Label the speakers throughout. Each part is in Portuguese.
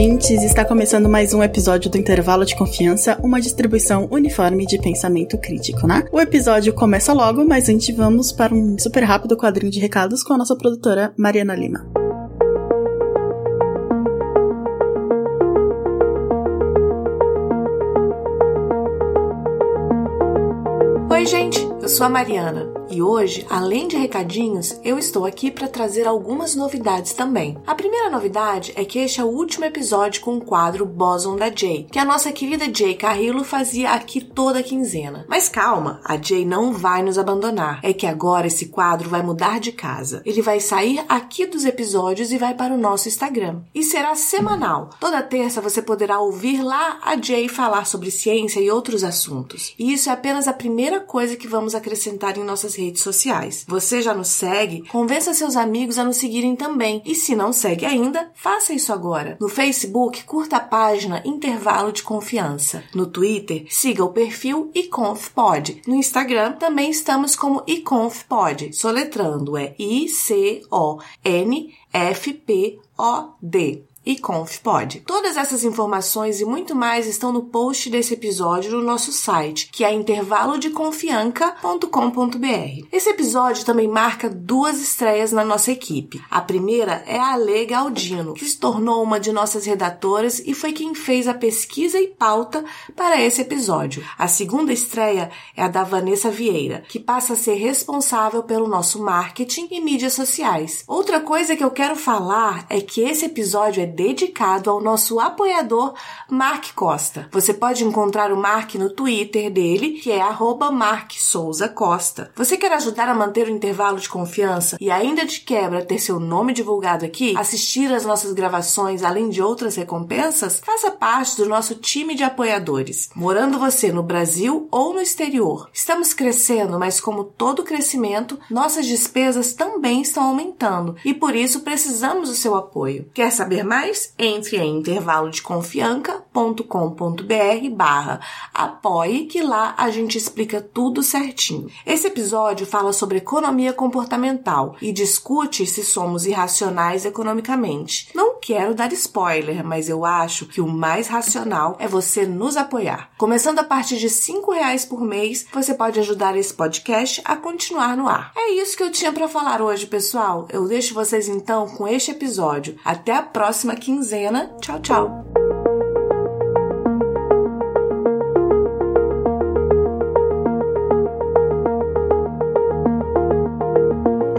Speaker 1: Ouvintes, está começando mais um episódio do Intervalo de Confiança, uma distribuição uniforme de pensamento crítico, né? O episódio começa logo, mas antes vamos para um super rápido quadrinho de recados com a nossa produtora Mariana Lima.
Speaker 2: Oi, gente, eu sou a Mariana. E hoje, além de recadinhos, eu estou aqui para trazer algumas novidades também. A primeira novidade é que este é o último episódio com o quadro Boson da Jay, que a nossa querida Jay Carrillo fazia aqui toda quinzena. Mas calma, a Jay não vai nos abandonar. É que agora esse quadro vai mudar de casa. Ele vai sair aqui dos episódios e vai para o nosso Instagram. E será semanal. Toda terça você poderá ouvir lá a Jay falar sobre ciência e outros assuntos. E isso é apenas a primeira coisa que vamos acrescentar em nossas redes sociais. Você já nos segue? Convença seus amigos a nos seguirem também. E se não segue ainda, faça isso agora. No Facebook, curta a página Intervalo de Confiança. No Twitter, siga o perfil iconfpod. No Instagram, também estamos como iconfpod. Soletrando é I-C-O-N-F-P-O-D e ConfPod. Todas essas informações e muito mais estão no post desse episódio no nosso site, que é intervalodeconfianca.com.br. Esse episódio também marca duas estreias na nossa equipe. A primeira é a Ale Galdino, que se tornou uma de nossas redatoras e foi quem fez a pesquisa e pauta para esse episódio. A segunda estreia é a da Vanessa Vieira, que passa a ser responsável pelo nosso marketing e mídias sociais. Outra coisa que eu quero falar é que esse episódio é dedicado ao nosso apoiador Mark Costa. Você pode encontrar o Mark no Twitter dele, que é Mark Souza Costa. Você quer ajudar a manter o intervalo de confiança e ainda de quebra ter seu nome divulgado aqui, assistir às nossas gravações além de outras recompensas? Faça parte do nosso time de apoiadores. Morando você no Brasil ou no exterior. Estamos crescendo, mas como todo crescimento, nossas despesas também estão aumentando e por isso precisamos do seu apoio. Quer saber mais? Mais, entre em intervalodeconfianca.com.br barra apoie, que lá a gente explica tudo certinho. Esse episódio fala sobre economia comportamental e discute se somos irracionais economicamente. Não quero dar spoiler, mas eu acho que o mais racional é você nos apoiar. Começando a partir de cinco reais por mês, você pode ajudar esse podcast a continuar no ar. É isso que eu tinha para falar hoje, pessoal. Eu deixo vocês então com este episódio. Até a próxima quinzena. Tchau, tchau!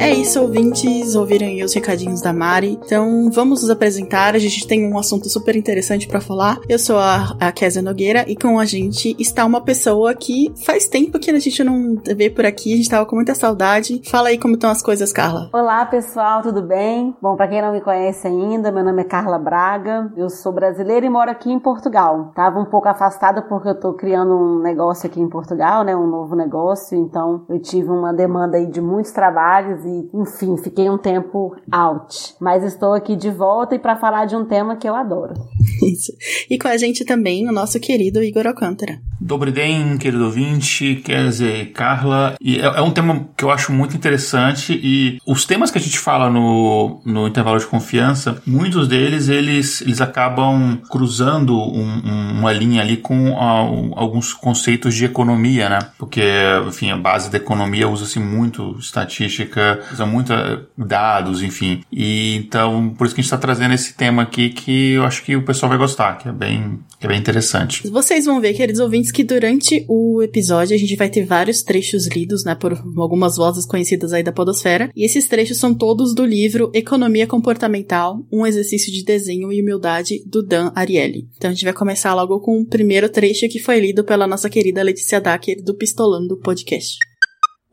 Speaker 1: É isso, ouvintes, ouviram aí os recadinhos da Mari. Então, vamos nos apresentar. A gente tem um assunto super interessante para falar. Eu sou a, a Kézia Nogueira e com a gente está uma pessoa que faz tempo que a gente não vê por aqui. A gente tava com muita saudade. Fala aí como estão as coisas, Carla.
Speaker 3: Olá, pessoal, tudo bem? Bom, para quem não me conhece ainda, meu nome é Carla Braga. Eu sou brasileira e moro aqui em Portugal. Tava um pouco afastada porque eu tô criando um negócio aqui em Portugal, né? Um novo negócio. Então, eu tive uma demanda aí de muitos trabalhos e, enfim, fiquei um tempo out. Mas estou aqui de volta e para falar de um tema que eu adoro.
Speaker 1: Isso. E com a gente também o nosso querido Igor Alcântara.
Speaker 4: Dobre den, querido ouvinte, quer dizer, Carla. E é, é, um tema que eu acho muito interessante e os temas que a gente fala no, no intervalo de confiança, muitos deles eles, eles acabam cruzando um, um, uma linha ali com uh, alguns conceitos de economia, né? Porque, enfim, a base da economia usa-se muito estatística, usa muito eh, dados, enfim. E então, por isso que a gente está trazendo esse tema aqui que eu acho que o pessoal vai gostar, que é bem, que é bem interessante.
Speaker 1: Vocês vão ver, queridos ouvintes, que durante o episódio a gente vai ter vários trechos lidos, né, por algumas vozes conhecidas aí da podosfera, e esses trechos são todos do livro Economia Comportamental, um exercício de desenho e humildade do Dan Ariely. Então a gente vai começar logo com o primeiro trecho que foi lido pela nossa querida Letícia Dacker do Pistolando Podcast.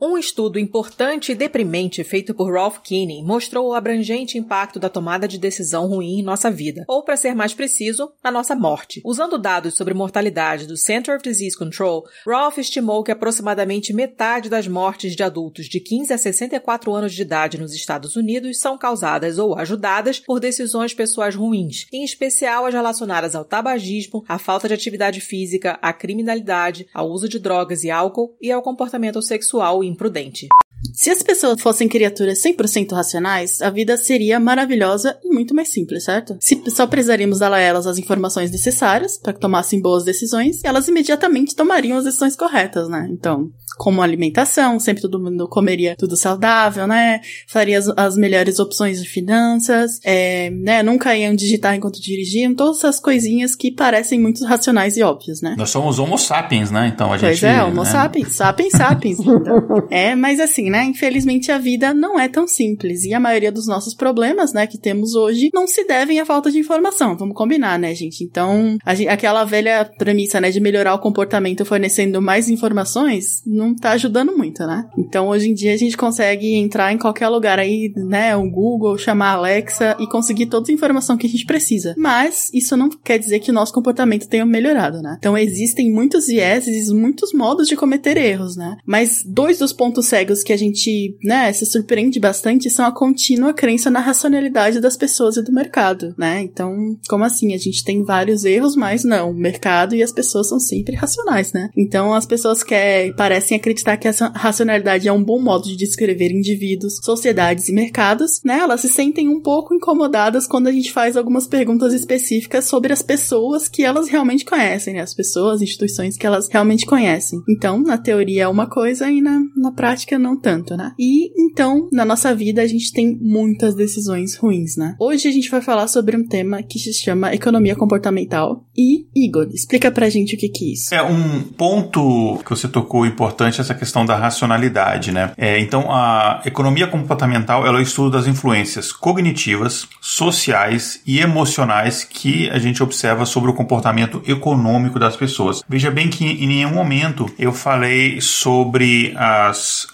Speaker 5: Um estudo importante e deprimente feito por Ralph Kinney mostrou o abrangente impacto da tomada de decisão ruim em nossa vida, ou para ser mais preciso, na nossa morte. Usando dados sobre mortalidade do Center of Disease Control, Ralph estimou que aproximadamente metade das mortes de adultos de 15 a 64 anos de idade nos Estados Unidos são causadas ou ajudadas por decisões pessoais ruins, em especial as relacionadas ao tabagismo, à falta de atividade física, à criminalidade, ao uso de drogas e álcool e ao comportamento sexual imprudente.
Speaker 1: Se as pessoas fossem criaturas 100% racionais, a vida seria maravilhosa e muito mais simples, certo? Se só precisaríamos dar a elas as informações necessárias para que tomassem boas decisões, elas imediatamente tomariam as decisões corretas, né? Então, como alimentação, sempre todo mundo comeria tudo saudável, né? Faria as, as melhores opções de finanças, é, né? Nunca iam digitar enquanto dirigiam, todas essas coisinhas que parecem muito racionais e óbvias, né?
Speaker 4: Nós somos homo sapiens, né? Então a
Speaker 1: pois
Speaker 4: gente.
Speaker 1: é, homo
Speaker 4: né?
Speaker 1: sapiens, sapiens sapiens. Então. é, mas assim, né? Infelizmente a vida não é tão simples e a maioria dos nossos problemas, né, que temos hoje, não se devem à falta de informação. Vamos combinar, né, gente? Então, gente, aquela velha premissa, né, de melhorar o comportamento fornecendo mais informações, não tá ajudando muito, né? Então, hoje em dia a gente consegue entrar em qualquer lugar aí, né, o Google, chamar a Alexa e conseguir toda a informação que a gente precisa. Mas isso não quer dizer que o nosso comportamento tenha melhorado, né? Então, existem muitos vieses, muitos modos de cometer erros, né? Mas dois dos pontos cegos que a gente, né, se surpreende bastante são a contínua crença na racionalidade das pessoas e do mercado, né? Então, como assim? A gente tem vários erros, mas não, o mercado e as pessoas são sempre racionais, né? Então, as pessoas que parecem acreditar que essa racionalidade é um bom modo de descrever indivíduos, sociedades e mercados, né? Elas se sentem um pouco incomodadas quando a gente faz algumas perguntas específicas sobre as pessoas que elas realmente conhecem, né? As pessoas, instituições que elas realmente conhecem. Então, na teoria é uma coisa e na, na prática não tanto, né? E então, na nossa vida, a gente tem muitas decisões ruins, né? Hoje a gente vai falar sobre um tema que se chama economia comportamental. E, Igor, explica pra gente o que, que é isso.
Speaker 4: É um ponto que você tocou importante, essa questão da racionalidade, né? É, então, a economia comportamental ela é o estudo das influências cognitivas, sociais e emocionais que a gente observa sobre o comportamento econômico das pessoas. Veja bem que em nenhum momento eu falei sobre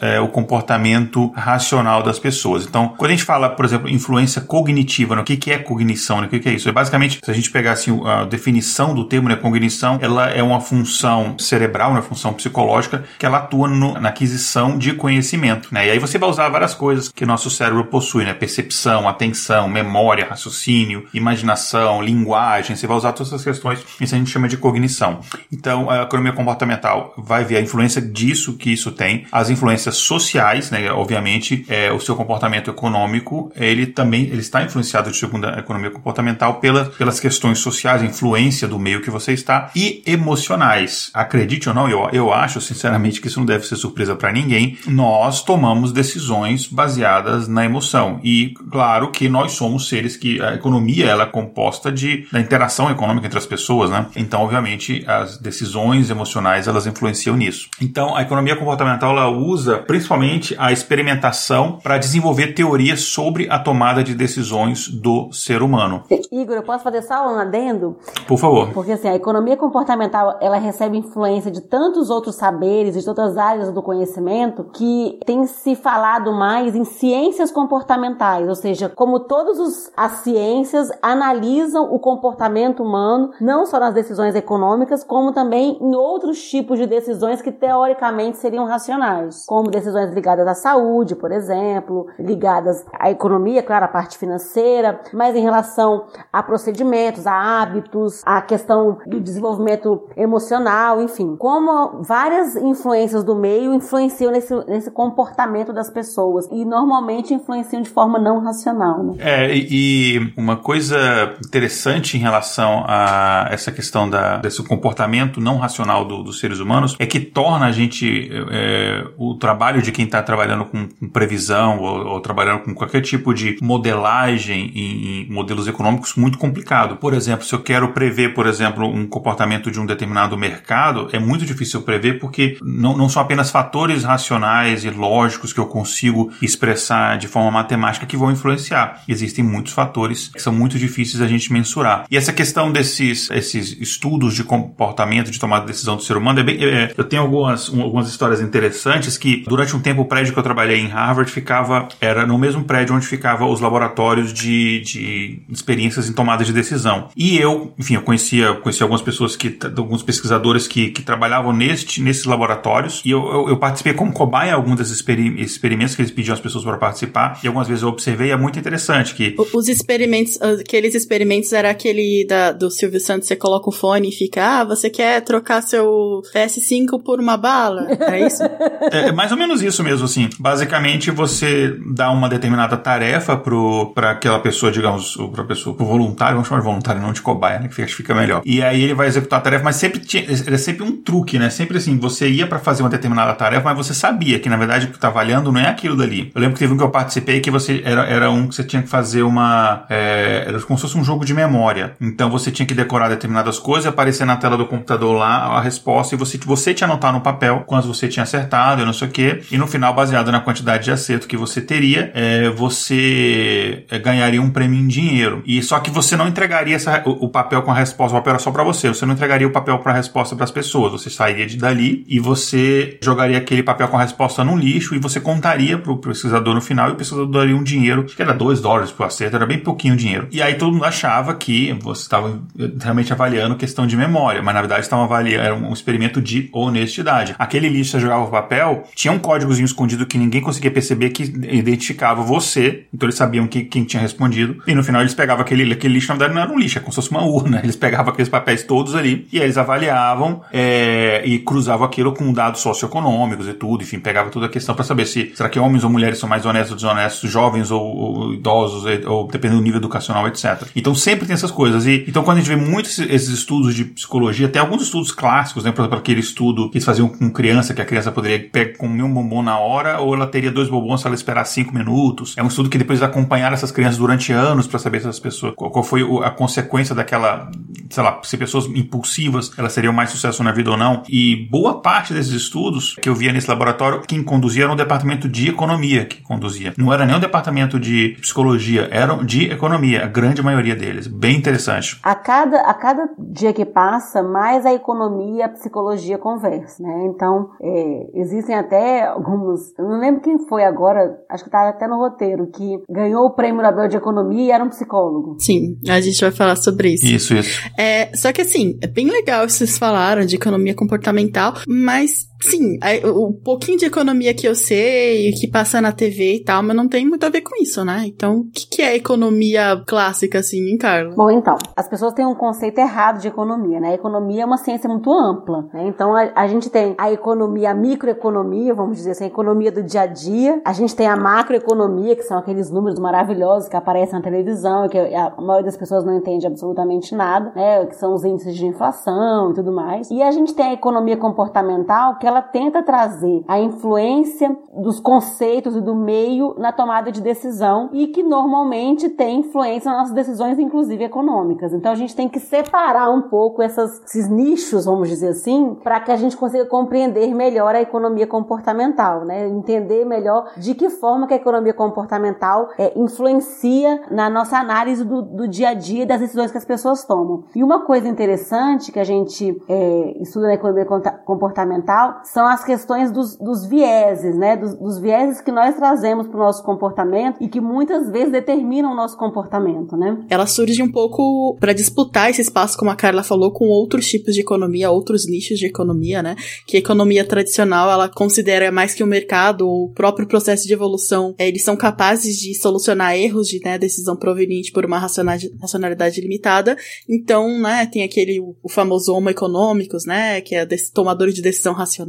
Speaker 4: é, o comportamento racional das pessoas. Então, quando a gente fala, por exemplo, influência cognitiva, né, o que, que é cognição, né, o que, que é isso? É basicamente, se a gente pegar assim, a definição do termo, né, cognição, ela é uma função cerebral, uma função psicológica, que ela atua no, na aquisição de conhecimento. Né? E aí você vai usar várias coisas que nosso cérebro possui, né? percepção, atenção, memória, raciocínio, imaginação, linguagem, você vai usar todas essas questões, isso a gente chama de cognição. Então, a economia comportamental vai ver a influência disso que isso tem, as influências sociais, né? obviamente, é, o seu comportamento econômico, ele também ele está influenciado, segundo a economia comportamental, pela, pelas questões sociais, influência do meio que você está, e emocionais. Acredite ou não, eu, eu acho, sinceramente, que isso não deve ser surpresa para ninguém. Nós tomamos decisões baseadas na emoção. E, claro, que nós somos seres que a economia ela é composta de, da interação econômica entre as pessoas, né? Então, obviamente, as decisões emocionais elas influenciam nisso. Então, a economia comportamental ela usa principalmente a experimentação para desenvolver teorias sobre a tomada de decisões do ser humano.
Speaker 3: Igor, eu posso fazer só um adendo?
Speaker 4: Por favor.
Speaker 3: Porque assim, a economia comportamental, ela recebe influência de tantos outros saberes, de outras áreas do conhecimento, que tem se falado mais em ciências comportamentais, ou seja, como todas as ciências analisam o comportamento humano, não só nas decisões econômicas, como também em outros tipos de decisões que teoricamente seriam racionais, como decisões ligadas à saúde, por exemplo, ligadas à economia, claro, à parte financeira, mas em relação a procedimentos, a hábitos, a questão do desenvolvimento emocional, enfim, como várias influências do meio influenciam nesse, nesse comportamento das pessoas e normalmente influenciam de forma não racional. Né?
Speaker 4: É, e uma coisa interessante em relação a essa questão da, desse comportamento não racional do, dos seres humanos é que torna a gente é, o trabalho de quem está trabalhando com, com previsão ou, ou, trabalhando com qualquer tipo de modelagem em, em modelos econômicos muito complicado. Por exemplo, se eu quero prever, por exemplo, um comportamento de um determinado mercado, é muito difícil prever porque não, não são apenas fatores racionais e lógicos que eu consigo expressar de forma matemática que vão influenciar. Existem muitos fatores que são muito difíceis a gente mensurar. E essa questão desses esses estudos de comportamento, de tomada de decisão do ser humano, é bem, é, eu tenho algumas, um, algumas histórias interessantes que durante um tempo o prédio que eu trabalhei em Harvard ficava, era no mesmo prédio onde ficava os laboratórios de, de experiências em tomada de decisão. E eu, enfim, eu conhecia, conhecia algumas pessoas que, alguns pesquisadores que, que trabalhavam neste, nesses laboratórios, e eu, eu, eu participei como cobaia em alguns desses experimentos que eles pediam as pessoas para participar, e algumas vezes eu observei, é muito interessante que...
Speaker 1: Os experimentos, aqueles experimentos era aquele da, do Silvio Santos, você coloca o fone e fica, ah, você quer trocar seu PS5 por uma bala? É isso?
Speaker 4: é, é mais ou menos isso mesmo, assim. Basicamente, você dá uma determinada tarefa para aquela pessoa, digamos, para pessoa, pro voluntário, vamos chamar de voluntário, não de cobaia, né? Que que fica melhor. E aí ele vai executar a tarefa, mas sempre tinha, era sempre um truque, né? Sempre assim, você ia para fazer uma determinada tarefa, mas você sabia que na verdade o que tá avaliando não é aquilo dali. Eu lembro que teve um que eu participei que você era, era um que você tinha que fazer uma. É, era como se fosse um jogo de memória. Então você tinha que decorar determinadas coisas, aparecer na tela do computador lá a resposta e você, você tinha anotar no papel quantas você tinha acertado e não sei o que. E no final, baseado na quantidade de acerto que você teria, é, você é, ganharia um prêmio em dinheiro. E só que você não entregaria essa, o, o, papel com a resposta, o papel era só para você. Você não entregaria o papel para a resposta para as pessoas. Você sairia de dali e você jogaria aquele papel com a resposta no lixo e você contaria para o pesquisador no final e o pesquisador daria um dinheiro, acho que era 2 dólares por acerto, era bem pouquinho dinheiro. E aí todo mundo achava que você estava realmente avaliando questão de memória, mas na verdade estavam avaliando, era um experimento de honestidade. Aquele lixo você jogava o papel, tinha um códigozinho escondido que ninguém conseguia perceber que identificava você, então eles sabiam que, quem tinha respondido, e no final eles pegavam aquele, aquele lixo, na verdade não era um lixo, é como se fosse uma urna, eles pegavam aqueles papéis todos ali, e aí eles avaliavam é, e cruzavam aquilo com dados socioeconômicos e tudo, enfim, pegava toda a questão para saber se, será que homens ou mulheres são mais honestos ou desonestos, jovens ou, ou idosos, ou dependendo do nível educacional, etc. Então sempre tem essas coisas, e então quando a gente vê muitos esses estudos de psicologia, até alguns estudos clássicos, né, por exemplo, aquele estudo que eles faziam com criança, que a criança poderia comer um bombom na hora, ou ela teria dois bombons se ela esperar cinco minutos. É um estudo que depois acompanharam essas crianças durante anos para saber se as pessoas, qual, foi a consequência daquela, sei lá, se pessoas impulsivas elas teriam mais sucesso na vida ou não. E boa parte desses estudos que eu via nesse laboratório, quem conduzia era um departamento de economia que conduzia. Não era nem um departamento de psicologia, era de economia, a grande maioria deles. Bem interessante.
Speaker 3: A cada, a cada dia que passa, mais a economia e a psicologia conversam, né? Então, é, existem até alguns. Eu não lembro quem foi agora, acho que estava até no roteiro, que ganhou o prêmio Nobel de Economia e era um psicólogo.
Speaker 1: Sim, a gente vai falar sobre isso.
Speaker 4: Isso, isso.
Speaker 1: É, só que assim, é bem legal que vocês falaram de economia comportamental, mas sim, o pouquinho de economia que eu sei, que passa na TV e tal, mas não tem muito a ver com isso, né? Então, o que, que é economia clássica, assim, hein, Carla?
Speaker 3: Bom, então, as pessoas têm um conceito errado de economia, né? A economia é uma ciência muito ampla, né? Então, a, a gente tem a economia, a microeconomia, vamos dizer assim, a economia do dia a dia. A gente tem a macroeconomia, que são aqueles números maravilhosos que aparecem na televisão, que a maioria das pessoas não entende absolutamente nada, né? Que são os índices de inflação e tudo mais. E a gente tem a economia comportamental, que ela tenta trazer a influência dos conceitos e do meio na tomada de decisão e que normalmente tem influência nas nossas decisões, inclusive econômicas. Então a gente tem que separar um pouco essas, esses nichos, vamos dizer assim, para que a gente consiga compreender melhor a economia comportamental, né? Entender melhor de que forma que a economia comportamental é, influencia na nossa análise do, do dia a dia das decisões que as pessoas tomam. E uma coisa interessante que a gente é, estuda na economia comportamental são as questões dos, dos vieses, né? Dos, dos vieses que nós trazemos para o nosso comportamento e que muitas vezes determinam o nosso comportamento, né?
Speaker 1: Ela surge um pouco para disputar esse espaço, como a Carla falou, com outros tipos de economia, outros nichos de economia, né? Que a economia tradicional ela considera mais que o mercado, o próprio processo de evolução, é, eles são capazes de solucionar erros de né, decisão proveniente por uma racionalidade limitada. Então, né, tem aquele o famoso homo econômicos, né? Que é tomador de decisão racional,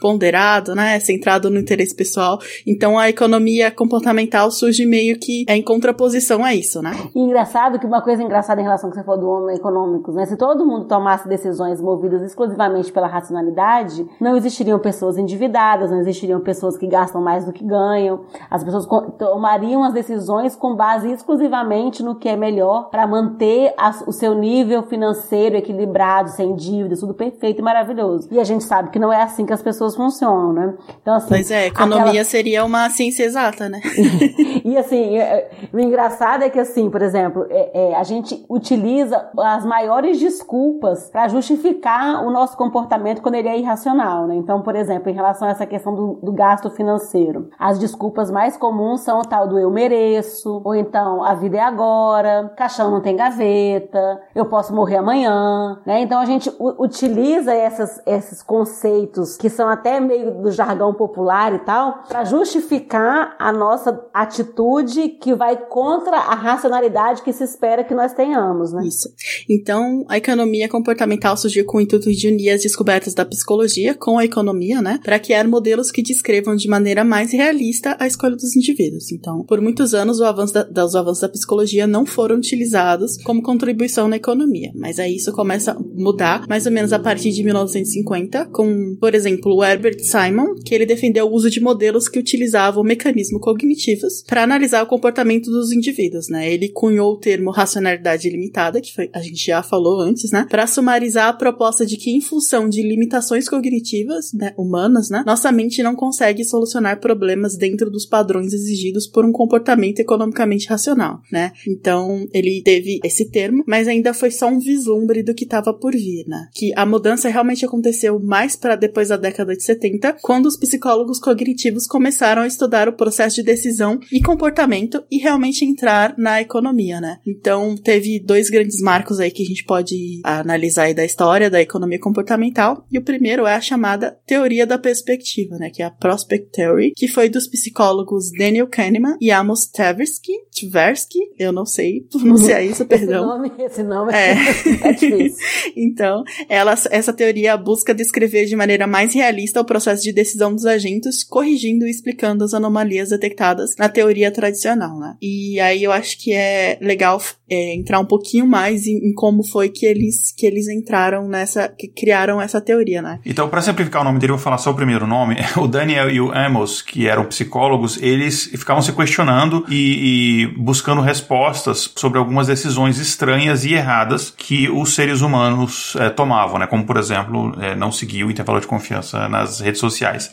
Speaker 1: ponderado, né? Centrado no interesse pessoal. Então a economia comportamental surge meio que é em contraposição a isso, né?
Speaker 3: E engraçado que uma coisa engraçada em relação ao que você falou do homem econômicos, né? Se todo mundo tomasse decisões movidas exclusivamente pela racionalidade, não existiriam pessoas endividadas, não existiriam pessoas que gastam mais do que ganham. As pessoas tomariam as decisões com base exclusivamente no que é melhor para manter o seu nível financeiro equilibrado, sem dívidas, tudo perfeito e maravilhoso. E a gente sabe que não é assim que as pessoas funcionam, né?
Speaker 1: Então, assim, pois é, economia aquela... seria uma ciência exata, né?
Speaker 3: e assim, é, o engraçado é que assim, por exemplo, é, é, a gente utiliza as maiores desculpas para justificar o nosso comportamento quando ele é irracional, né? Então, por exemplo, em relação a essa questão do, do gasto financeiro, as desculpas mais comuns são o tal do eu mereço, ou então a vida é agora, caixão não tem gaveta, eu posso morrer amanhã, né? Então a gente utiliza essas, esses conceitos que são até meio do jargão popular e tal, para justificar a nossa atitude que vai contra a racionalidade que se espera que nós tenhamos, né?
Speaker 1: Isso. Então, a economia comportamental surgiu com o intuito de unir as descobertas da psicologia com a economia, né? Para criar modelos que descrevam de maneira mais realista a escolha dos indivíduos. Então, por muitos anos, o avanço da, os avanços da psicologia não foram utilizados como contribuição na economia, mas aí isso começa a mudar mais ou menos a partir de 1950, com, por exemplo, o Herbert Simon, que ele defendeu o uso de modelos que utilizavam mecanismos cognitivos para analisar o comportamento dos indivíduos, né? Ele cunhou o termo racionalidade limitada, que foi, a gente já falou antes, né? Para sumarizar a proposta de que, em função de limitações cognitivas né, humanas, né, nossa mente não consegue solucionar problemas dentro dos padrões exigidos por um comportamento economicamente racional, né? Então, ele teve esse termo, mas ainda foi só um vislumbre do que estava por vir, né? Que a mudança realmente aconteceu mais para depois da década de 70, quando os psicólogos cognitivos começaram a estudar o processo de decisão e comportamento e realmente entrar na economia, né? Então, teve dois grandes marcos aí que a gente pode analisar aí da história da economia comportamental, e o primeiro é a chamada teoria da perspectiva, né? Que é a Prospect Theory, que foi dos psicólogos Daniel Kahneman e Amos Tversky, Tversky, eu não sei pronunciar isso, perdão.
Speaker 3: Esse nome, esse nome é, é difícil.
Speaker 1: então, ela, essa teoria busca descrever de maneira mais realista o processo de decisão dos agentes, corrigindo e explicando as anomalias detectadas na teoria tradicional, né? E aí eu acho que é legal é, entrar um pouquinho mais em, em, como foi que eles, que eles entraram nessa, que criaram essa teoria, né?
Speaker 4: Então, para simplificar o nome dele, eu vou falar só o primeiro nome. O Daniel e o Amos, que eram psicólogos, eles ficavam se questionando e, e buscando respostas sobre algumas decisões estranhas e erradas que os seres humanos é, tomavam, né? Como, por exemplo, é, não seguir o intervalo de confiança nas redes sociais.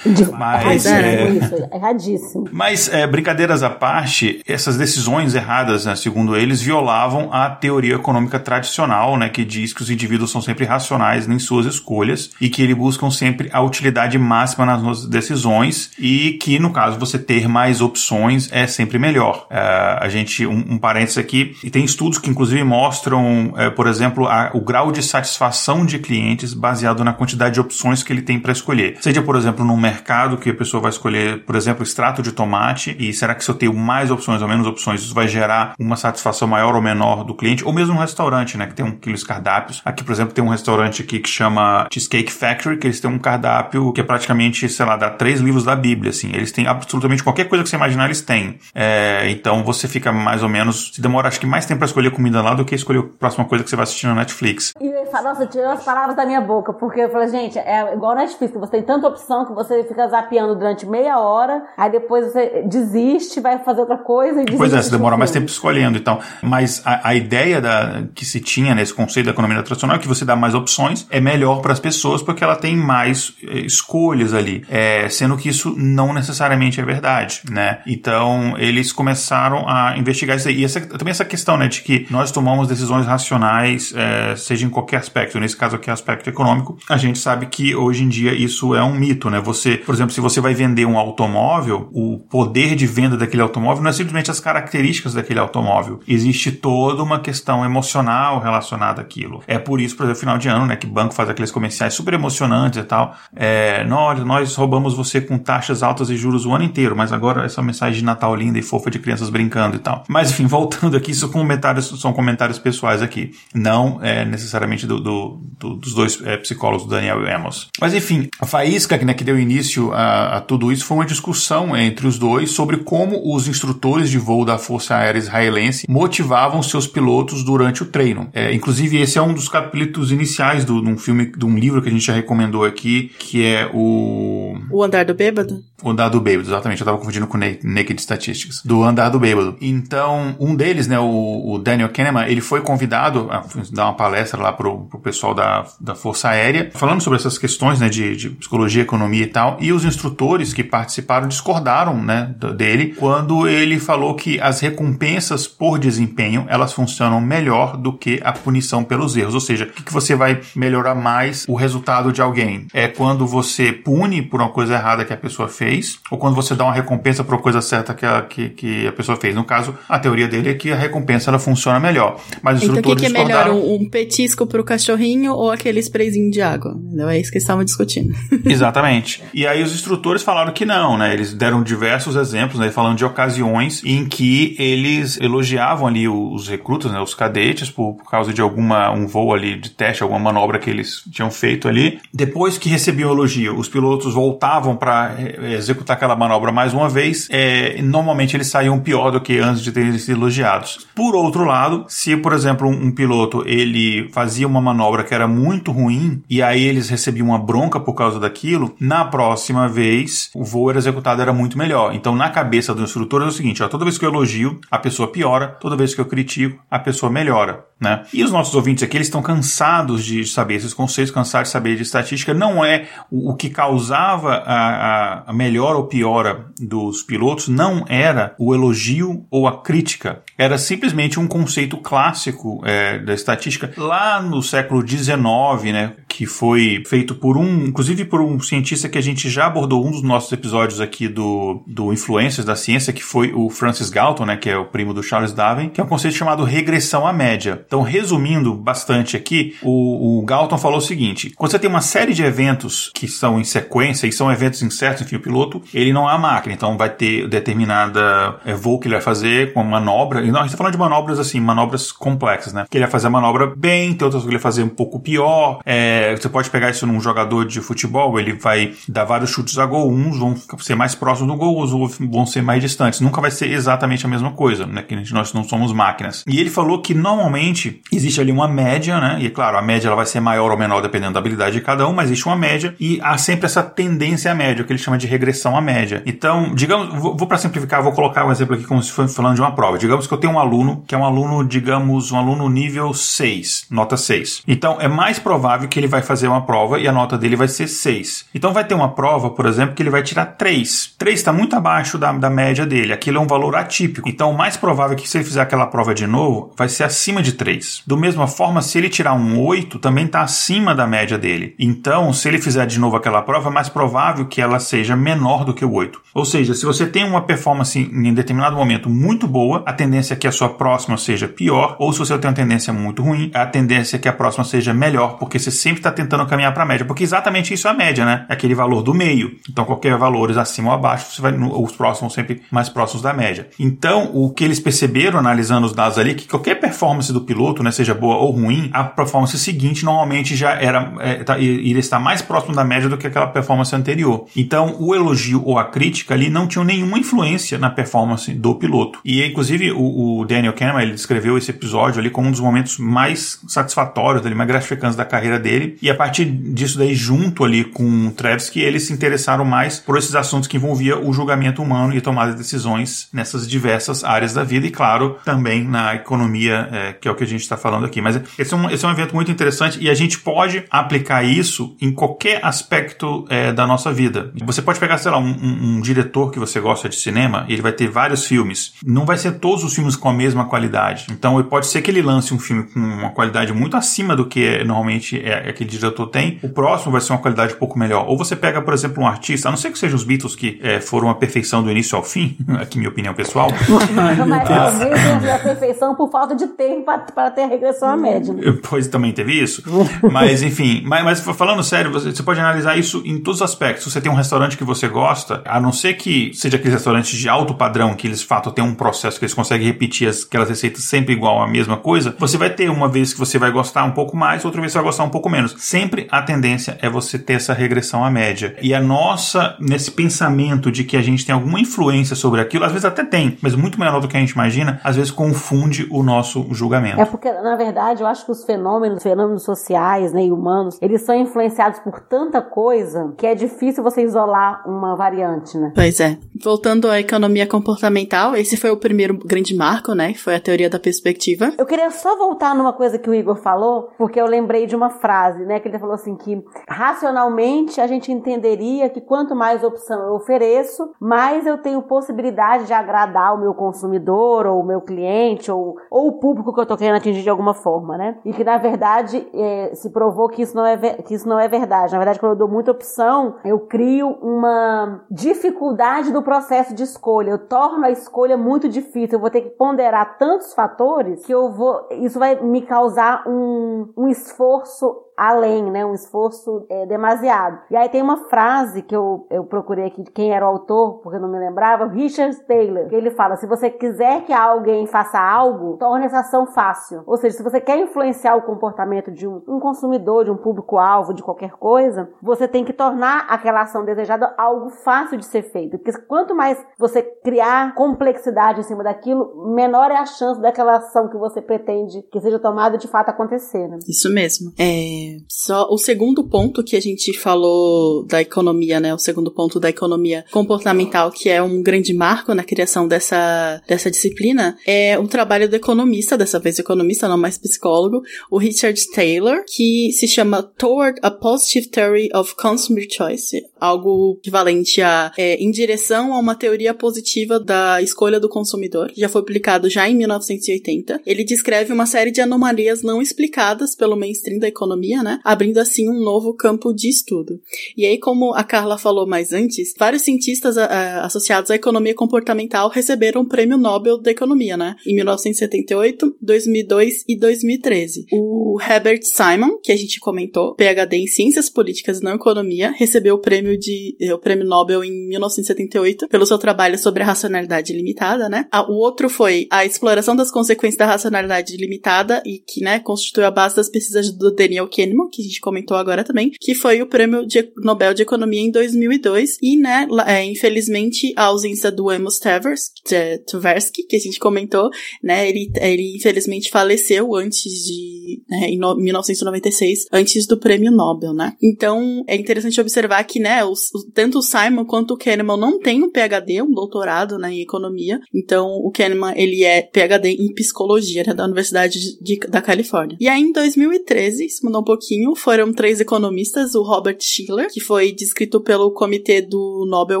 Speaker 3: Mas, é, isso, erradíssimo.
Speaker 4: Mas, é, brincadeiras à parte, essas decisões erradas, né, segundo eles, violavam a teoria econômica tradicional, né? Que diz que os indivíduos são sempre racionais em suas escolhas e que eles buscam sempre a utilidade máxima nas suas decisões e que, no caso, você ter mais opções é sempre melhor. Uh, a gente, um, um parênteses aqui, e tem estudos que inclusive mostram, uh, por exemplo, a, o grau de satisfação de clientes baseado na quantidade de opções que ele tem para escolher. Seja, por exemplo, num mercado que a pessoa vai escolher, por exemplo, extrato de tomate, e será que se eu tenho mais opções ou menos opções, isso vai gerar uma satisfação maior ou menor do cliente? Ou mesmo um restaurante, né, que tem um quilos cardápios. Aqui, por exemplo, tem um restaurante aqui que chama Cheesecake Factory, que eles têm um cardápio que é praticamente, sei lá, dá três livros da Bíblia, assim. Eles têm absolutamente qualquer coisa que você imaginar, eles têm. É, então você fica mais ou menos, se demora acho que mais tempo para escolher comida lá do que escolher a próxima coisa que você vai assistir na Netflix.
Speaker 3: E eu falo, nossa, tirou as palavras da minha boca, porque eu falei, gente, é igual Netflix, você tem tanta opção que você fica zapeando durante meia hora, aí depois você desiste, vai fazer outra coisa e desiste.
Speaker 4: Pois é, você demora mais tempo escolhendo, então. Mas a, a ideia da, que se tinha nesse conceito da economia tradicional é que você dá mais opções, é melhor para as pessoas porque ela tem mais é, escolhas ali, é, sendo que isso não necessariamente é verdade, né? Então, eles começaram a investigar isso aí. E essa, também essa questão, né, de que nós tomamos decisões racionais, é, seja em qualquer aspecto, nesse caso aqui, aspecto econômico, a gente sabe que hoje em dia isso é um mito, né? Você, por exemplo, se você vai vender um automóvel, o poder de venda daquele automóvel não é simplesmente as características daquele automóvel. Existe toda uma questão emocional relacionada àquilo. É por isso, por exemplo, final de ano, né, que banco faz aqueles comerciais super emocionantes e tal. É, nós, nós roubamos você com taxas altas e juros o ano inteiro, mas agora essa mensagem de Natal linda e fofa de crianças brincando e tal. Mas enfim, voltando aqui, isso comentários, são comentários pessoais aqui, não é necessariamente do, do, do dos dois é, psicólogos, Daniel e Amos. Mas enfim, a faísca né, que deu início a, a, tudo isso foi uma discussão entre os dois sobre como os instrutores de voo da Força Aérea Israelense motivavam seus pilotos durante o treino. É, inclusive, esse é um dos capítulos iniciais do, de um filme, de um livro que a gente já recomendou aqui, que é o.
Speaker 1: O Andar do Bêbado?
Speaker 4: O Andar do Bêbado, exatamente. Eu tava confundindo com Naked Statistics. Do Andar do Bêbado. Então, um deles, né, o, o Daniel Kahneman, ele foi convidado a dar uma palestra lá pro, pro, pro pessoal da, da Força Aérea, falando sobre essas questões, né, de, de psicologia, economia e tal, e os instrutores que participaram discordaram, né, dele, quando ele falou que as recompensas por desempenho, elas funcionam melhor do que a punição pelos erros, ou seja, o que, que você vai melhorar mais o resultado de alguém? É quando você pune por uma coisa errada que a pessoa fez, ou quando você dá uma recompensa por uma coisa certa que a, que, que a pessoa fez. No caso, a teoria dele é que a recompensa ela funciona melhor. Mas
Speaker 1: então o que, que é melhor, um, um petisco pro cachorrinho ou aquele sprayzinho de água? Não é isso que estavam discutindo.
Speaker 4: Exatamente. E aí os instrutores falaram que não, né? Eles deram diversos exemplos, né? Falando de ocasiões em que eles elogiavam ali os recrutas, né? Os cadetes, por, por causa de alguma um voo ali de teste, alguma manobra que eles tinham feito ali. Depois que recebiam elogio, os pilotos voltavam para eh, executar aquela manobra mais uma vez. É, normalmente eles saíam pior do que antes de terem sido elogiados. Por outro lado, se por exemplo um, um piloto ele fazia uma manobra que era muito ruim e aí eles recebiam uma bronca por causa daquilo, na próxima vez o voo era executado era muito melhor. Então na cabeça do instrutor é o seguinte, ó, toda vez que eu elogio, a pessoa piora, toda vez que eu critico, a pessoa melhora. Né? E os nossos ouvintes aqui eles estão cansados de saber esses conceitos, cansados de saber de estatística. Não é o, o que causava a, a, ou piora dos pilotos, não era o elogio ou a crítica. Era simplesmente um conceito clássico é, da estatística lá no século XIX, né, que foi feito por um, inclusive por um cientista que a gente já abordou um dos nossos episódios aqui do, do Influências da Ciência, que foi o Francis Galton, né, que é o primo do Charles Darwin, que é um conceito chamado regressão à média. Então, resumindo bastante aqui, o, o Galton falou o seguinte: quando você tem uma série de eventos que são em sequência e são eventos incertos, enfim, o piloto, ele não é a máquina, então vai ter determinada é, voo que ele vai fazer com manobra. E a gente tá falando de manobras assim, manobras complexas, né? Que ele vai fazer a manobra bem, tem outras que ele vai fazer um pouco pior. É, você pode pegar isso num jogador de futebol, ele vai dar vários chutes a gol, uns vão ser mais próximos do gol, outros vão ser mais distantes. Nunca vai ser exatamente a mesma coisa, né? Que nós não somos máquinas. E ele falou que normalmente existe ali uma média, né? E claro, a média ela vai ser maior ou menor dependendo da habilidade de cada um, mas existe uma média e há sempre essa tendência à média, o que ele chama de regressão à média. Então, digamos, vou, vou para simplificar, vou colocar um exemplo aqui como se fosse falando de uma prova. Digamos que eu tenho um aluno que é um aluno, digamos, um aluno nível 6, nota 6. Então, é mais provável que ele vai fazer uma prova e a nota dele vai ser 6. Então, vai ter uma prova, por exemplo, que ele vai tirar 3. 3 está muito abaixo da, da média dele. Aquilo é um valor atípico. Então, o mais provável é que se ele fizer aquela prova de novo, vai ser acima de 3. Do mesma forma, se ele tirar um 8, também está acima da média dele. Então, se ele fizer de novo aquela prova, é mais provável que ela seja menor do que o 8. Ou seja, se você tem uma performance em determinado momento muito boa, a tendência é que a sua próxima seja pior, ou se você tem uma tendência muito ruim, a tendência é que a próxima seja melhor, porque você sempre está tentando caminhar para a média, porque exatamente isso a média, né? É aquele valor do meio. Então, qualquer valores acima ou abaixo, você vai, os próximos sempre mais próximos da média. Então, o que eles perceberam analisando os dados ali, que qualquer performance do piloto, né, seja boa ou ruim, a performance seguinte normalmente já era é, tá, iria estar mais próximo da média do que aquela performance anterior. Então, o elogio ou a crítica ali não tinham nenhuma influência na performance do piloto. E, inclusive, o, o Daniel Kahneman, ele descreveu esse episódio ali como um dos momentos mais satisfatórios, dele, mais gratificantes da carreira dele. E a partir disso daí, junto ali com o Tversky, eles se interessaram mais por esses assuntos que envolvia o julgamento humano e tomada de decisões nessas diversas áreas da vida e, claro, também na economia, é, que é o que a gente está falando aqui. Mas esse é, um, esse é um evento muito interessante e a gente pode aplicar isso em qualquer aspecto é, da nossa vida. Você pode pegar, sei lá, um, um, um diretor que você gosta de cinema, e ele vai ter vários filmes. Não vai ser todos os filmes com a mesma qualidade. Então, pode ser que ele lance um filme com uma qualidade muito acima do que normalmente é, aquele diretor tem. O próximo vai ser uma qualidade um pouco melhor. Ou você pega, por exemplo, um artista, a não ser que sejam os Beatles que é, foram a perfeição do início ao fim, aqui minha opinião pessoal.
Speaker 3: Mas talvez a perfeição por falta de tempo para ter a regressão à média.
Speaker 4: Pois também teve isso. mas, enfim, mas, mas, falando sério, você, você, pode analisar isso em todos os aspectos. Se você tem um restaurante que você gosta, a não ser que seja aqueles restaurantes de alto padrão, que eles, de fato, têm um processo que eles conseguem repetir as, aquelas receitas sempre igual a mesma coisa, você vai ter uma vez que você vai gostar um pouco mais, outra vez você vai gostar um pouco menos. Sempre a tendência é você ter essa regressão à média. E a nossa, nesse pensamento de que a gente tem alguma influência sobre aquilo, às vezes até tem, mas muito menor do que a gente imagina, às vezes confunde o nosso julgamento.
Speaker 3: É porque, na verdade, eu acho que os fenômenos, fenômenos sociais né, e humanos, eles são influenciados por tanta coisa que é difícil você isolar uma variante, né?
Speaker 1: Pois é. Voltando à economia comportamental, esse foi o primeiro grande marco, né? Que foi a teoria da perspectiva.
Speaker 3: Eu queria só voltar numa coisa que o Igor falou falou, porque eu lembrei de uma frase, né? Que ele falou assim que racionalmente a gente entenderia que quanto mais opção eu ofereço, mais eu tenho possibilidade de agradar o meu consumidor ou o meu cliente ou, ou o público que eu tô querendo atingir de alguma forma, né? E que na verdade é, se provou que isso não é que isso não é verdade. Na verdade, quando eu dou muita opção, eu crio uma dificuldade do processo de escolha. Eu torno a escolha muito difícil. Eu vou ter que ponderar tantos fatores que eu vou. Isso vai me causar um, um esforço além, né? Um esforço é, demasiado. E aí tem uma frase que eu, eu procurei aqui de quem era o autor, porque eu não me lembrava, Richard Taylor, que ele fala: se você quiser que alguém faça algo, torne essa ação fácil. Ou seja, se você quer influenciar o comportamento de um, um consumidor, de um público-alvo, de qualquer coisa, você tem que tornar aquela ação desejada algo fácil de ser feito. Porque quanto mais você criar complexidade em cima daquilo, menor é a chance daquela ação que você pretende que seja tomada de fato acontecer. Né?
Speaker 1: Isso mesmo. É, só o segundo ponto que a gente falou da economia, né? O segundo ponto da economia comportamental, que é um grande marco na criação dessa, dessa disciplina, é o trabalho do economista, dessa vez economista, não mais psicólogo, o Richard Taylor, que se chama Toward a Positive Theory of Consumer Choice, algo equivalente a é, em direção a uma teoria positiva da escolha do consumidor. Já foi publicado já em 1980. Ele descreve uma série de anomalias não explicadas pelo mainstream da economia né? Abrindo assim um novo campo de estudo. E aí, como a Carla falou mais antes, vários cientistas a, a, associados à economia comportamental receberam o Prêmio Nobel da Economia, né? Em 1978, 2002 e 2013. O Herbert Simon, que a gente comentou, PhD em Ciências Políticas e não Economia, recebeu o prêmio de o Prêmio Nobel em 1978 pelo seu trabalho sobre a racionalidade limitada, né? o outro foi a exploração das consequências da racionalidade limitada e que, né, constituiu a base das pesquisas do Daniel Kahneman Que a gente comentou agora também, que foi o prêmio de Nobel de Economia em 2002. E, né, é, infelizmente, a ausência do Amos Tversky, que a gente comentou, né, ele, ele infelizmente faleceu antes de, né, em 1996, antes do prêmio Nobel, né. Então, é interessante observar que, né, os, tanto o Simon quanto o Kahneman não têm um PhD, um doutorado, né, em economia. Então, o Kahneman, ele é PhD em psicologia, né, da Universidade de, da Califórnia. E aí, em 2013, isso mudou um pouquinho, foram três economistas, o Robert Schiller, que foi descrito pelo Comitê do Nobel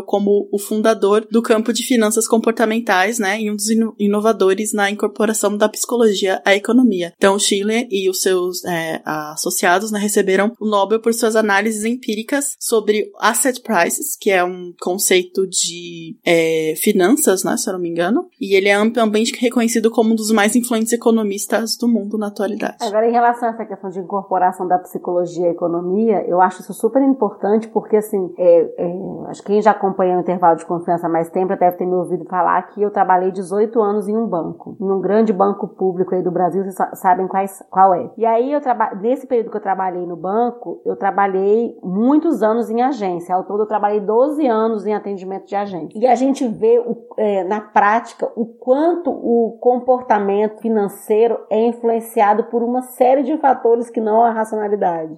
Speaker 1: como o fundador do campo de finanças comportamentais, né, e um dos inovadores na incorporação da psicologia à economia. Então, Schiller e os seus é, associados, né, receberam o Nobel por suas análises empíricas sobre asset prices, que é um conceito de é, finanças, né, se eu não me engano, e ele é amplamente reconhecido como um dos mais influentes economistas do mundo na atualidade.
Speaker 3: Agora, em relação a essa questão de incorporação da psicologia e economia, eu acho isso super importante porque, assim, é, é, acho que quem já acompanha o intervalo de confiança há mais tempo deve ter me ouvido falar que eu trabalhei 18 anos em um banco, em um grande banco público aí do Brasil, vocês sabem quais, qual é. E aí, eu nesse período que eu trabalhei no banco, eu trabalhei muitos anos em agência. Ao todo, eu trabalhei 12 anos em atendimento de agência. E a gente vê o, é, na prática o quanto o comportamento financeiro é influenciado por uma série de fatores que não a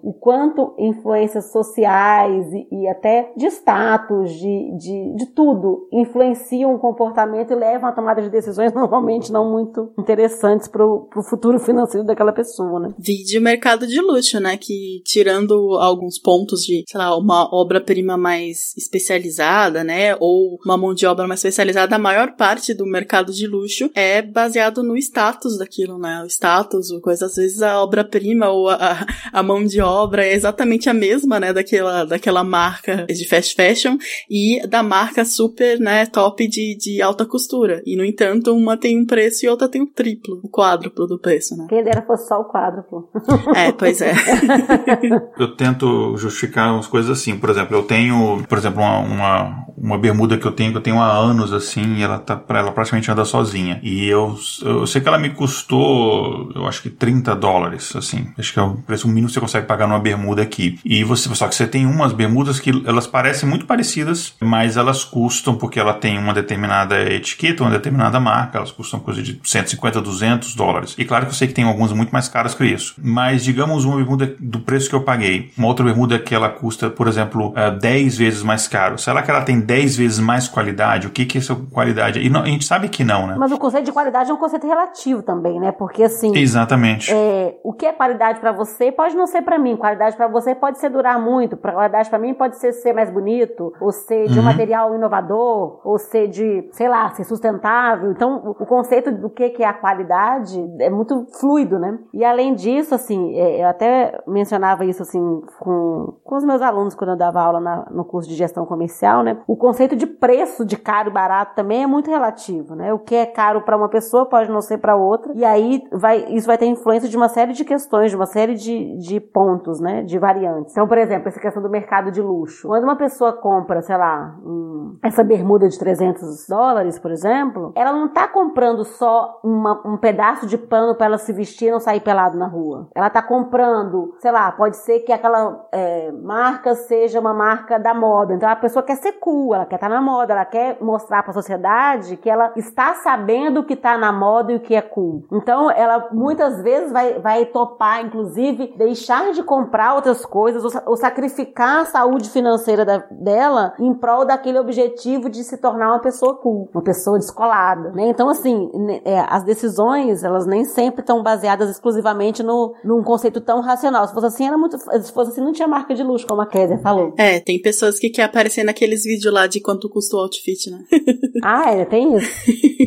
Speaker 3: O quanto influências sociais e, e até de status, de, de, de tudo, influenciam o comportamento e levam a tomada de decisões normalmente não muito interessantes para o futuro financeiro daquela pessoa, né?
Speaker 1: Vide o mercado de luxo, né? Que tirando alguns pontos de, sei lá, uma obra-prima mais especializada, né? Ou uma mão de obra mais especializada, a maior parte do mercado de luxo é baseado no status daquilo, né? O status, o coisa, às vezes a obra-prima ou a mão de obra é exatamente a mesma, né, daquela, daquela marca de fast fashion e da marca super, né, top de, de alta costura. E, no entanto, uma tem um preço e outra tem o um triplo, o quádruplo do preço, né?
Speaker 3: Quem dera fosse só o quádruplo.
Speaker 1: É, pois é.
Speaker 4: eu tento justificar umas coisas assim. Por exemplo, eu tenho, por exemplo, uma, uma, uma bermuda que eu tenho, que eu tenho há anos, assim, e ela tá, ela praticamente anda sozinha. E eu, eu sei que ela me custou, eu acho que 30 dólares, assim. Acho que é um preço mínimo você consegue pagar numa bermuda aqui. E você, só que você tem umas bermudas que elas parecem muito parecidas, mas elas custam, porque ela tem uma determinada etiqueta, uma determinada marca, elas custam coisa de 150, 200 dólares. E claro que eu sei que tem algumas muito mais caras que isso. Mas digamos uma bermuda do preço que eu paguei, uma outra bermuda que ela custa, por exemplo, 10 eh, vezes mais caro. Será que ela tem 10 vezes mais qualidade? O que que é essa qualidade? E não, a gente sabe que não, né?
Speaker 3: Mas o conceito de qualidade é um conceito relativo também, né? Porque assim.
Speaker 4: Exatamente.
Speaker 3: É, o que é qualidade para você pode não ser para mim. Qualidade para você pode ser durar muito. Qualidade para mim pode ser ser mais bonito, ou ser de uhum. um material inovador, ou ser de, sei lá, ser sustentável. Então, o, conceito do que, que é a qualidade é muito fluido, né? E além disso, assim, é, eu até mencionava isso assim com, com os meus alunos quando eu dava aula na, no curso de gestão comercial, né? O conceito de preço de caro e barato também é muito relativo, né? O que é caro para uma pessoa pode não ser para outra. E aí vai, isso vai ter influência de uma série de questões, de uma série de, de pontos, né? De variantes. Então, por exemplo, essa questão do mercado de luxo. Quando uma pessoa compra, sei lá, um, essa bermuda de 300 dólares, por exemplo, ela não tá comprando só uma, um pedaço de pano para ela se vestir e não sair pelado na rua. Ela tá comprando, sei lá, pode ser que aquela é, marca seja uma marca da moda. Então a pessoa quer ser cool, ela quer estar tá na moda, ela quer mostrar para a sociedade que ela está sabendo o que está na moda e o que é cool. Então ela muitas vezes vai, vai topar, inclusive, deixar de comprar outras coisas ou, ou sacrificar a saúde financeira da, dela em prol daquele objetivo de se tornar uma pessoa cool, uma pessoa descolada. Né? Então, assim, é, as decisões elas nem sempre estão baseadas exclusivamente no, num conceito tão racional. Se fosse assim, era muito. Se fosse assim, não tinha marca de luxo, como a Kézia falou.
Speaker 1: É, tem pessoas que querem aparecer naqueles vídeos lá de quanto custa o outfit, né?
Speaker 3: ah, é, tem isso.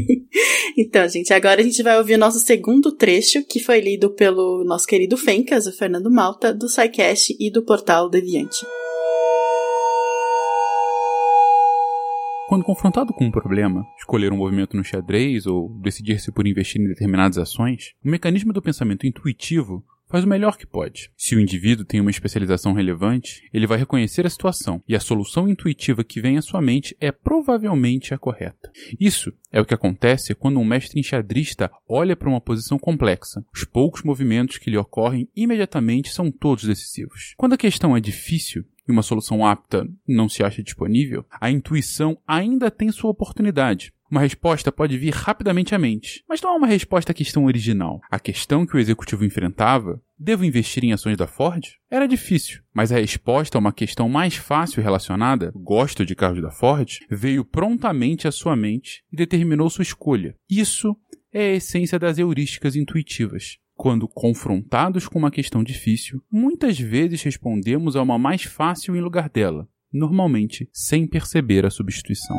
Speaker 1: então, gente, agora a gente vai ouvir o nosso segundo trecho, que foi lido pelo nosso querido Fencas, o Fernando Malta, do SciCast e do portal Deviante.
Speaker 6: Quando confrontado com um problema, escolher um movimento no xadrez ou decidir-se por investir em determinadas ações, o mecanismo do pensamento intuitivo faz o melhor que pode. Se o indivíduo tem uma especialização relevante, ele vai reconhecer a situação e a solução intuitiva que vem à sua mente é provavelmente a correta. Isso é o que acontece quando um mestre enxadrista olha para uma posição complexa. Os poucos movimentos que lhe ocorrem imediatamente são todos decisivos. Quando a questão é difícil, e uma solução apta não se acha disponível, a intuição ainda tem sua oportunidade. Uma resposta pode vir rapidamente à mente, mas não é uma resposta à questão original. A questão que o executivo enfrentava, devo investir em ações da Ford? Era difícil, mas a resposta a uma questão mais fácil relacionada, gosto de carros da Ford, veio prontamente à sua mente e determinou sua escolha. Isso é a essência das heurísticas intuitivas. Quando confrontados com uma questão difícil, muitas vezes respondemos a uma mais fácil em lugar dela, normalmente sem perceber a substituição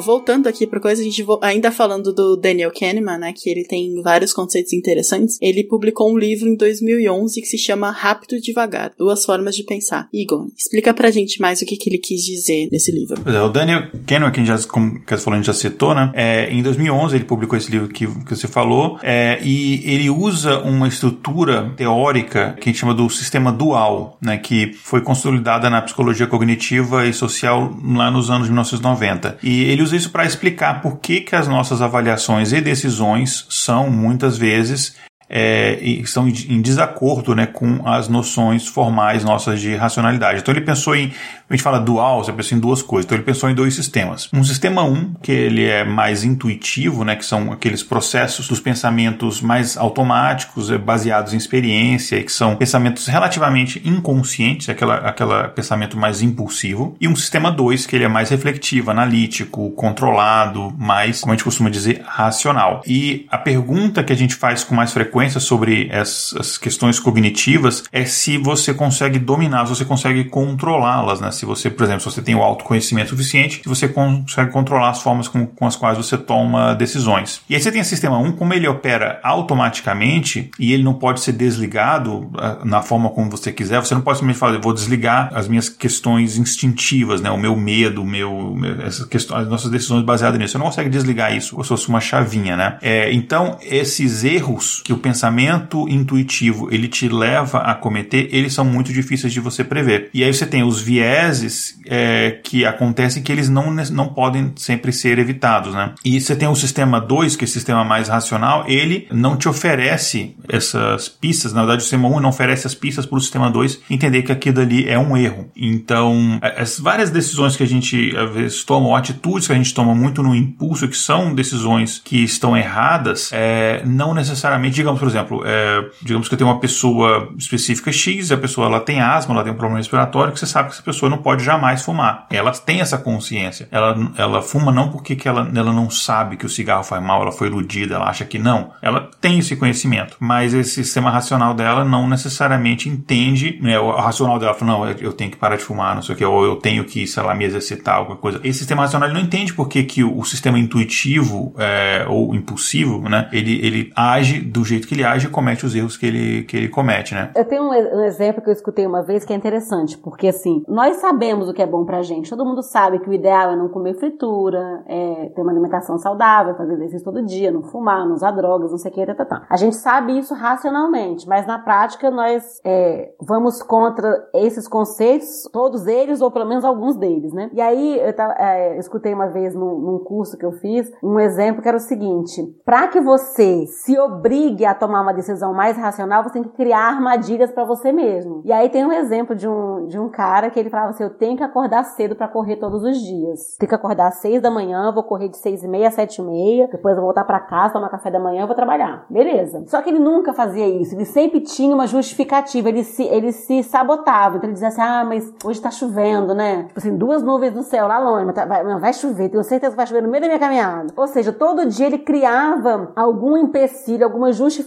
Speaker 1: voltando aqui pra coisa, a gente ainda falando do Daniel Kahneman, né, que ele tem vários conceitos interessantes, ele publicou um livro em 2011 que se chama Rápido e Devagar, Duas Formas de Pensar. Igor, explica pra gente mais o que, que ele quis dizer nesse livro.
Speaker 4: É, o Daniel Kahneman, que já, como que falou, a gente já citou, né, é, em 2011 ele publicou esse livro que, que você falou, é, e ele usa uma estrutura teórica que a gente chama do sistema dual, né, que foi consolidada na psicologia cognitiva e social lá nos anos 1990. E ele usa isso para explicar por que, que as nossas avaliações e decisões são, muitas vezes, é, estão em desacordo né, com as noções formais nossas de racionalidade. Então ele pensou em, a gente fala dual, você pensa em duas coisas. Então ele pensou em dois sistemas. Um sistema 1, um, que ele é mais intuitivo, né, que são aqueles processos dos pensamentos mais automáticos, é, baseados em experiência, que são pensamentos relativamente inconscientes, aquela, aquela pensamento mais impulsivo. E um sistema 2, que ele é mais refletivo, analítico, controlado, mais, como a gente costuma dizer, racional. E a pergunta que a gente faz com mais frequência frequência sobre essas questões cognitivas é se você consegue dominar, se você consegue controlá-las, né? Se você, por exemplo, se você tem o autoconhecimento suficiente, você consegue controlar as formas com, com as quais você toma decisões. E aí você tem o sistema 1, como ele opera automaticamente e ele não pode ser desligado ah, na forma como você quiser, você não pode simplesmente falar, vou desligar as minhas questões instintivas, né? O meu medo, o meu, essas questões, as nossas decisões baseadas nisso. Você não consegue desligar isso, como se fosse uma chavinha, né? É, então, esses erros que o pensamento intuitivo ele te leva a cometer, eles são muito difíceis de você prever. E aí você tem os vieses é, que acontecem que eles não, não podem sempre ser evitados, né? E você tem o sistema 2, que é o sistema mais racional, ele não te oferece essas pistas, na verdade o sistema 1 não oferece as pistas para o sistema 2 entender que aquilo ali é um erro. Então, é, as várias decisões que a gente às vezes toma, ou atitudes que a gente toma muito no impulso, que são decisões que estão erradas, é, não necessariamente, digamos, por exemplo, é, digamos que eu tenho uma pessoa específica X, a pessoa ela tem asma, ela tem um problema respiratório, que você sabe que essa pessoa não pode jamais fumar. Ela tem essa consciência. Ela, ela fuma não porque que ela, ela não sabe que o cigarro faz mal, ela foi iludida, ela acha que não. Ela tem esse conhecimento, mas esse sistema racional dela não necessariamente entende, né, o racional dela fala, não, eu tenho que parar de fumar, não sei o que, ou eu tenho que, sei lá, me exercitar, alguma coisa. Esse sistema racional não entende porque que o, o sistema intuitivo é, ou impulsivo, né, ele, ele age do jeito que ele age e comete os erros que ele, que ele comete, né.
Speaker 3: Eu tenho um, um exemplo que eu escutei uma vez que é interessante, porque assim, nós sabemos o que é bom pra gente, todo mundo sabe que o ideal é não comer fritura, é ter uma alimentação saudável, fazer exercício todo dia, não fumar, não usar drogas, não sei o que, tá, tá, tá. A gente sabe isso racionalmente, mas na prática nós é, vamos contra esses conceitos, todos eles, ou pelo menos alguns deles, né? E aí eu, tava, é, escutei uma vez num, num, curso que eu fiz um exemplo que era o seguinte: para que você se obrigue a tomar uma decisão mais racional, você tem que criar armadilhas para você mesmo. E aí tem um exemplo de um, de um cara que ele falava assim: eu tenho que acordar cedo para correr todos os dias. Tenho que acordar às seis da manhã, vou correr de seis e meia a sete e meia, depois vou voltar para casa, tomar café da manhã, vou trabalhar. Beleza. Só que ele nunca fazia isso. Ele sempre tinha uma justificativa. Ele se, ele se sabotava. Então ele dizia assim: ah, mas hoje tá chovendo, né? Tipo assim, duas nuvens no céu lá longe, mas tá, vai, vai chover, tenho certeza que vai chover no meio da minha caminhada. Ou seja, todo dia ele criava algum empecilho, alguma justificativa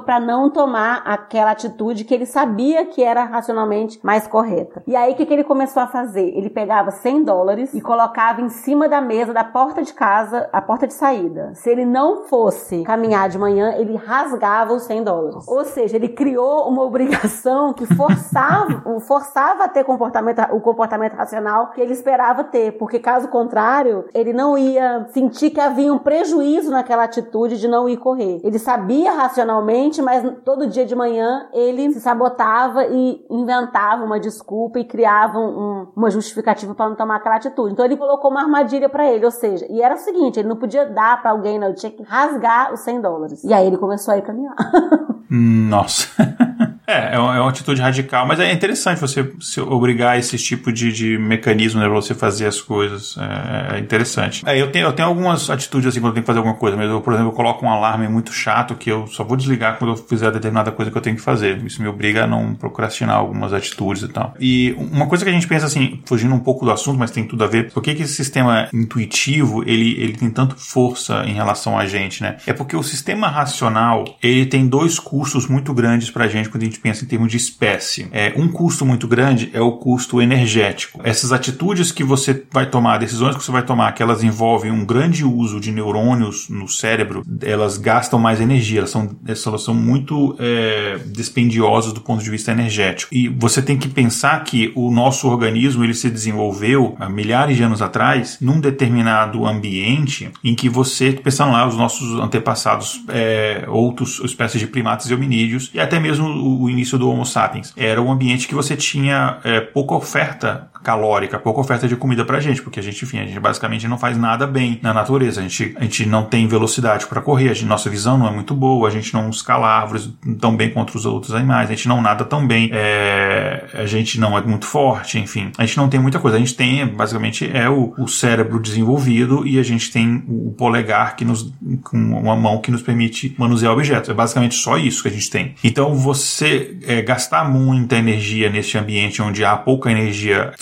Speaker 3: para não tomar aquela atitude que ele sabia que era racionalmente mais correta. E aí o que, que ele começou a fazer? Ele pegava 100 dólares e colocava em cima da mesa da porta de casa, a porta de saída. Se ele não fosse caminhar de manhã, ele rasgava os 100 dólares. Ou seja, ele criou uma obrigação que forçava, forçava a ter comportamento, o comportamento racional que ele esperava ter, porque caso contrário, ele não ia sentir que havia um prejuízo naquela atitude de não ir correr. Ele sabia racionalmente, mas todo dia de manhã ele se sabotava e inventava uma desculpa e criava um, uma justificativa para não tomar aquela atitude. Então ele colocou uma armadilha para ele, ou seja, e era o seguinte, ele não podia dar para alguém, não, ele tinha que rasgar os 100 dólares. E aí ele começou a ir caminhar.
Speaker 4: Nossa. É, é uma, é uma, atitude radical, mas é interessante você obrigar esse tipo de, de mecanismo né, pra você fazer as coisas. É, é interessante. É, eu, tenho, eu tenho algumas atitudes assim quando eu tenho que fazer alguma coisa, mas eu, por exemplo, eu coloco um alarme muito chato que eu só vou desligar quando eu fizer determinada coisa que eu tenho que fazer. Isso me obriga a não procrastinar algumas atitudes e tal. E uma coisa que a gente pensa assim, fugindo um pouco do assunto, mas tem tudo a ver, por que, que esse sistema intuitivo ele, ele tem tanta força em relação a gente, né? É porque o sistema racional ele tem dois custos muito grandes pra gente quando a gente gente pensa em termos de espécie. É, um custo muito grande é o custo energético. Essas atitudes que você vai tomar, decisões que você vai tomar, que elas envolvem um grande uso de neurônios no cérebro, elas gastam mais energia, elas são, elas são muito é, dispendiosas do ponto de vista energético. E você tem que pensar que o nosso organismo ele se desenvolveu há milhares de anos atrás num determinado ambiente em que você, pensando lá, os nossos antepassados, é, outros espécies de primatas e hominídeos, e até mesmo o início do Homo sapiens. Era um ambiente que você tinha é, pouca oferta calórica, pouca oferta de comida pra gente, porque a gente, enfim, a gente basicamente não faz nada bem na natureza. A gente, a gente não tem velocidade para correr, a gente, nossa visão não é muito boa, a gente não escala árvores tão bem quanto os outros animais, a gente não nada tão bem, é, a gente não é muito forte, enfim. A gente não tem muita coisa. A gente tem, basicamente, é o, o cérebro desenvolvido e a gente tem o polegar que nos, com uma mão que nos permite manusear objetos. É basicamente só isso que a gente tem. Então, você é, gastar muita energia nesse ambiente onde há pouca energia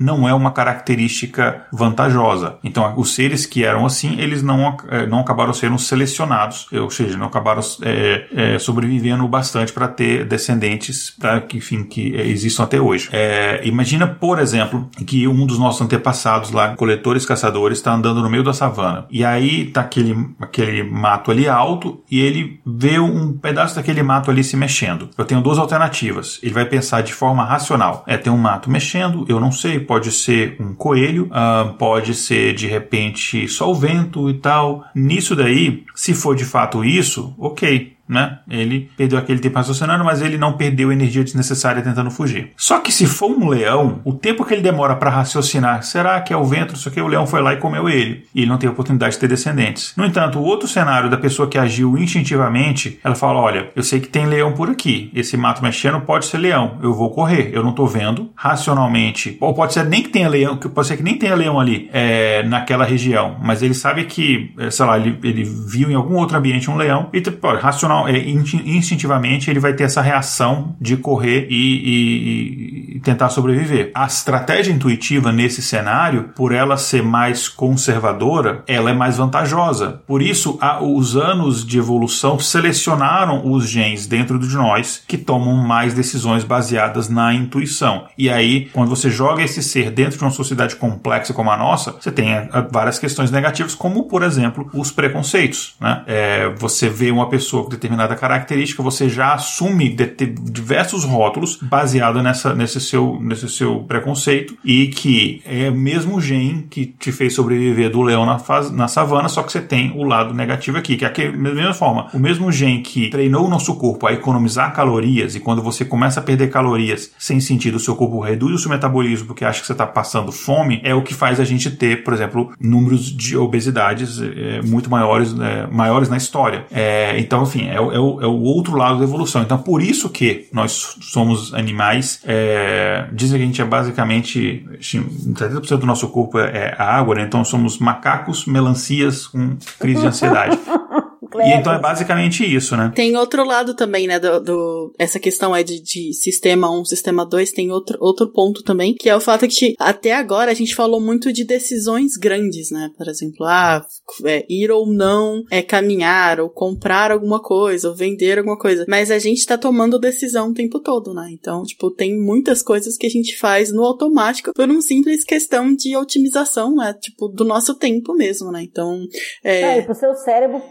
Speaker 4: não é uma característica vantajosa. Então, os seres que eram assim, eles não, eh, não acabaram sendo selecionados, ou seja, não acabaram é, é, sobrevivendo bastante para ter descendentes, para que, enfim, que existam até hoje. É, imagina, por exemplo, que um dos nossos antepassados lá, coletores caçadores, está andando no meio da savana e aí tá aquele, aquele mato ali alto e ele vê um pedaço daquele mato ali se mexendo. Eu tenho duas alternativas. Ele vai pensar de forma racional: é tem um mato mexendo, eu não sei, pode ser um coelho, uh, pode ser de repente só o vento e tal. Nisso daí, se for de fato isso, ok, né? Ele perdeu aquele tempo raciocinando, mas ele não perdeu energia desnecessária tentando fugir. Só que se for um leão, o tempo que ele demora para raciocinar, será que é o vento, isso aqui, o leão foi lá e comeu ele. E ele não tem oportunidade de ter descendentes. No entanto, o outro cenário da pessoa que agiu instintivamente, ela fala: olha, eu sei que tem leão por aqui. Esse mato mexendo pode ser leão. Eu vou correr. Eu não tô vendo. Racionalmente. Ou pode ser nem que tenha leão, pode ser que nem tenha leão ali é, naquela região. Mas ele sabe que, é, sei lá, ele, ele viu em algum outro ambiente um leão. E pode, racional, é, instintivamente ele vai ter essa reação de correr e, e, e tentar sobreviver. A estratégia intuitiva nesse cenário, por ela ser mais conservadora, ela é mais vantajosa. Por isso, a, os anos de evolução selecionaram os genes dentro de nós que tomam mais decisões baseadas na intuição. E aí, quando você joga esse ser dentro de uma sociedade complexa como a nossa, você tem é, várias questões negativas, como, por exemplo, os preconceitos. Né? É, você vê uma pessoa com determinada característica, você já assume diversos rótulos baseado nessa, nesse, seu, nesse seu preconceito e que é o mesmo gene que te fez sobreviver do leão na, faz, na savana, só que você tem o lado negativo aqui, que é aquele, da mesma forma, o mesmo gene que treinou o nosso corpo a economizar calorias e quando você começa a perder calorias sem sentido, o seu corpo reduz o seu metabolismo porque acha que você está passando fome, é o que faz a gente ter, por exemplo, números de obesidades é, muito maiores, é, maiores na história. É, então, enfim, é, é, o, é o outro lado da evolução. Então, por isso que nós somos animais, é, dizem que a gente é basicamente, 70% assim, do nosso corpo é, é água, né? Então somos macacos, melancias com crise de ansiedade. E então é basicamente isso, né?
Speaker 1: Tem outro lado também, né? Do, do essa questão é de, de sistema 1, sistema 2, tem outro, outro ponto também, que é o fato que até agora a gente falou muito de decisões grandes, né? Por exemplo, ah, é, ir ou não é caminhar, ou comprar alguma coisa, ou vender alguma coisa. Mas a gente tá tomando decisão o tempo todo, né? Então, tipo, tem muitas coisas que a gente faz no automático por uma simples questão de otimização, né? Tipo, do nosso tempo mesmo, né? Então.
Speaker 3: É, é pro seu cérebro,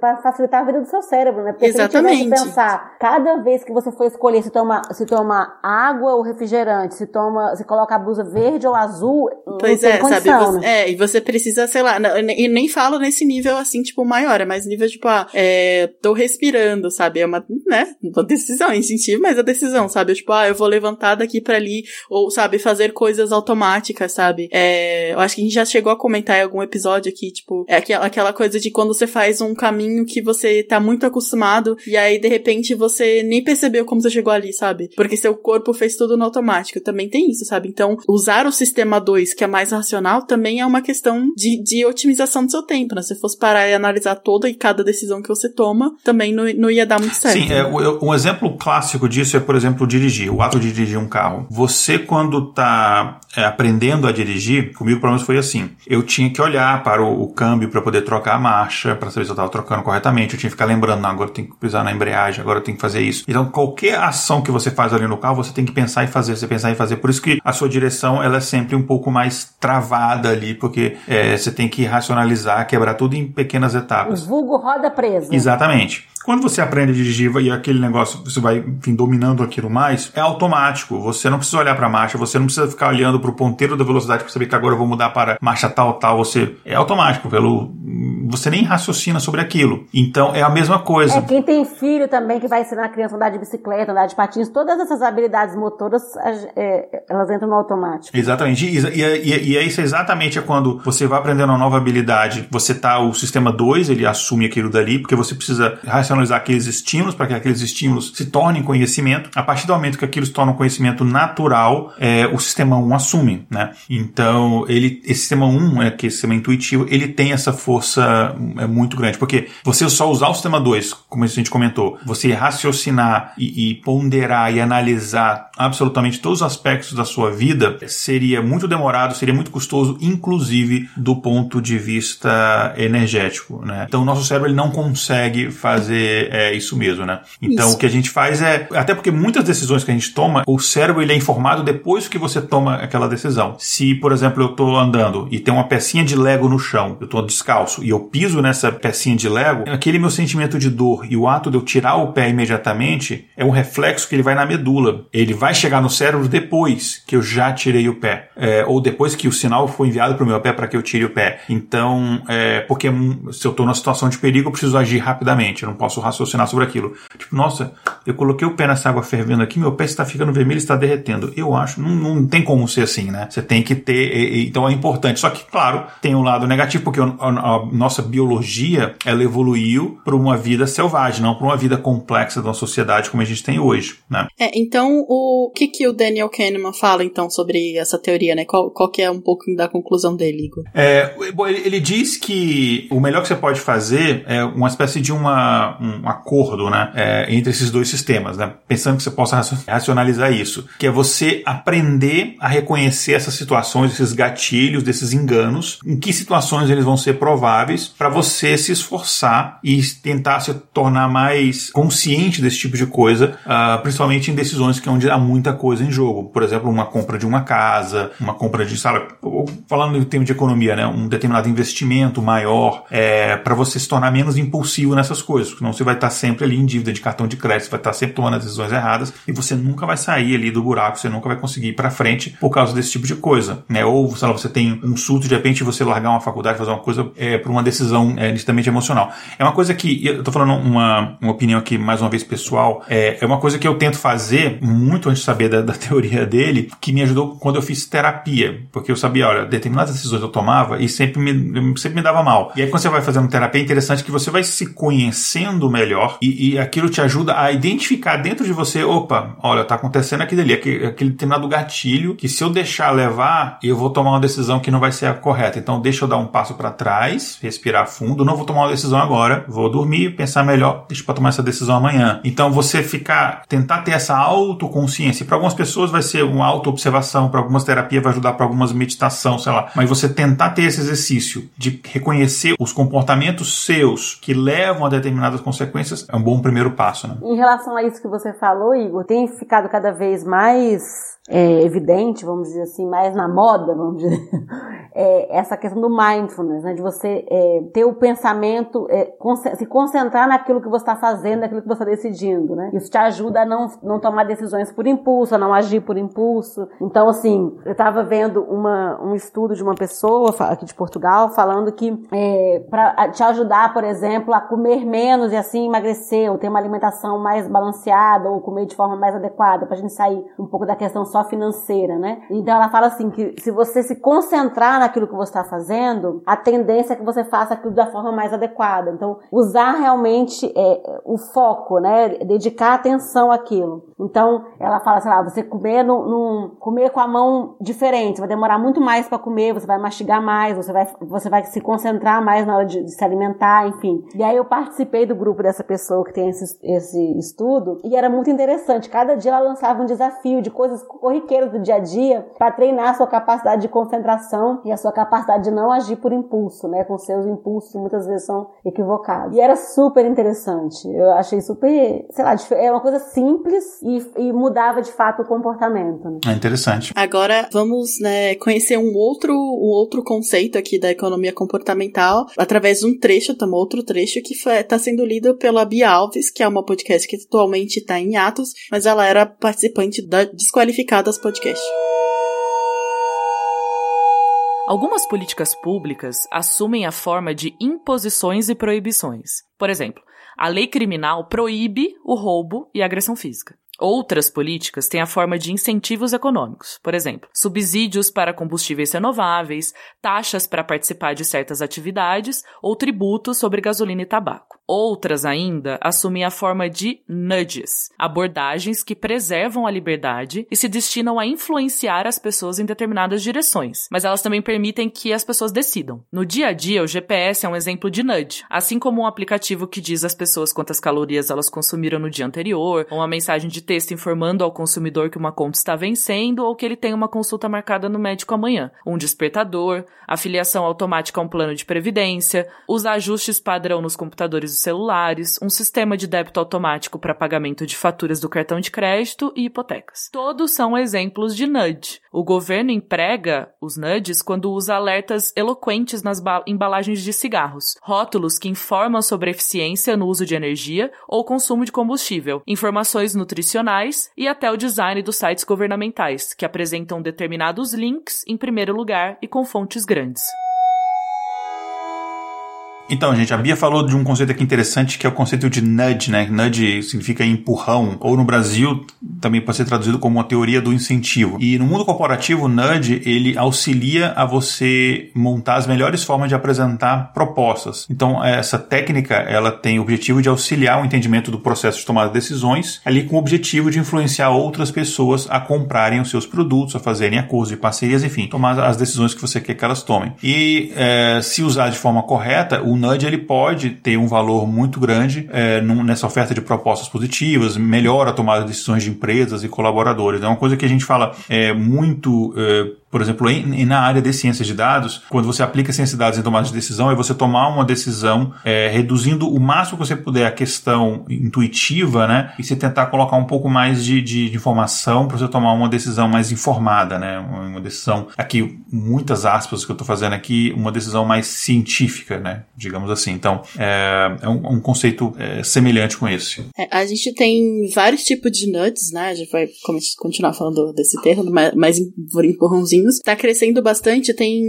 Speaker 3: para facilitar a vida do seu cérebro, né? Porque
Speaker 1: Exatamente.
Speaker 3: se você pensar, cada vez que você for escolher se toma, se toma água ou refrigerante, se toma, se coloca a blusa verde ou azul,
Speaker 1: pois é, condição, sabe? Você, né? É, e você precisa, sei lá, e nem falo nesse nível assim, tipo, maior, é mais nível tipo, ah, é, tô respirando, sabe? É uma, né, uma decisão instintiva, mas a decisão, sabe? Tipo, ah, eu vou levantar daqui para ali, ou, sabe, fazer coisas automáticas, sabe? É, eu acho que a gente já chegou a comentar em algum episódio aqui, tipo, é aquela, aquela coisa de quando você faz um caminho caminho que você tá muito acostumado e aí de repente você nem percebeu como você chegou ali, sabe? Porque seu corpo fez tudo no automático. Também tem isso, sabe? Então, usar o sistema 2, que é mais racional, também é uma questão de, de otimização do seu tempo, né? Se fosse parar e analisar toda e cada decisão que você toma, também não, não ia dar muito certo.
Speaker 4: Sim, é, um exemplo clássico disso é, por exemplo, dirigir, o ato de dirigir um carro. Você, quando tá é, aprendendo a dirigir, comigo pelo menos foi assim. Eu tinha que olhar para o, o câmbio para poder trocar a marcha, para saber se eu estava trocando corretamente, eu tinha que ficar lembrando, não, agora eu tenho que pisar na embreagem, agora eu tenho que fazer isso. Então, qualquer ação que você faz ali no carro, você tem que pensar em fazer, você pensar em fazer. Por isso que a sua direção, ela é sempre um pouco mais travada ali, porque é, você tem que racionalizar, quebrar tudo em pequenas etapas.
Speaker 3: O vulgo roda presa.
Speaker 4: Exatamente. Quando você aprende a dirigir e aquele negócio, você vai enfim, dominando aquilo mais, é automático. Você não precisa olhar para a marcha, você não precisa ficar olhando para o ponteiro da velocidade para saber que agora eu vou mudar para marcha tal, tal. Você é automático, pelo você nem raciocina sobre aquilo. Então é a mesma coisa.
Speaker 3: É quem tem filho também que vai ensinar a criança a andar de bicicleta, andar de patins, todas essas habilidades motoras, é, elas entram no automático.
Speaker 4: Exatamente. E, e, e, e isso exatamente é quando você vai aprendendo uma nova habilidade, você tá o sistema 2, ele assume aquilo dali, porque você precisa racionalizar racionalizar aqueles estímulos para que aqueles estímulos se tornem conhecimento. A partir do momento que aquilo se torna um conhecimento natural, é, o sistema 1 assume, né? Então, ele, esse sistema 1, é, que é esse sistema intuitivo, ele tem essa força é, muito grande, porque você só usar o sistema 2, como a gente comentou, você raciocinar e, e ponderar e analisar absolutamente todos os aspectos da sua vida, seria muito demorado, seria muito custoso, inclusive do ponto de vista energético, né? Então, o nosso cérebro ele não consegue fazer é isso mesmo, né? Então isso. o que a gente faz é, até porque muitas decisões que a gente toma, o cérebro ele é informado depois que você toma aquela decisão. Se, por exemplo, eu estou andando e tem uma pecinha de Lego no chão, eu estou descalço e eu piso nessa pecinha de Lego, aquele meu sentimento de dor e o ato de eu tirar o pé imediatamente é um reflexo que ele vai na medula. Ele vai chegar no cérebro depois que eu já tirei o pé, é, ou depois que o sinal foi enviado para o meu pé para que eu tire o pé. Então, é, porque se eu estou numa situação de perigo, eu preciso agir rapidamente, eu não posso posso raciocinar sobre aquilo. Tipo, nossa, eu coloquei o pé nessa água fervendo aqui, meu pé está ficando vermelho, está derretendo. Eu acho, não, não tem como ser assim, né? Você tem que ter, e, então é importante. Só que, claro, tem um lado negativo, porque a, a nossa biologia, ela evoluiu para uma vida selvagem, não para uma vida complexa de uma sociedade como a gente tem hoje, né?
Speaker 1: É, então, o que que o Daniel Kahneman fala, então, sobre essa teoria, né? Qual, qual que é um pouco da conclusão dele, Igor?
Speaker 4: É, ele diz que o melhor que você pode fazer é uma espécie de uma, um acordo, né? É, entre esses dois sistemas, né? Pensando que você possa racionalizar isso, que é você aprender a reconhecer essas situações, esses gatilhos, desses enganos, em que situações eles vão ser prováveis para você se esforçar e tentar se tornar mais consciente desse tipo de coisa, uh, principalmente em decisões que é onde há muita coisa em jogo. Por exemplo, uma compra de uma casa, uma compra de sala, falando em termos de economia, né? Um determinado investimento maior, é, para você se tornar menos impulsivo nessas coisas, senão você vai estar sempre ali em dívida de cartão de crédito, você vai estar sempre tomando as decisões erradas e você nunca vai sair ali do buraco, você nunca vai conseguir ir para frente por causa desse tipo de coisa, né? Ou, sei lá, você tem um surto de repente você largar uma faculdade, fazer uma coisa é, por uma decisão é, nitidamente emocional. É uma coisa que, eu tô falando uma, uma opinião aqui mais uma vez pessoal, é, é uma coisa que eu tento fazer muito antes de saber da, da teoria dele, que me ajudou quando eu fiz terapia, porque eu sabia, olha, determinadas decisões eu tomava e sempre me, sempre me dava mal. E aí quando você vai fazendo terapia é interessante que você vai se conhecendo melhor e, e aquilo te ajuda a identificar dentro de você, opa, olha, tá acontecendo aquilo ali, aquele, aquele determinado gatilho que se eu deixar levar, eu vou tomar uma decisão que não vai ser a correta. Então deixa eu dar um passo para trás, respirar fundo, não vou tomar uma decisão agora, vou dormir, pensar melhor, deixa para tomar essa decisão amanhã. Então você ficar, tentar ter essa autoconsciência. Para algumas pessoas vai ser uma auto-observação, para algumas terapias vai ajudar, para algumas meditação, sei lá. Mas você tentar ter esse exercício de reconhecer os comportamentos seus que levam a determinadas consequências é um bom primeiro passo, né?
Speaker 3: Em relação a isso que você falou, Igor, tem ficado cada vez mais é, evidente, vamos dizer assim, mais na moda, vamos dizer, é essa questão do mindfulness, né, de você é, ter o pensamento, é, se concentrar naquilo que você está fazendo, naquilo que você está decidindo, né? Isso te ajuda a não, não tomar decisões por impulso, a não agir por impulso. Então, assim, eu estava vendo uma, um estudo de uma pessoa aqui de Portugal falando que é, para te ajudar, por exemplo, a comer menos e assim emagrecer, ou ter uma alimentação mais balanceada, ou comer de forma mais adequada, para a gente sair um pouco da questão só financeira, né? Então ela fala assim que se você se concentrar naquilo que você está fazendo, a tendência é que você faça aquilo da forma mais adequada. Então usar realmente é, o foco, né? Dedicar atenção àquilo. Então ela fala, sei lá, você comer no, no comer com a mão diferente, vai demorar muito mais para comer, você vai mastigar mais, você vai você vai se concentrar mais na hora de, de se alimentar, enfim. E aí eu participei do grupo dessa pessoa que tem esse, esse estudo e era muito interessante. Cada dia ela lançava um desafio de coisas corriqueiras do dia a dia para treinar a sua capacidade de concentração e a sua capacidade de não agir por impulso, né? Com seus impulsos muitas vezes são equivocados. E era super interessante. Eu achei super, sei lá, é uma coisa simples e, e mudava de fato o comportamento. Né?
Speaker 4: É interessante.
Speaker 1: Agora vamos né, conhecer um outro, um outro conceito aqui da economia comportamental através de um trecho, também outro trecho que está sendo lido pela Bia Alves, que é uma podcast que atualmente está em atos, mas ela era participante da desqualificada Picadas Podcast.
Speaker 5: Algumas políticas públicas assumem a forma de imposições e proibições. Por exemplo, a lei criminal proíbe o roubo e a agressão física. Outras políticas têm a forma de incentivos econômicos, por exemplo, subsídios para combustíveis renováveis, taxas para participar de certas atividades ou tributos sobre gasolina e tabaco. Outras ainda assumem a forma de nudges, abordagens que preservam a liberdade e se destinam a influenciar as pessoas em determinadas direções, mas elas também permitem que as pessoas decidam. No dia a dia, o GPS é um exemplo de nudge, assim como um aplicativo que diz às pessoas quantas calorias elas consumiram no dia anterior, ou uma mensagem de texto informando ao consumidor que uma conta está vencendo ou que ele tem uma consulta marcada no médico amanhã, um despertador, afiliação automática a um plano de previdência, os ajustes padrão nos computadores celulares, um sistema de débito automático para pagamento de faturas do cartão de crédito e hipotecas. Todos são exemplos de nudge. O governo emprega os nudges quando usa alertas eloquentes nas embalagens de cigarros, rótulos que informam sobre eficiência no uso de energia ou consumo de combustível, informações nutricionais e até o design dos sites governamentais, que apresentam determinados links em primeiro lugar e com fontes grandes.
Speaker 4: Então, gente, a Bia falou de um conceito aqui interessante que é o conceito de nudge, né? Nudge significa empurrão, ou no Brasil também pode ser traduzido como uma teoria do incentivo. E no mundo corporativo, o nudge, ele auxilia a você montar as melhores formas de apresentar propostas. Então, essa técnica, ela tem o objetivo de auxiliar o entendimento do processo de tomada de decisões, ali com o objetivo de influenciar outras pessoas a comprarem os seus produtos, a fazerem acordos de parcerias, enfim, tomar as decisões que você quer que elas tomem. E é, se usar de forma correta, o nudge ele pode ter um valor muito grande é, nessa oferta de propostas positivas, melhora a tomada de decisões de empresas e colaboradores. É uma coisa que a gente fala é, muito é, por exemplo, em, na área de ciências de dados, quando você aplica ciências de dados em tomada de decisão, é você tomar uma decisão é, reduzindo o máximo que você puder a questão intuitiva, né? E você tentar colocar um pouco mais de, de, de informação para você tomar uma decisão mais informada, né? Uma decisão, aqui, muitas aspas que eu estou fazendo aqui, uma decisão mais científica, né? Digamos assim. Então, é, é um, um, conceito é, semelhante com esse.
Speaker 1: É, a gente tem vários tipos de nuts, né? A gente vai continuar falando desse termo, mas, mas empurrãozinho Tá crescendo bastante, tem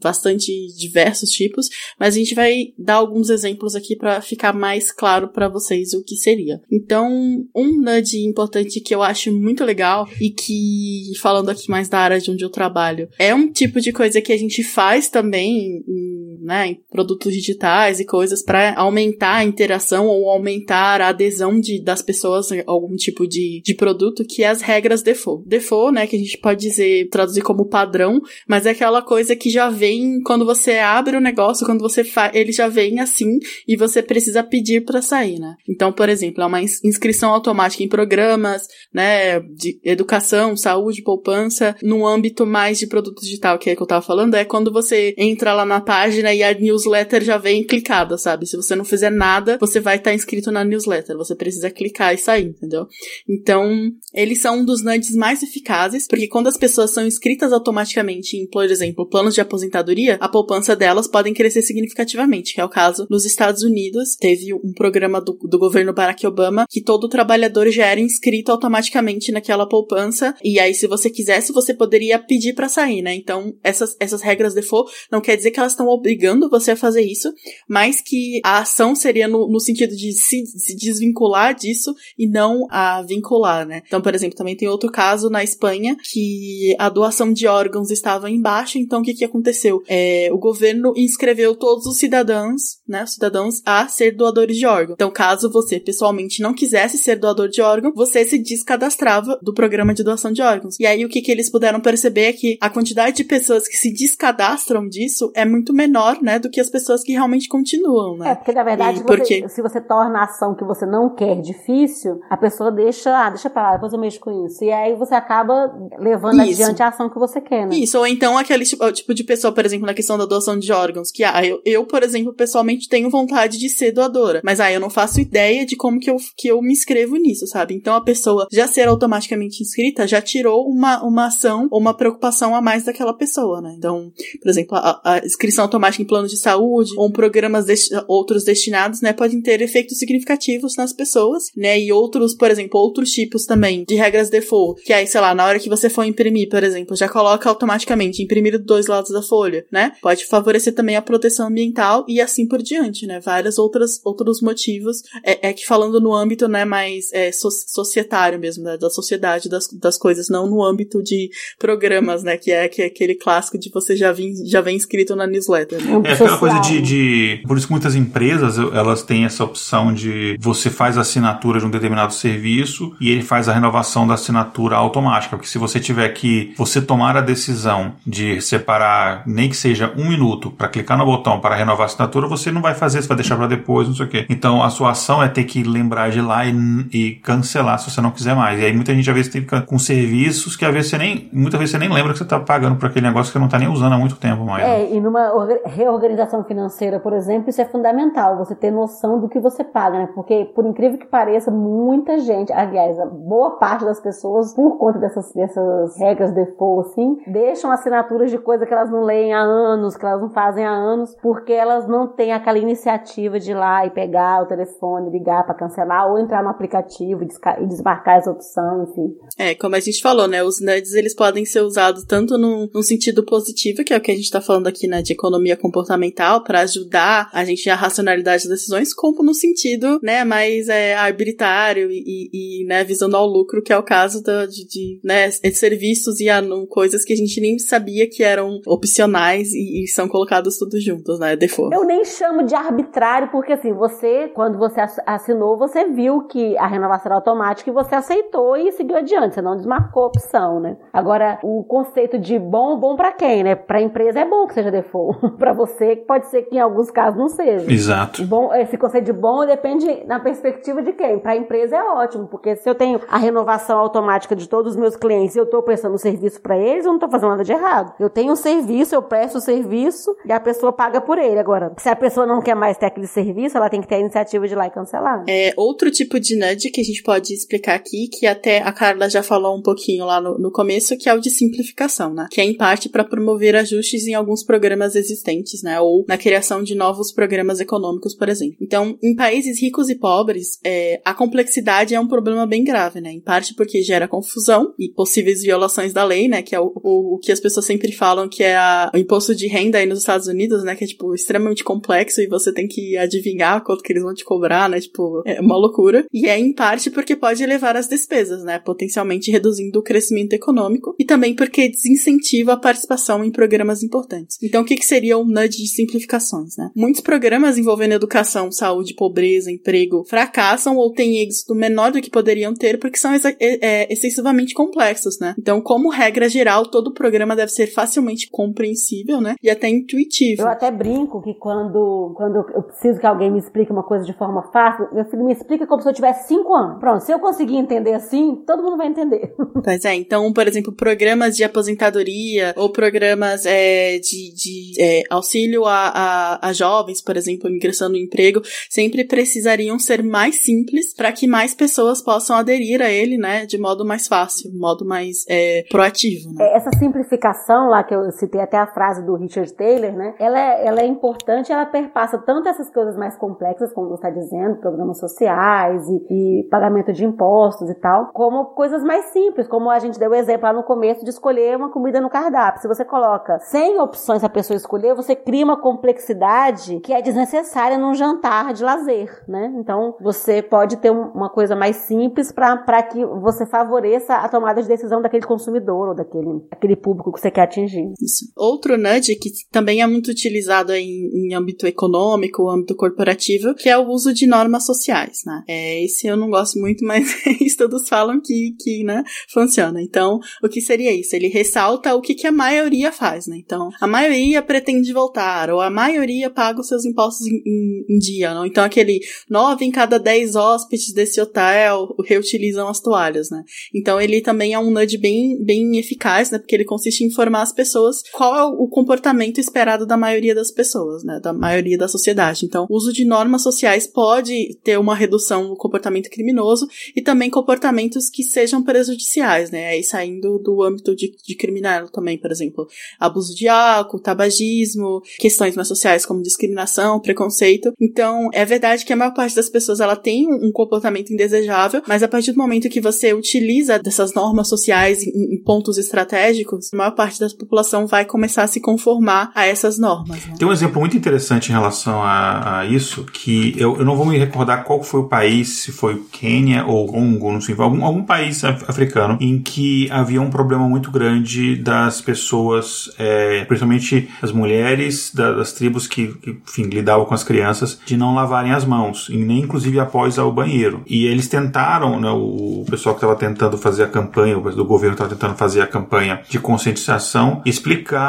Speaker 1: bastante diversos tipos, mas a gente vai dar alguns exemplos aqui para ficar mais claro para vocês o que seria. Então, um nudge importante que eu acho muito legal e que, falando aqui mais da área de onde eu trabalho, é um tipo de coisa que a gente faz também em, né, em produtos digitais e coisas para aumentar a interação ou aumentar a adesão de, das pessoas a algum tipo de, de produto, que é as regras default. Default, né, que a gente pode dizer, traduzir como padrão, mas é aquela coisa que já vem quando você abre o negócio, quando você faz, ele já vem assim e você precisa pedir para sair, né? Então, por exemplo, é uma inscrição automática em programas, né, de educação, saúde, poupança, no âmbito mais de produto digital, que é que eu tava falando, é quando você entra lá na página e a newsletter já vem clicada, sabe? Se você não fizer nada, você vai estar tá inscrito na newsletter, você precisa clicar e sair, entendeu? Então, eles são um dos nudges mais eficazes, porque quando as pessoas são inscritas automaticamente em, por exemplo, planos de aposentadoria, a poupança delas podem crescer significativamente, que é o caso nos Estados Unidos. Teve um programa do, do governo Barack Obama que todo trabalhador já era inscrito automaticamente naquela poupança, e aí se você quisesse, você poderia pedir para sair, né? Então, essas, essas regras default não quer dizer que elas estão obrigando você a fazer isso, mas que a ação seria no, no sentido de se, se desvincular disso e não a vincular, né? Então, por exemplo, também tem outro caso na Espanha que a doação de órgãos estava em baixa, então o que, que aconteceu? É, o governo inscreveu todos os cidadãos, né, os cidadãos a ser doadores de órgão. Então, caso você pessoalmente não quisesse ser doador de órgão, você se descadastrava do programa de doação de órgãos. E aí o que, que eles puderam perceber é que a quantidade de pessoas que se descadastram disso é muito menor, né, do que as pessoas que realmente continuam, né?
Speaker 3: É, porque na verdade, você, porque... se você torna a ação que você não quer difícil, a pessoa deixa, ah, deixa pra lá, depois eu mexo com isso. E aí você acaba levando Isso. adiante a ação que você quer, né?
Speaker 1: Isso, ou então aquele tipo, tipo de pessoa, por exemplo, na questão da doação de órgãos, que ah, eu, eu, por exemplo, pessoalmente tenho vontade de ser doadora, mas ah, eu não faço ideia de como que eu, que eu me inscrevo nisso, sabe? Então a pessoa já ser automaticamente inscrita já tirou uma, uma ação ou uma preocupação a mais daquela pessoa, né? Então, por exemplo, a, a inscrição automática em planos de saúde ou programas outros destinados, né, podem ter efeitos significativos nas pessoas, né? E outros, por exemplo, outros tipos também de regras default, que aí, sei lá, na hora que você for imprimir, por exemplo, já coloca automaticamente imprimir dos dois lados da folha, né? Pode favorecer também a proteção ambiental e assim por diante, né? Várias outras outros motivos. É, é que falando no âmbito, né, mais é, so, societário mesmo, né, da sociedade das, das coisas, não no âmbito de programas, né? Que é, que é aquele clássico de você já, vem já vem inscrito na newsletter. Né?
Speaker 4: É aquela coisa de, de. Por isso que muitas empresas elas têm essa opção de você faz a assinatura de um determinado serviço e ele faz a renovação da assinatura automática. Porque se você tiver que. Você tomar a decisão de separar nem que seja um minuto para clicar no botão para renovar a assinatura, você não vai fazer, você vai deixar para depois, não sei o quê. Então a sua ação é ter que lembrar de ir lá e, e cancelar se você não quiser mais. E aí muita gente às vezes fica com serviços que às vezes você nem, muitas vezes você nem lembra que você está pagando por aquele negócio que você não está nem usando há muito tempo mais.
Speaker 3: É, né? e numa reorganização financeira, por exemplo, isso é fundamental, você ter noção do que você paga, né? Porque, por incrível que pareça, muita gente, aliás, a boa parte das pessoas, por conta dessas, dessas regras default, assim, deixam assinaturas de coisa que elas não leem têm há anos, que elas não fazem há anos, porque elas não têm aquela iniciativa de ir lá e pegar o telefone, ligar para cancelar, ou entrar no aplicativo e desmarcar essa opção, enfim.
Speaker 1: É, como a gente falou, né? Os nudes eles podem ser usados tanto num, num sentido positivo, que é o que a gente tá falando aqui, né, de economia comportamental, para ajudar a gente a racionalidade das decisões, como no sentido, né, mais é, arbitrário e, e, né, visando ao lucro, que é o caso da, de, de, né, serviços e coisas que a gente nem sabia que eram opcionais e, e são colocados todos juntos, né, default.
Speaker 3: Eu nem chamo de arbitrário, porque assim, você, quando você assinou, você viu que a renovação era automática e você aceitou e seguiu adiante, você não desmarcou a opção, né. Agora, o conceito de bom, bom para quem, né? Pra empresa é bom que seja default. para você, pode ser que em alguns casos não seja.
Speaker 4: Exato.
Speaker 3: Bom, esse conceito de bom depende na perspectiva de quem. Para a empresa é ótimo, porque se eu tenho a renovação automática de todos os meus clientes e eu estou prestando serviço para eles, eu não estou fazendo nada de errado. Eu tenho um serviço, eu presto o serviço e a pessoa paga por ele. Agora, se a pessoa não quer mais ter aquele serviço, ela tem que ter a iniciativa de ir lá e cancelar.
Speaker 1: É outro tipo de nudge que a gente pode explicar aqui, que até a Carla já falou um pouquinho lá no, no começo, que é o de simplificação, né? Que é em parte para promover ajustes em alguns programas existentes, né? Ou na criação de novos programas econômicos, por exemplo. Então, em países ricos e pobres, é, a complexidade é um problema bem grave, né? Em parte porque gera confusão e possíveis violações da lei, né? Que é o, o, o que as pessoas sempre falam que é a, o imposto de renda aí nos Estados Unidos, né? Que é, tipo, extremamente complexo e você tem que adivinhar quanto que eles vão te cobrar, né? Tipo, é uma loucura. E é em parte porque pode elevar as despesas, né? Potencialmente reduzindo o crescimento econômico e também porque desincentiva a participação em programas importantes. Então, o que, que seria um nudge de simplificações, né? Muitos programas envolvendo educação, saúde, pobreza, emprego fracassam ou têm êxito menor do que poderiam ter porque são é, excessivamente complexos, né? Então, como regra geral, todo programa deve ser facilmente compreensível, né? E até intuitivo.
Speaker 3: Eu até brinco que quando, quando eu preciso que alguém me explique uma coisa de forma fácil, meu filho me explica como se eu tivesse cinco anos. Pronto, se eu conseguir entender assim, todo mundo vai entender.
Speaker 1: Pois é, então, por exemplo, programas de aposentadoria ou programas é, de, de é, auxílio a, a, a, jovens, por exemplo, ingressando no emprego, sempre precisariam ser mais simples para que mais pessoas possam aderir a ele, né, de modo mais fácil, modo mais é, proativo. Né?
Speaker 3: É, essa simplificação lá que eu citei até a frase do Richard Taylor, né, ela é, ela é importante, ela perpassa tanto essas coisas mais complexas, como você está dizendo, programas sociais e, e pagamento de impostos e tal, como coisas mais simples, como a gente deu o exemplo lá no começo de escolher uma comida no cardápio. Se você coloca 100 opções a pessoa escolher, você cria uma complexidade que é desnecessária num jantar de lazer, né? Então, você pode ter uma coisa mais simples para que você favoreça a tomada de decisão daquele consumidor ou daquele, daquele público que você quer atingir.
Speaker 1: Isso. Outro nudge que também é muito utilizado em, em âmbito econômico, âmbito corporativo, que é o uso de normas sociais, né? É, esse eu não gosto muito, mas estudos falam que, que né, funciona. Então, o que seria isso? Ele ressalta o que, que a maioria faz, né? Então, a maioria pretende voltar, ou a maioria paga os seus impostos em, em, em dia, não? Então, aquele nove em cada dez hóspedes desse hotel reutilizam as toalhas, né? Então, ele também é um nudge bem, bem eficaz, né? Porque ele consiste em informar as pessoas qual é o comportamento esperado da maioria das pessoas, né? Da maioria da sociedade. Então, o uso de normas sociais pode ter uma redução no comportamento criminoso e também comportamentos que sejam prejudiciais, né? Aí saindo do âmbito de, de criminal também, por exemplo, abuso de álcool, tabagismo, questões mais sociais como discriminação, preconceito. Então, é verdade que a maior parte das pessoas ela tem um comportamento indesejável, mas a partir do momento que você utiliza dessas normas sociais em, em pontos estratégicos, a maior parte da população vai começar a se conformar a essas normas. Né?
Speaker 4: Tem um exemplo muito interessante em relação a, a isso, que eu, eu, não vou me recordar qual foi o país, se foi o Quênia ou Congo, não sei, algum, algum país africano, em que havia um problema muito grande das pessoas, é, principalmente as mulheres da, das tribos que, que enfim, lidavam com as crianças, de não lavarem as mãos, e nem inclusive após ao banheiro. E eles tentaram, né, o pessoal que estava tentando fazer a campanha, o do governo estava tentando fazer a campanha de conscientização,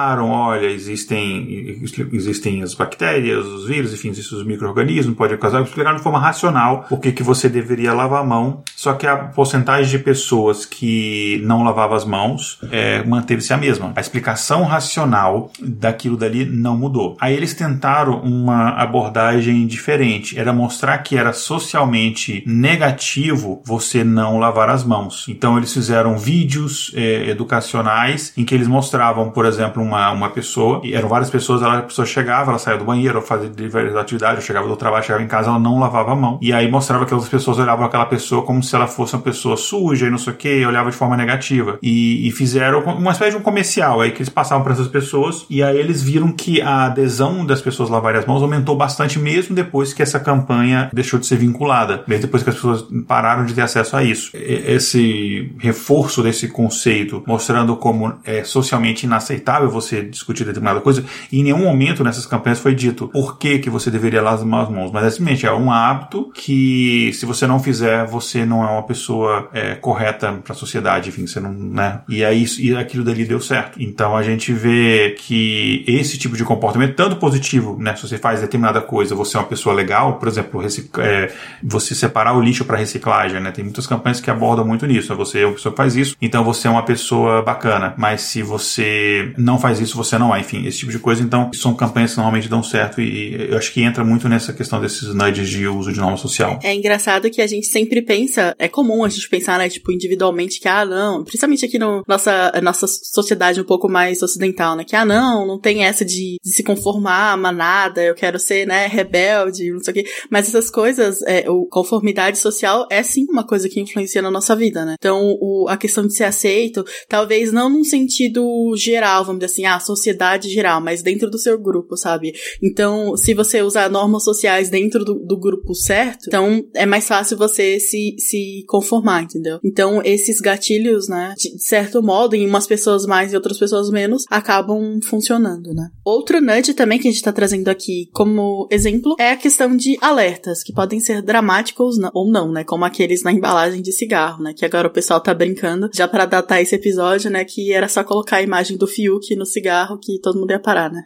Speaker 4: explicaram, olha, existem, existem as bactérias, os vírus, enfim, existem os micro-organismos, pode causar, explicaram de forma racional o que, que você deveria lavar a mão, só que a porcentagem de pessoas que não lavavam as mãos é, manteve-se a mesma. A explicação racional daquilo dali não mudou. Aí eles tentaram uma abordagem diferente, era mostrar que era socialmente negativo você não lavar as mãos. Então eles fizeram vídeos é, educacionais em que eles mostravam, por exemplo, uma uma, uma pessoa, e eram várias pessoas, ela, a pessoa chegava, ela saía do banheiro, fazia diversas atividades, eu chegava do trabalho, chegava em casa, ela não lavava a mão. E aí mostrava que as pessoas olhavam aquela pessoa como se ela fosse uma pessoa suja e não sei o que, olhava de forma negativa. E, e fizeram uma espécie de um comercial aí que eles passavam para essas pessoas, e aí eles viram que a adesão das pessoas lavarem as mãos aumentou bastante mesmo depois que essa campanha deixou de ser vinculada, mesmo depois que as pessoas pararam de ter acesso a isso. Esse reforço desse conceito, mostrando como é socialmente inaceitável você discutir determinada coisa, e em nenhum momento nessas campanhas foi dito por que, que você deveria lavar as mãos, mas é simplesmente é um hábito que se você não fizer, você não é uma pessoa é, correta para a sociedade, enfim, você não, né? E aí e aquilo dali deu certo. Então a gente vê que esse tipo de comportamento, tanto positivo, né? Se você faz determinada coisa, você é uma pessoa legal, por exemplo, é, você separar o lixo para reciclagem, né? Tem muitas campanhas que abordam muito nisso. Né? Você é uma pessoa que faz isso, então você é uma pessoa bacana. Mas se você não faz isso, você não é. Enfim, esse tipo de coisa. Então, são campanhas que normalmente dão certo e eu acho que entra muito nessa questão desses nudges de uso de norma social.
Speaker 1: É engraçado que a gente sempre pensa, é comum a gente pensar, né, tipo, individualmente que, ah, não, principalmente aqui no nossa, nossa sociedade um pouco mais ocidental, né, que, ah, não, não tem essa de, de se conformar manada, eu quero ser, né, rebelde, não sei o quê. Mas essas coisas, é, o conformidade social é sim uma coisa que influencia na nossa vida, né? Então, o, a questão de ser aceito, talvez não num sentido geral, vamos dizer assim, ah, sociedade geral, mas dentro do seu grupo, sabe? Então, se você usar normas sociais dentro do, do grupo certo, então é mais fácil você se, se conformar, entendeu? Então, esses gatilhos, né, de certo modo, em umas pessoas mais e outras pessoas menos, acabam funcionando, né? Outro nudge também que a gente tá trazendo aqui como exemplo é a questão de alertas, que podem ser dramáticos ou não, né? Como aqueles na embalagem de cigarro, né? Que agora o pessoal tá brincando, já para datar esse episódio, né? Que era só colocar a imagem do Fiuk no cigarro que todo mundo ia parar, né?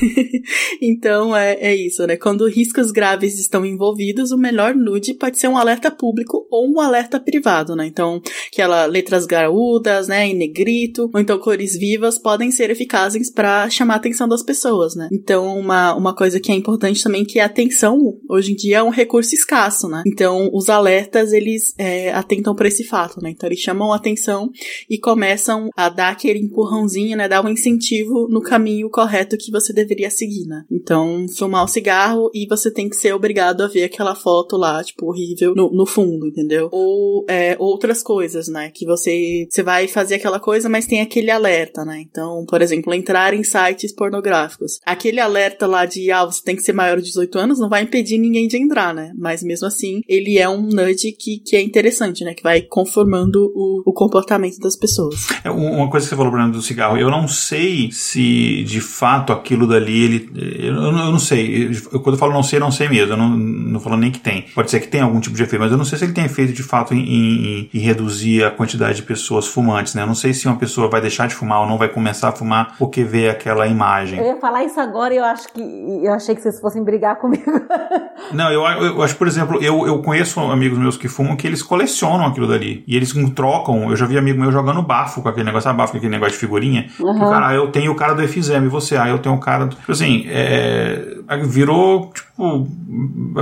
Speaker 1: então é, é isso, né? Quando riscos graves estão envolvidos, o melhor nude pode ser um alerta público ou um alerta privado, né? Então, aquela letras graúdas, né? Em negrito, ou então cores vivas podem ser eficazes para chamar a atenção das pessoas, né? Então, uma, uma coisa que é importante também que é a atenção, hoje em dia, é um recurso escasso, né? Então, os alertas, eles é, atentam para esse fato, né? Então, eles chamam a atenção e começam a dar aquele empurrãozinho, né? Dar um incentivo no caminho correto que você deveria seguir, né? Então, fumar o cigarro e você tem que ser obrigado a ver aquela foto lá, tipo, horrível no, no fundo, entendeu? Ou é, outras coisas, né? Que você, você vai fazer aquela coisa, mas tem aquele alerta, né? Então, por exemplo, entrar em sites pornográficos. Aquele alerta lá de, ah, você tem que ser maior de 18 anos, não vai impedir ninguém de entrar, né? Mas mesmo assim, ele é um nudge que, que é interessante, né? Que vai conformando o, o comportamento das pessoas.
Speaker 4: É, uma coisa que você falou, Bruno, do cigarro, eu não sei se de fato aquilo dali, ele. Eu, eu não sei. Eu, quando eu falo não sei, não sei mesmo. Eu não, não falo nem que tem. Pode ser que tenha algum tipo de efeito, mas eu não sei se ele tem efeito de fato em, em, em reduzir a quantidade de pessoas fumantes, né? Eu não sei se uma pessoa vai deixar de fumar ou não vai começar a fumar porque vê aquela imagem.
Speaker 3: Eu ia falar isso agora e eu acho que. Eu achei que vocês fossem brigar comigo.
Speaker 4: não, eu, eu acho, por exemplo, eu, eu conheço amigos meus que fumam que eles colecionam aquilo dali. E eles trocam. Eu já vi amigo meu jogando bafo com aquele negócio, sabe, bafo com aquele negócio de figurinha. Uhum. O cara, ah, eu tenho o cara do FZM, e você, ah, eu tenho o cara do. Tipo assim, é, virou, tipo,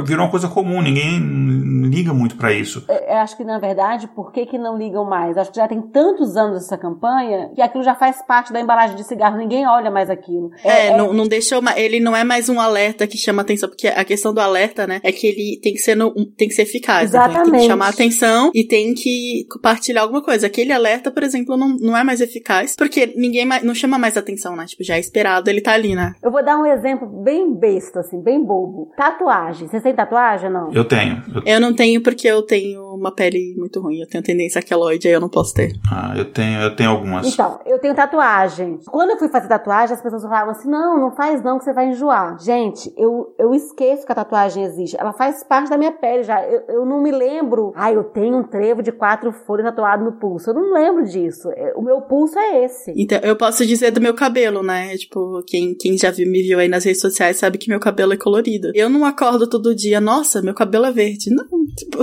Speaker 4: virou uma coisa comum, ninguém liga muito para isso.
Speaker 3: Eu acho que, na verdade, por que, que não ligam mais? Acho que já tem tantos anos essa campanha que aquilo já faz parte da embalagem de cigarro, ninguém olha mais aquilo.
Speaker 1: É, é não, é... não deixa uma, ele não é mais um alerta que chama atenção, porque a questão do alerta, né, é que ele tem que ser, no, tem que ser eficaz.
Speaker 3: Exatamente.
Speaker 1: Então, tem que chamar atenção e tem que compartilhar alguma coisa. Aquele alerta, por exemplo, não, não é mais eficaz, porque ninguém mais, não chama mais atenção, né? Tipo, já é esperado, ele tá ali, né?
Speaker 3: Eu vou dar um exemplo bem besta, assim, bem bobo. Tatuagem. Você tem tatuagem ou não?
Speaker 4: Eu tenho.
Speaker 1: Eu... eu não tenho porque eu tenho uma pele muito ruim. Eu tenho tendência a queloide, aí eu não posso ter.
Speaker 4: Ah, eu tenho, eu tenho algumas.
Speaker 3: Então, eu tenho tatuagem. Quando eu fui fazer tatuagem, as pessoas falavam assim: não, não faz não, que você vai enjoar. Gente, eu, eu esqueço que a tatuagem existe. Ela faz parte da minha pele já. Eu, eu não me lembro. Ah, eu tenho um trevo de quatro folhas tatuado no pulso. Eu não lembro disso. É, o meu pulso é esse.
Speaker 1: Então, eu posso dizer do meu cabelo, né? Tipo, quem, quem já viu, me viu aí nas redes sociais sabe que meu cabelo é colorido. Eu não acordo todo dia, nossa, meu cabelo é verde. Não,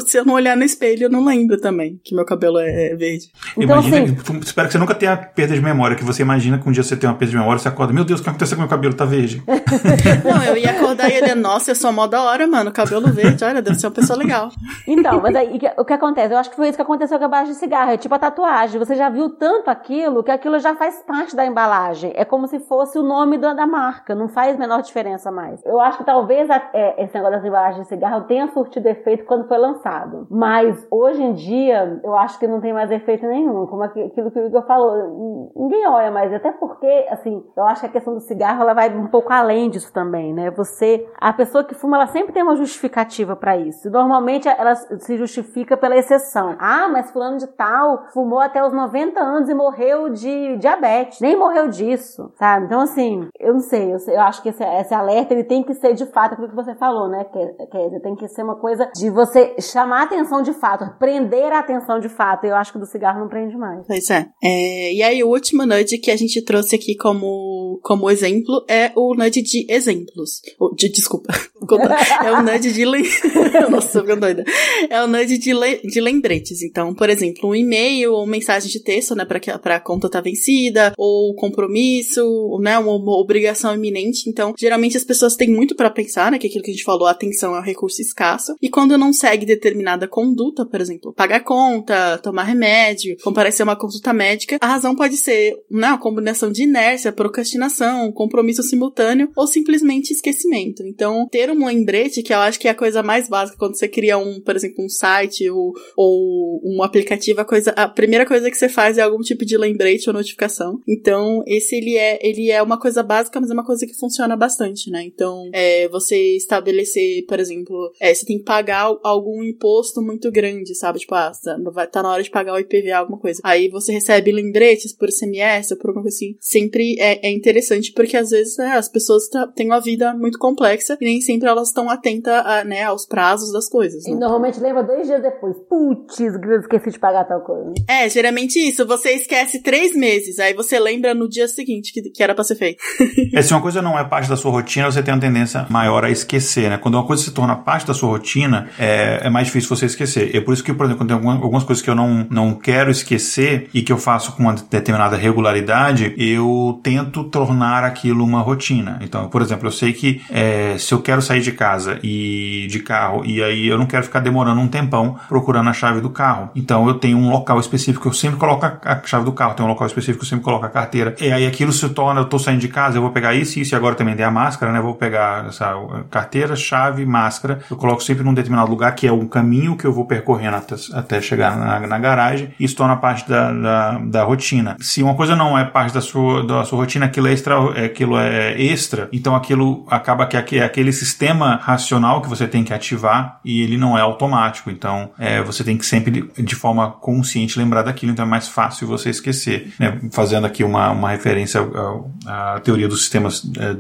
Speaker 1: Se eu não olhar no espelho, eu não lembro também que meu cabelo é verde.
Speaker 4: Então, Imagina, assim, espero que você nunca tenha perda de memória, que você imagina que um dia você tem uma perda de memória, você acorda, meu Deus, o que aconteceu com meu cabelo? Tá verde.
Speaker 1: não, eu ia acordar e ele, nossa, eu sou mó da hora, mano, cabelo verde, olha, deve ser uma pessoa legal.
Speaker 3: Então, mas aí, o que acontece? Eu acho que foi isso que aconteceu com a baixa de cigarro, é tipo a tatuagem, você já viu tanto aquilo, que aquilo já faz parte da embalagem, é como se fosse o nome da, da marca, não faz menor diferença mais. Eu acho que talvez a, é, esse negócio das embalagens de cigarro tenha surtido efeito quando foi lançado, mas hoje em dia, eu acho que não tem mais efeito nenhum, como aquilo que o Igor falou, ninguém olha mais, até porque, assim, eu acho que a questão do cigarro, ela vai um pouco além disso também, né? Você, a pessoa que fuma, ela sempre tem uma justificativa para isso. Normalmente ela se justifica pela exceção. Ah, mas fulano de tal fumou até os 90 anos e morreu de diabetes. Nem morreu disso, sabe? Então, assim, eu não sei, eu, eu acho que esse, esse, alerta, ele tem que ser de fato aquilo que você falou, né? Que, que tem que ser uma coisa de você chamar a atenção de fato, prender a atenção de fato. Eu acho que do cigarro não prende mais.
Speaker 1: Pois é. é e aí, o último nudge que a gente trouxe aqui como, como exemplo é o nudge de exemplos. O, de, desculpa. é o nudge de. Nossa, ficando doida. É o nudge de, le... de lembretes. Então, por exemplo, um e-mail ou mensagem de texto, né, pra, que, pra conta tá vencida, ou compromisso, né, uma, uma obrigação iminente. Então, geralmente as pessoas têm muito para pensar, né, que aquilo que a gente falou, a atenção é um recurso escasso. E quando não segue determinada conduta, por exemplo, pagar conta, tomar remédio, comparecer a uma consulta médica, a razão pode ser, né, uma combinação de inércia, procrastinação, compromisso simultâneo ou simplesmente esquecimento. Então, ter um lembrete, que eu acho que é a coisa mais básica quando você cria um, por exemplo, um site ou, ou um aplicativo, a, coisa, a primeira coisa que você faz é algum tipo de lembrete ou notificação. Então, esse ele é, ele é uma coisa básica, mas é uma coisa que funciona bastante, né? Então, é, você estabelecer, por exemplo, é, você tem que pagar algum imposto muito grande, sabe? Tipo, ah, tá, tá na hora de pagar o IPVA, alguma coisa. Aí você recebe lembretes por SMS ou por alguma coisa assim. Sempre é, é interessante porque às vezes é, as pessoas têm uma vida muito complexa e nem sempre elas estão atentas a, né, aos prazos das coisas. Né?
Speaker 3: E normalmente lembra dois dias depois. Putz, esqueci de pagar tal coisa.
Speaker 1: É, geralmente isso. Você esquece três meses, aí você lembra no dia seguinte que, que era pra ser feito.
Speaker 4: é, se uma coisa não é parte da sua rotina, você tem uma tendência maior a esquecer, né? Quando uma coisa se torna parte da sua rotina, é, é mais difícil você esquecer. É por isso que, por exemplo, quando tem algumas coisas que eu não, não quero esquecer e que eu faço com uma determinada regularidade, eu tento tornar aquilo uma rotina. Então, por exemplo, eu sei que é, se eu quero sair de casa e de carro e aí eu não quero ficar demorando um tempão procurando a chave do carro. Então eu tenho um local específico eu sempre coloco a chave do carro, tem um local específico eu sempre coloco a carteira. E aí aquilo se torna, eu tô saindo de casa, eu vou pegar isso isso, e agora também dei a máscara, né? Vou pegar essa carteira, chave, máscara. Eu coloco sempre num determinado lugar que é um caminho que eu vou percorrendo até, até chegar na, na garagem. Isso torna parte da, da, da, rotina. Se uma coisa não é parte da sua, da sua rotina, aquilo é extra, aquilo é extra, então aquilo acaba que é aquele sistema racional que você tem que ativar e ele não é automático. Então é, você tem que sempre, de forma consciente, lembrar daquilo, então é mais fácil você esquecer. Né? Fazendo aqui uma, uma referência à, teoria dos sistemas é,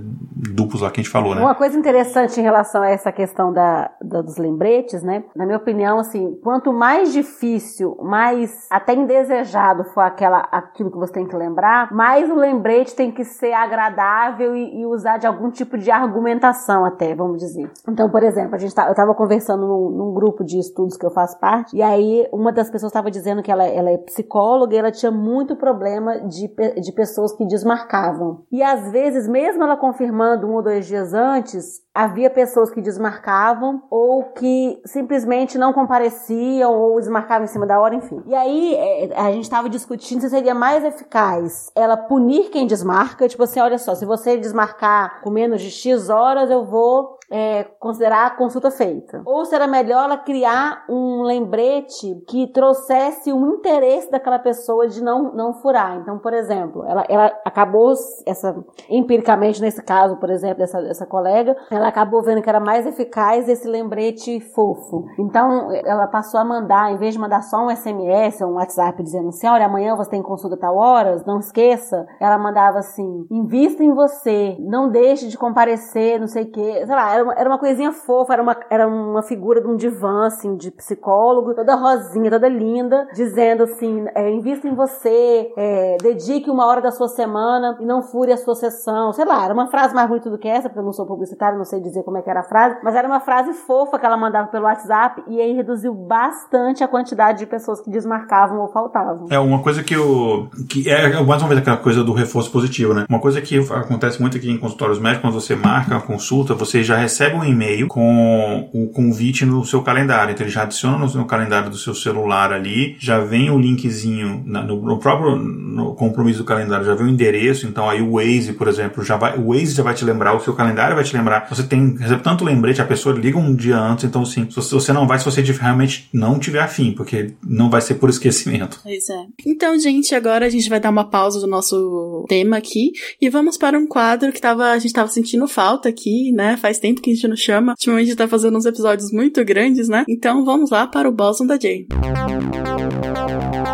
Speaker 4: duplos lá que a gente falou, né?
Speaker 3: Uma coisa interessante em relação a essa questão da, da, dos lembretes, né? Na minha opinião, assim, quanto mais difícil, mais até indesejado for aquela, aquilo que você tem que lembrar, mais o lembrete tem que ser agradável e, e usar de algum tipo de argumentação até, vamos dizer. Então, por exemplo, a gente tá, eu estava conversando num, num, grupo de estudos que eu faço parte, e aí uma das pessoas estava dizendo que ela, ela é psicóloga e ela tinha muito problema de, de pessoas que desmarcavam. E às vezes, mesmo ela confirmando um ou dois dias antes, havia pessoas que desmarcavam ou que simplesmente não compareciam ou desmarcavam em cima da hora, enfim. E aí é, a gente estava discutindo se seria mais eficaz ela punir quem desmarca, tipo assim, olha só, se você desmarcar com menos de X horas, eu vou é, considerar a consulta feita. Ou será melhor ela criar um lembrete que trouxesse um interesse daquela pessoa de não, não furar. Então, por exemplo, ela, ela acabou, essa, empiricamente nesse caso, por exemplo, dessa, dessa colega, ela acabou vendo que era mais eficaz esse lembrete fofo. Então, ela passou a mandar, em vez de mandar só um SMS ou um WhatsApp dizendo assim, olha, amanhã você tem consulta tal horas, não esqueça, ela mandava assim, invista em você, não deixe de comparecer, não sei o que, sei lá, era uma, era uma coisinha fofa, era uma, era uma figura de um divã, assim, de psicólogo, toda rosinha, toda linda, dizendo assim, é, invista em você, é, dedique uma hora da sua semana e não fure a sua sessão. Sei lá, era uma frase mais bonita do que essa, porque eu não sou publicitária, não sei dizer como é que era a frase, mas era uma frase fofa que ela mandava pelo WhatsApp e aí reduziu bastante a quantidade de pessoas que desmarcavam ou faltavam.
Speaker 4: É uma coisa que eu. que é mais uma vez aquela coisa do reforço positivo, né? Uma coisa que acontece muito aqui em consultórios médicos, quando você marca a consulta, você já recebe um e-mail com o convite no seu calendário. Então ele já adiciona no, no calendário do seu celular ali, já vem o linkzinho na, no, no, próprio no compromisso do calendário, já vem o endereço. Então aí o Waze, por exemplo, já vai, o Waze já vai te lembrar, o seu calendário vai te lembrar. Você tem recebe tanto lembrete, a pessoa liga um dia antes, então sim, você não vai se você realmente não tiver afim, porque não vai ser por esquecimento.
Speaker 1: Pois é. Então, gente, agora a gente vai dar uma pausa do nosso tema aqui e vamos para um quadro que tava, a gente tava sentindo falta aqui, né? Faz tempo que a gente não chama. Ultimamente a gente tá fazendo uns episódios muito grandes, né? Então vamos lá para o Boson da Jay.
Speaker 2: Boson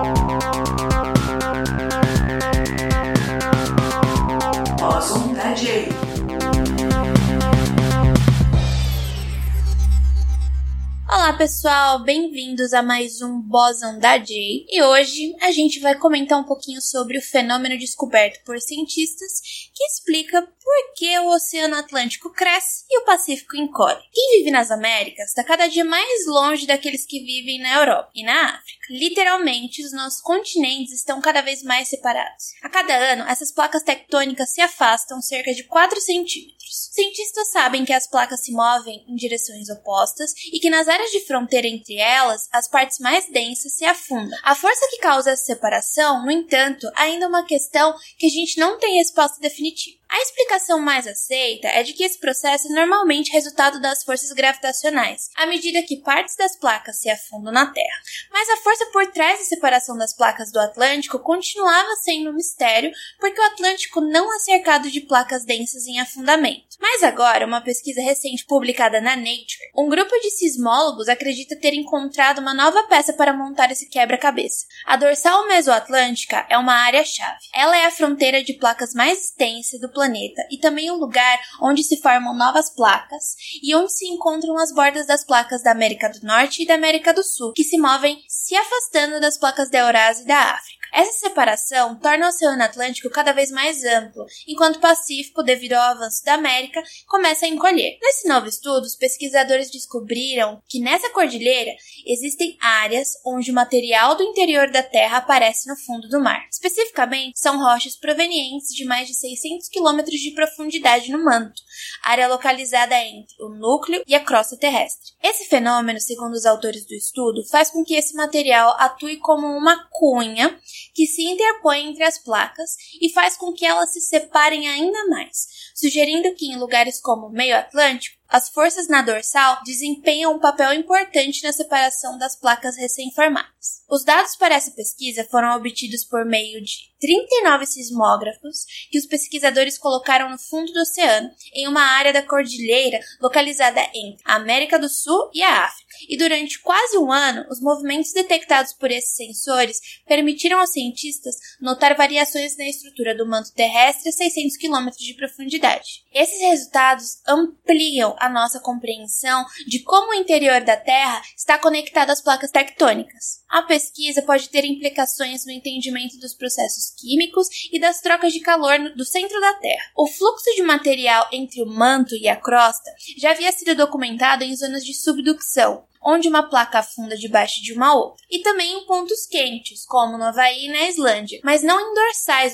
Speaker 7: Olá pessoal, bem-vindos a mais um Boson da Jay. E hoje a gente vai comentar um pouquinho sobre o fenômeno descoberto por cientistas que explica por que o Oceano Atlântico cresce e o Pacífico encolhe. Quem vive nas Américas está cada dia mais longe daqueles que vivem na Europa e na África. Literalmente, os nossos continentes estão cada vez mais separados. A cada ano, essas placas tectônicas se afastam cerca de 4 centímetros. Cientistas sabem que as placas se movem em direções opostas e que nas áreas de fronteira entre elas, as partes mais densas se afundam. A força que causa essa separação, no entanto, ainda é uma questão que a gente não tem resposta definitiva. A explicação mais aceita é de que esse processo é normalmente resultado das forças gravitacionais, à medida que partes das placas se afundam na Terra. Mas a força por trás da separação das placas do Atlântico continuava sendo um mistério, porque o Atlântico não é cercado de placas densas em afundamento. Mas agora, uma pesquisa recente publicada na Nature, um grupo de sismólogos acredita ter encontrado uma nova peça para montar esse quebra-cabeça. A dorsal mesoatlântica é uma área-chave. Ela é a fronteira de placas mais extensa do planeta e também o lugar onde se formam novas placas e onde se encontram as bordas das placas da América do Norte e da América do Sul, que se movem se afastando das placas da Eurásia e da África. Essa separação torna o Oceano Atlântico cada vez mais amplo, enquanto o Pacífico, devido ao avanço da América, começa a encolher. Nesse novo estudo, os pesquisadores descobriram que nessa cordilheira existem áreas onde o material do interior da Terra aparece no fundo do mar. Especificamente, são rochas provenientes de mais de 600 quilômetros de profundidade no manto, área localizada entre o núcleo e a crosta terrestre. Esse fenômeno, segundo os autores do estudo, faz com que esse material atue como uma cunha que se interpõe entre as placas e faz com que elas se separem ainda mais, sugerindo que em lugares como o meio Atlântico, as forças na dorsal desempenham um papel importante na separação das placas recém-formadas. Os dados para essa pesquisa foram obtidos por meio de 39 sismógrafos que os pesquisadores colocaram no fundo do oceano, em uma área da cordilheira localizada entre a América do Sul e a África. E durante quase um ano, os movimentos detectados por esses sensores permitiram aos cientistas notar variações na estrutura do manto terrestre a 600 km de profundidade. Esses resultados ampliam a nossa compreensão de como o interior da Terra está conectado às placas tectônicas. A pesquisa pode ter implicações no entendimento dos processos químicos e das trocas de calor do centro da Terra. O fluxo de material entre o manto e a crosta já havia sido documentado em zonas de subducção, onde uma placa afunda debaixo de uma outra, e também em pontos quentes, como no Havaí e na Islândia, mas não em dorsais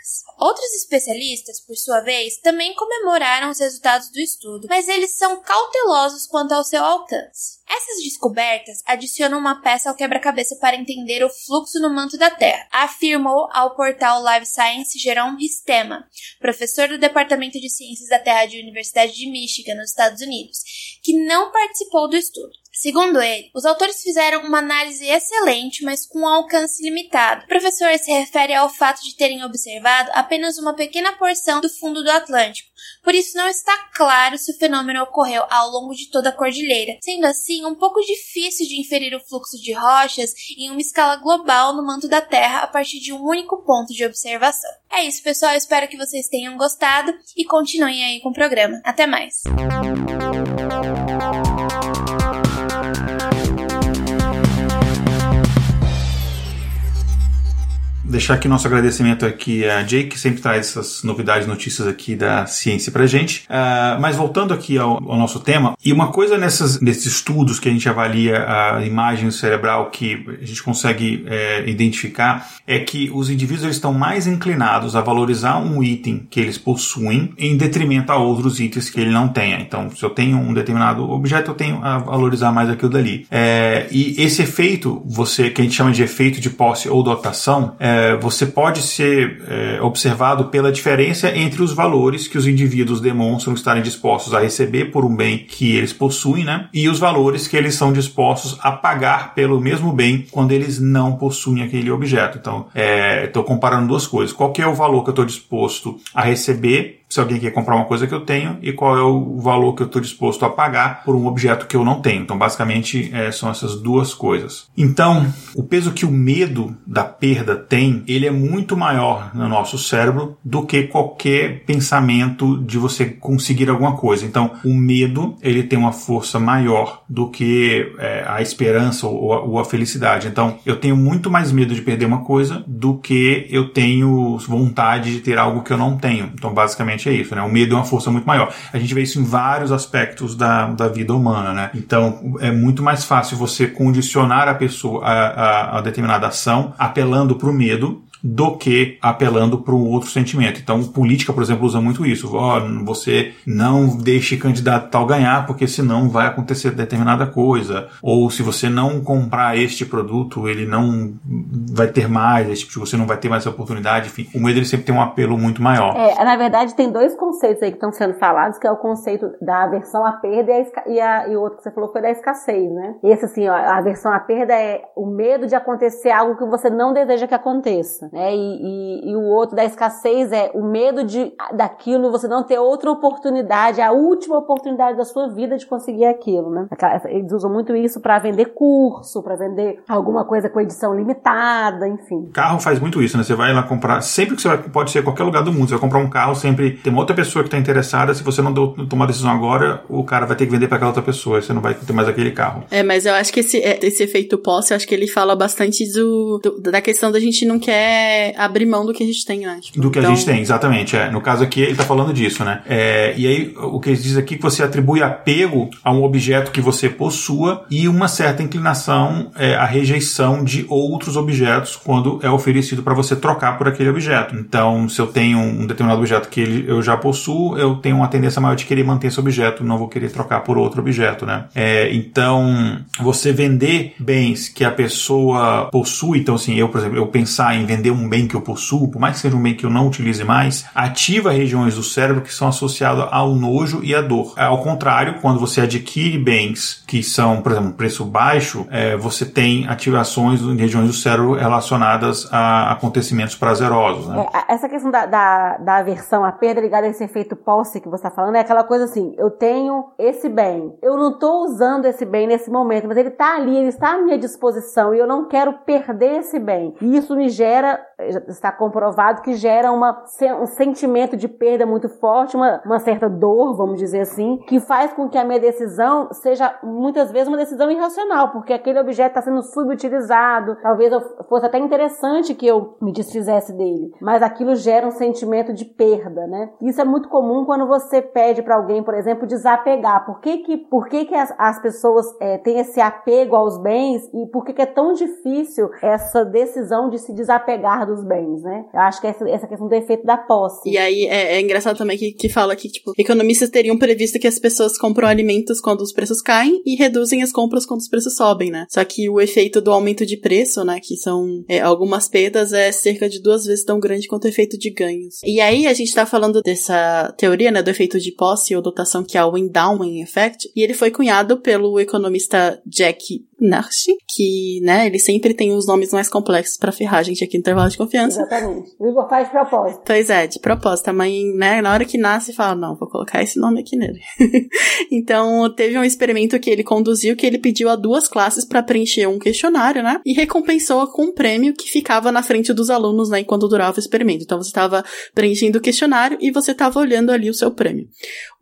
Speaker 7: oceânicas. Outros especialistas, por sua vez, também comemoraram os resultados do estudo, mas eles são cautelosos quanto ao seu alcance. Essas descobertas adicionam uma peça ao quebra-cabeça para entender o fluxo no manto da Terra, afirmou ao portal Live Science Jerome Ristema, professor do Departamento de Ciências da Terra da Universidade de Michigan, nos Estados Unidos, que não participou do estudo. Segundo ele, os autores fizeram uma análise excelente, mas com um alcance limitado. O professor se refere ao fato de terem observado apenas uma pequena porção do fundo do Atlântico, por isso não está claro se o fenômeno ocorreu ao longo de toda a cordilheira, sendo assim um pouco difícil de inferir o fluxo de rochas em uma escala global no manto da Terra a partir de um único ponto de observação. É isso, pessoal. Espero que vocês tenham gostado e continuem aí com o programa. Até mais!
Speaker 4: Deixar aqui nosso agradecimento aqui a Jake, que sempre traz essas novidades, notícias aqui da ciência pra gente. Uh, mas voltando aqui ao, ao, nosso tema, e uma coisa nessas, nesses estudos que a gente avalia a imagem cerebral que a gente consegue é, identificar é que os indivíduos estão mais inclinados a valorizar um item que eles possuem em detrimento a outros itens que ele não tenha. Então, se eu tenho um determinado objeto, eu tenho a valorizar mais aquilo dali. É, e esse efeito, você que a gente chama de efeito de posse ou dotação, é, é, você pode ser é, observado pela diferença entre os valores que os indivíduos demonstram estarem dispostos a receber por um bem que eles possuem, né? E os valores que eles são dispostos a pagar pelo mesmo bem quando eles não possuem aquele objeto. Então, estou é, comparando duas coisas. Qual é o valor que eu estou disposto a receber se alguém quer comprar uma coisa que eu tenho e qual é o valor que eu estou disposto a pagar por um objeto que eu não tenho. Então, basicamente, é, são essas duas coisas. Então, o peso que o medo da perda tem, ele é muito maior no nosso cérebro do que qualquer pensamento de você conseguir alguma coisa. Então, o medo, ele tem uma força maior do que é, a esperança ou a, ou a felicidade. Então, eu tenho muito mais medo de perder uma coisa do que eu tenho vontade de ter algo que eu não tenho. Então, basicamente, é isso, né? O medo é uma força muito maior. A gente vê isso em vários aspectos da, da vida humana, né? Então, é muito mais fácil você condicionar a pessoa a, a, a determinada ação apelando para o medo do que apelando para um outro sentimento. Então, política, por exemplo, usa muito isso. Oh, você não deixe candidato tal ganhar, porque senão vai acontecer determinada coisa. Ou se você não comprar este produto, ele não vai ter mais, tipo, você não vai ter mais essa oportunidade. Enfim, o medo ele sempre tem um apelo muito maior.
Speaker 3: É, na verdade, tem dois conceitos aí que estão sendo falados, que é o conceito da aversão à perda e, a, e, a, e o outro que você falou foi da escassez, né? Esse, assim, ó, a aversão à perda é o medo de acontecer algo que você não deseja que aconteça né? E, e, e, o outro da escassez é o medo de daquilo você não ter outra oportunidade, a última oportunidade da sua vida de conseguir aquilo, né? Eles usam muito isso para vender curso, para vender alguma coisa com edição limitada, enfim.
Speaker 4: Carro faz muito isso, né? Você vai lá comprar, sempre que você vai, pode ser qualquer lugar do mundo, você vai comprar um carro, sempre tem uma outra pessoa que está interessada, se você não tomar decisão agora, o cara vai ter que vender para aquela outra pessoa, você não vai ter mais aquele carro.
Speaker 1: É, mas eu acho que esse, é, esse efeito posse, eu acho que ele fala bastante do, do da questão da gente não quer abrir mão do que a gente tem, né?
Speaker 4: Tipo, do que então... a gente tem, exatamente. É. No caso aqui, ele está falando disso, né? É, e aí, o que ele diz aqui é que você atribui apego a um objeto que você possua e uma certa inclinação é, à rejeição de outros objetos quando é oferecido para você trocar por aquele objeto. Então, se eu tenho um determinado objeto que ele, eu já possuo, eu tenho uma tendência maior de querer manter esse objeto, não vou querer trocar por outro objeto, né? É, então, você vender bens que a pessoa possui, então assim, eu, por exemplo, eu pensar em vender um bem que eu possuo, por mais que seja um bem que eu não utilize mais, ativa regiões do cérebro que são associadas ao nojo e à dor. Ao contrário, quando você adquire bens que são, por exemplo, preço baixo, é, você tem ativações em regiões do cérebro relacionadas a acontecimentos prazerosos. Né?
Speaker 3: É, essa questão da, da, da aversão à perda ligada a esse efeito posse que você está falando é aquela coisa assim: eu tenho esse bem, eu não estou usando esse bem nesse momento, mas ele está ali, ele está à minha disposição e eu não quero perder esse bem. E isso me gera está comprovado que gera uma, um sentimento de perda muito forte, uma, uma certa dor, vamos dizer assim, que faz com que a minha decisão seja muitas vezes uma decisão irracional, porque aquele objeto está sendo subutilizado, talvez fosse até interessante que eu me desfizesse dele, mas aquilo gera um sentimento de perda, né? Isso é muito comum quando você pede para alguém, por exemplo, desapegar. Por que que, por que, que as, as pessoas é, têm esse apego aos bens e por que, que é tão difícil essa decisão de se desapegar dos bens, né? Eu acho que essa, essa questão do efeito da posse.
Speaker 1: E aí é, é engraçado também que, que fala que, tipo, economistas teriam previsto que as pessoas compram alimentos quando os preços caem e reduzem as compras quando os preços sobem, né? Só que o efeito do aumento de preço, né, que são é, algumas perdas, é cerca de duas vezes tão grande quanto o efeito de ganhos. E aí a gente tá falando dessa teoria, né, do efeito de posse ou dotação que é o endowment effect, e ele foi cunhado pelo economista Jack Narsh, que, né, ele sempre tem os nomes mais complexos para ferrar a gente aqui no de confiança.
Speaker 3: Exatamente. Igor faz propósito.
Speaker 1: Pois é, de propósito. A mãe, né, na hora que nasce, fala, não, vou colocar esse nome aqui nele. então, teve um experimento que ele conduziu que ele pediu a duas classes para preencher um questionário, né, e recompensou com um prêmio que ficava na frente dos alunos, né, enquanto durava o experimento. Então, você estava preenchendo o questionário e você estava olhando ali o seu prêmio.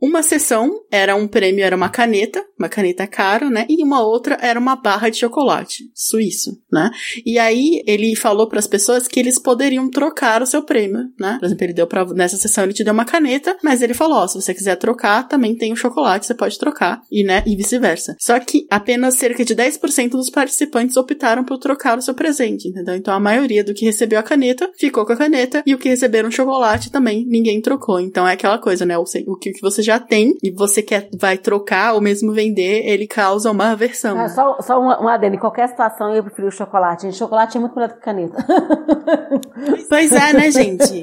Speaker 1: Uma sessão era um prêmio, era uma caneta, uma caneta cara, né, e uma outra era uma barra de chocolate suíço, né? E aí ele falou para as pessoas que eles poderiam trocar o seu prêmio, né? Por exemplo, ele deu para nessa sessão ele te deu uma caneta, mas ele falou, ó, se você quiser trocar, também tem o chocolate, você pode trocar e, né, e vice-versa. Só que apenas cerca de 10% dos participantes optaram por trocar o seu presente, entendeu? Então a maioria do que recebeu a caneta ficou com a caneta e o que receberam chocolate também ninguém trocou. Então é aquela coisa, né? O, que você já tem e você quer vai trocar ou mesmo vender, ele causa uma aversão.
Speaker 3: É, só, só uma, uma adendo, em qualquer situação eu prefiro o chocolate. Gente, chocolate é muito melhor do que caneta.
Speaker 1: Pois é, né, gente?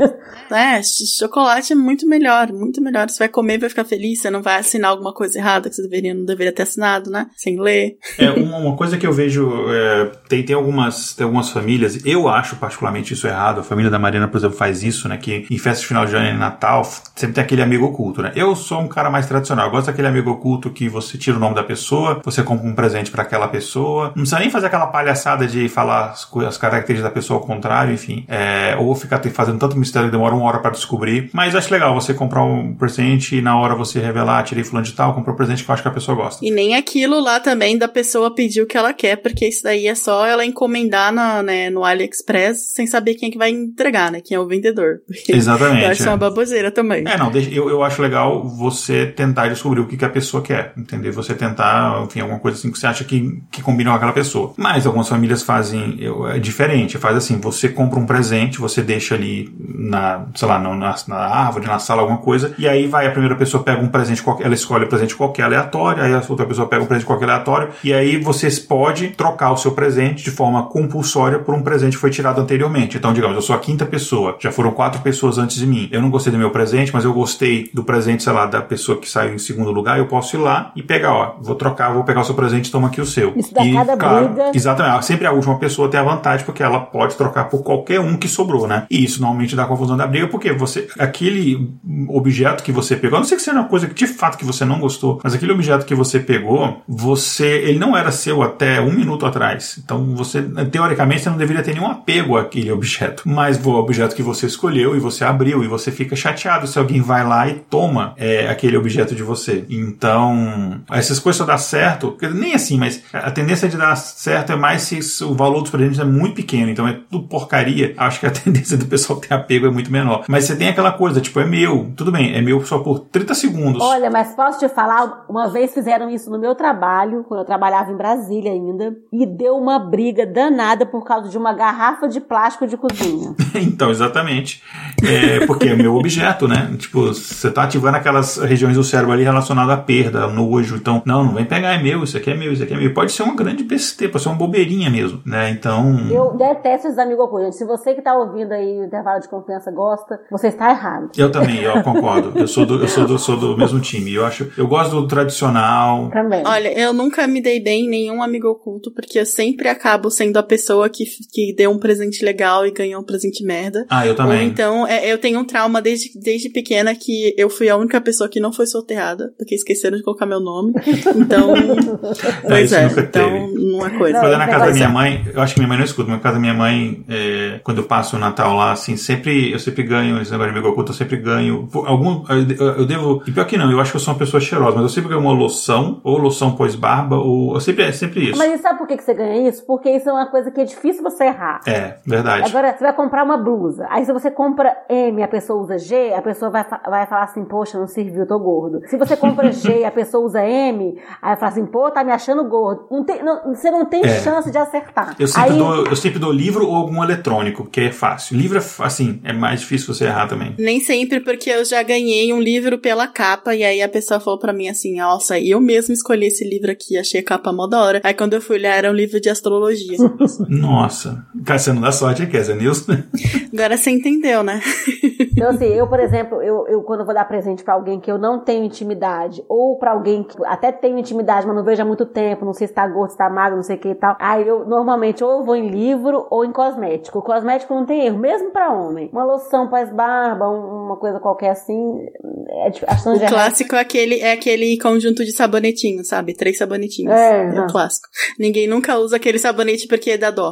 Speaker 1: É, chocolate é muito melhor, muito melhor. Você vai comer, vai ficar feliz, você não vai assinar alguma coisa errada que você deveria, não deveria ter assinado, né? Sem ler.
Speaker 4: É, uma, uma coisa que eu vejo, é, tem, tem, algumas, tem algumas famílias, eu acho particularmente isso errado, a família da Mariana, por exemplo, faz isso, né? Que em festa de final de ano e Natal, sempre tem aquele amigo oculto, né? Eu sou um cara mais tradicional, eu gosto daquele amigo oculto que você tira o nome da pessoa, você compra um presente para aquela pessoa, não precisa nem fazer aquela palhaçada de falar as, as características da pessoa ao contrário, enfim. É, ou ficar fazendo tanto mistério que demora uma hora para descobrir. Mas acho legal você comprar um presente e na hora você revelar, tirei fulano de tal, comprou um presente que eu acho que a pessoa gosta.
Speaker 1: E nem aquilo lá também da pessoa pedir o que ela quer, porque isso daí é só ela encomendar na, né, no AliExpress sem saber quem é que vai entregar, né? Quem é o vendedor.
Speaker 4: Exatamente.
Speaker 1: eu acho é. uma baboseira também.
Speaker 4: É, não, eu, eu acho legal você tentar descobrir o que, que a pessoa quer, entender? Você tentar, enfim, alguma coisa assim que você acha que, que combina com aquela pessoa. Mas algumas famílias fazem eu, é diferente, faz assim, você compra um presente, você deixa ali na, sei lá, na, na árvore, na sala, alguma coisa, e aí vai, a primeira pessoa pega um presente qualquer, ela escolhe um presente qualquer aleatório, aí a outra pessoa pega um presente qualquer aleatório, e aí você pode trocar o seu presente de forma compulsória por um presente que foi tirado anteriormente. Então, digamos, eu sou a quinta pessoa, já foram quatro pessoas antes de mim. Eu não gostei do meu presente, mas eu gostei do presente, sei lá, da pessoa que saiu em segundo lugar, eu posso ir lá e pegar, ó, vou trocar, vou pegar o seu presente, toma aqui o seu.
Speaker 3: Isso dá
Speaker 4: e,
Speaker 3: cada
Speaker 4: claro,
Speaker 3: briga.
Speaker 4: Exatamente, sempre a última pessoa tem a vantagem porque ela pode trocar por qualquer um que sobrou, né? E isso normalmente dá confusão da briga porque você, aquele objeto que você pegou, a não sei que seja uma coisa que de fato que você não gostou, mas aquele objeto que você pegou, você, ele não era seu até um minuto atrás. Então você, teoricamente, você não deveria ter nenhum apego àquele objeto. Mas o objeto que você escolheu e você abriu e você fica chateado se alguém vai lá e toma é, aquele objeto de você. Então, essas coisas só dá certo, nem assim, mas a tendência de dar certo é mais se o valor dos presentes é muito pequeno, então é tudo porcaria. Acho que a tendência do pessoal ter apego é muito menor. Mas você tem aquela coisa, tipo, é meu, tudo bem, é meu só por 30 segundos.
Speaker 3: Olha, mas posso te falar, uma vez fizeram isso no meu trabalho, quando eu trabalhava em Brasília ainda, e deu uma briga danada por causa de uma garrafa de plástico de cozinha.
Speaker 4: então, exatamente. É, porque é meu objeto, né? Tipo, você tá ativando aquelas regiões do cérebro ali relacionadas à perda, nojo. Então, não, não vem pegar, é meu, isso aqui é meu, isso aqui é meu. Pode ser uma grande besteira, pode ser uma bobeirinha mesmo, né? Então.
Speaker 3: Eu detesto esses amigos Se você que tá ouvindo aí o intervalo de confiança gosta, você está errado.
Speaker 4: Eu também, eu concordo. Eu sou do, eu sou do, sou do mesmo time. Eu acho, eu gosto do tradicional.
Speaker 3: Também.
Speaker 1: Olha, eu nunca me dei bem em nenhum amigo oculto, porque eu sempre acabo sendo a pessoa que, que deu um presente legal e ganhou um presente merda.
Speaker 4: Ah, eu também.
Speaker 1: Ou então, é, eu tenho um trauma desde, desde pequena que eu fui a única pessoa que não foi sorteada, porque esqueceram de colocar meu nome. Então, pois
Speaker 4: isso
Speaker 1: é,
Speaker 4: nunca
Speaker 1: então
Speaker 4: teve.
Speaker 1: não é coisa.
Speaker 4: Quando é na casa da
Speaker 1: Pois
Speaker 4: minha
Speaker 1: é.
Speaker 4: mãe, eu acho que minha mãe não escuta, mas na casa da minha mãe, é, quando eu passo o Natal lá, assim, sempre, eu sempre ganho, esse negócio de amigo oculto, eu sempre ganho. Algum, eu, devo. E pior que não, eu acho que eu sou uma pessoa cheirosa, mas eu sempre ganho uma loção, ou loção pós-barba, ou. Eu sempre, é sempre isso.
Speaker 3: Mas e sabe por que você ganha isso? Porque isso é uma coisa que é difícil você errar.
Speaker 4: É, verdade.
Speaker 3: Agora, você vai comprar uma blusa. Aí, se você compra M e a pessoa usa G, a pessoa vai, vai falar assim: Poxa, não serviu, tô gordo. Se você compra G e a pessoa usa M, aí vai falar assim: Pô, tá me achando gordo. Não tem, não, você não tem
Speaker 4: É.
Speaker 3: chance de acertar.
Speaker 4: Eu sempre,
Speaker 3: Aí,
Speaker 4: dou, eu sempre dou livro ou algum eletrônico, porque é fácil. Livro, é assim, é mais difícil você errar também.
Speaker 1: Nem sempre, porque eu já ganhei um livro pela capa, e aí a pessoa falou pra mim assim, nossa, eu mesmo escolhi esse livro aqui, achei a capa mó da hora. Aí quando eu fui olhar, era um livro de astrologia.
Speaker 4: Nossa. Cara, você não dá sorte, hein, Kézia Nilson?
Speaker 1: Agora você entendeu, né?
Speaker 3: Então, assim, eu, por exemplo, eu, eu quando vou dar presente pra alguém que eu não tenho intimidade, ou pra alguém que até tenho intimidade, mas não vejo há muito tempo, não sei se tá gordo, se tá magro, não sei o que e tal. Aí eu, normalmente, ou eu vou em livro ou em cosmético. O cosmético não tem erro, mesmo pra homem. Uma loção pra barba, um- uma coisa qualquer assim, é,
Speaker 1: O
Speaker 3: de errar
Speaker 1: clássico é aquele, é aquele conjunto de sabonetinhos, sabe? Três sabonetinhos.
Speaker 3: É,
Speaker 1: o
Speaker 3: não.
Speaker 1: clássico. Ninguém nunca usa aquele sabonete porque dá dó.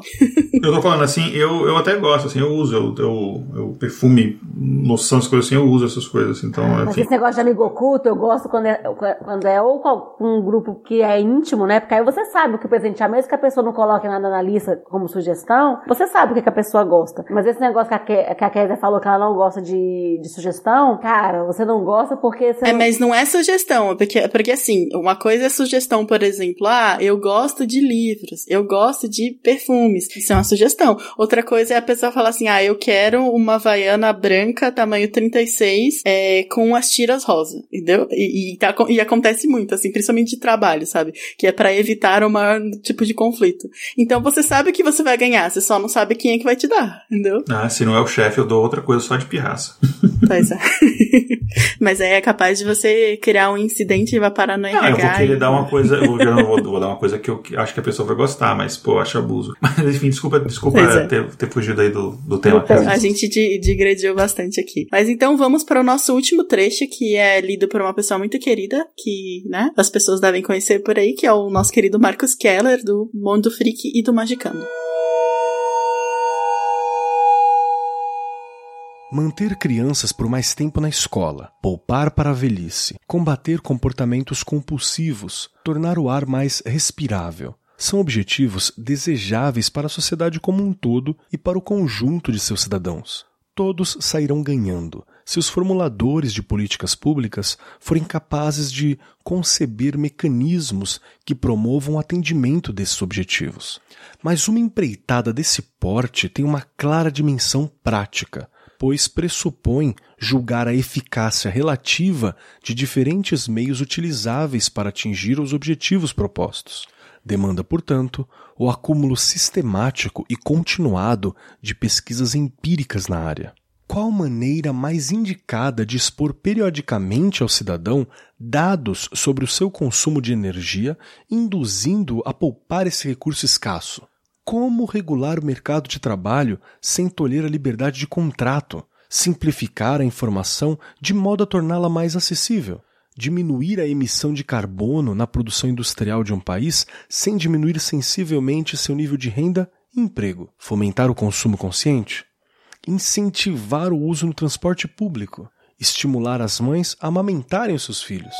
Speaker 4: Eu tô falando assim, eu, eu até gosto, assim, eu uso, eu, eu, eu perfume, loção, essas coisas assim, eu uso essas coisas, assim, então,
Speaker 3: Mas
Speaker 4: enfim.
Speaker 3: esse negócio de amigo oculto, eu gosto quando é, quando é ou com um grupo que é íntimo, né? Porque aí você sabe o que presentear, mesmo que a pessoa não coloque nada na lista como sugestão, você sabe o que, a pessoa gosta. Mas esse negócio que a, Ke- que a Kézia falou que ela não gosta de, de sugestão, cara, você não gosta porque você
Speaker 1: É,
Speaker 3: não...
Speaker 1: mas não é sugestão, porque, porque assim, uma coisa é sugestão, por exemplo, ah, eu gosto de livros, eu gosto de perfumes, isso é uma sugestão. Outra coisa é a pessoa falar assim, ah, eu quero uma Havaiana branca, tamanho 36, é, com as tiras rosa, entendeu? E, e, tá, e acontece muito, assim, principalmente de trabalho, sabe? Que é pra evitar o maior tipo de conflito. Então você sabe o que você vai ganhar, você só não sabe quem é que vai te dar, entendeu?
Speaker 4: Ah, se não é o chefe, eu dou outra coisa só de pirraça.
Speaker 1: Pois é. Mas aí é capaz de você criar um incidente e vai parar no RH.
Speaker 4: Ah, eu vou querer
Speaker 1: e-
Speaker 4: dar uma coisa, eu já não vou, vou dar uma coisa que eu acho que a pessoa vai gostar, mas, pô, eu acho abuso. Mas, enfim, desculpa, desculpa
Speaker 1: é.
Speaker 4: ter, ter fugido aí do, do tema.
Speaker 1: A gente di- digrediu bastante aqui. Mas então vamos para o nosso último trecho, que é lido por uma pessoa muito querida, que, né, as pessoas devem conhecer por aí, que é o nosso querido Marcos Keller, do Mundo Freak e do Magicano.
Speaker 8: Manter crianças por mais tempo na escola, poupar para a velhice, combater comportamentos compulsivos, tornar o ar mais respirável. São objetivos desejáveis para a sociedade como um todo e para o conjunto de seus cidadãos. Todos sairão ganhando se os formuladores de políticas públicas forem capazes de conceber mecanismos que promovam o atendimento desses objetivos. Mas uma empreitada desse porte tem uma clara dimensão prática pois pressupõe julgar a eficácia relativa de diferentes meios utilizáveis para atingir os objetivos propostos. Demanda, portanto, o acúmulo sistemático e continuado de pesquisas empíricas na área. Qual maneira mais indicada de expor periodicamente ao cidadão dados sobre o seu consumo de energia, induzindo-o a poupar esse recurso escasso? Como regular o mercado de trabalho sem tolher a liberdade de contrato? Simplificar a informação de modo a torná-la mais acessível? Diminuir a emissão de carbono na produção industrial de um país sem diminuir sensivelmente seu nível de renda e emprego? Fomentar o consumo consciente? Incentivar o uso no transporte público? Estimular as mães a amamentarem os seus filhos?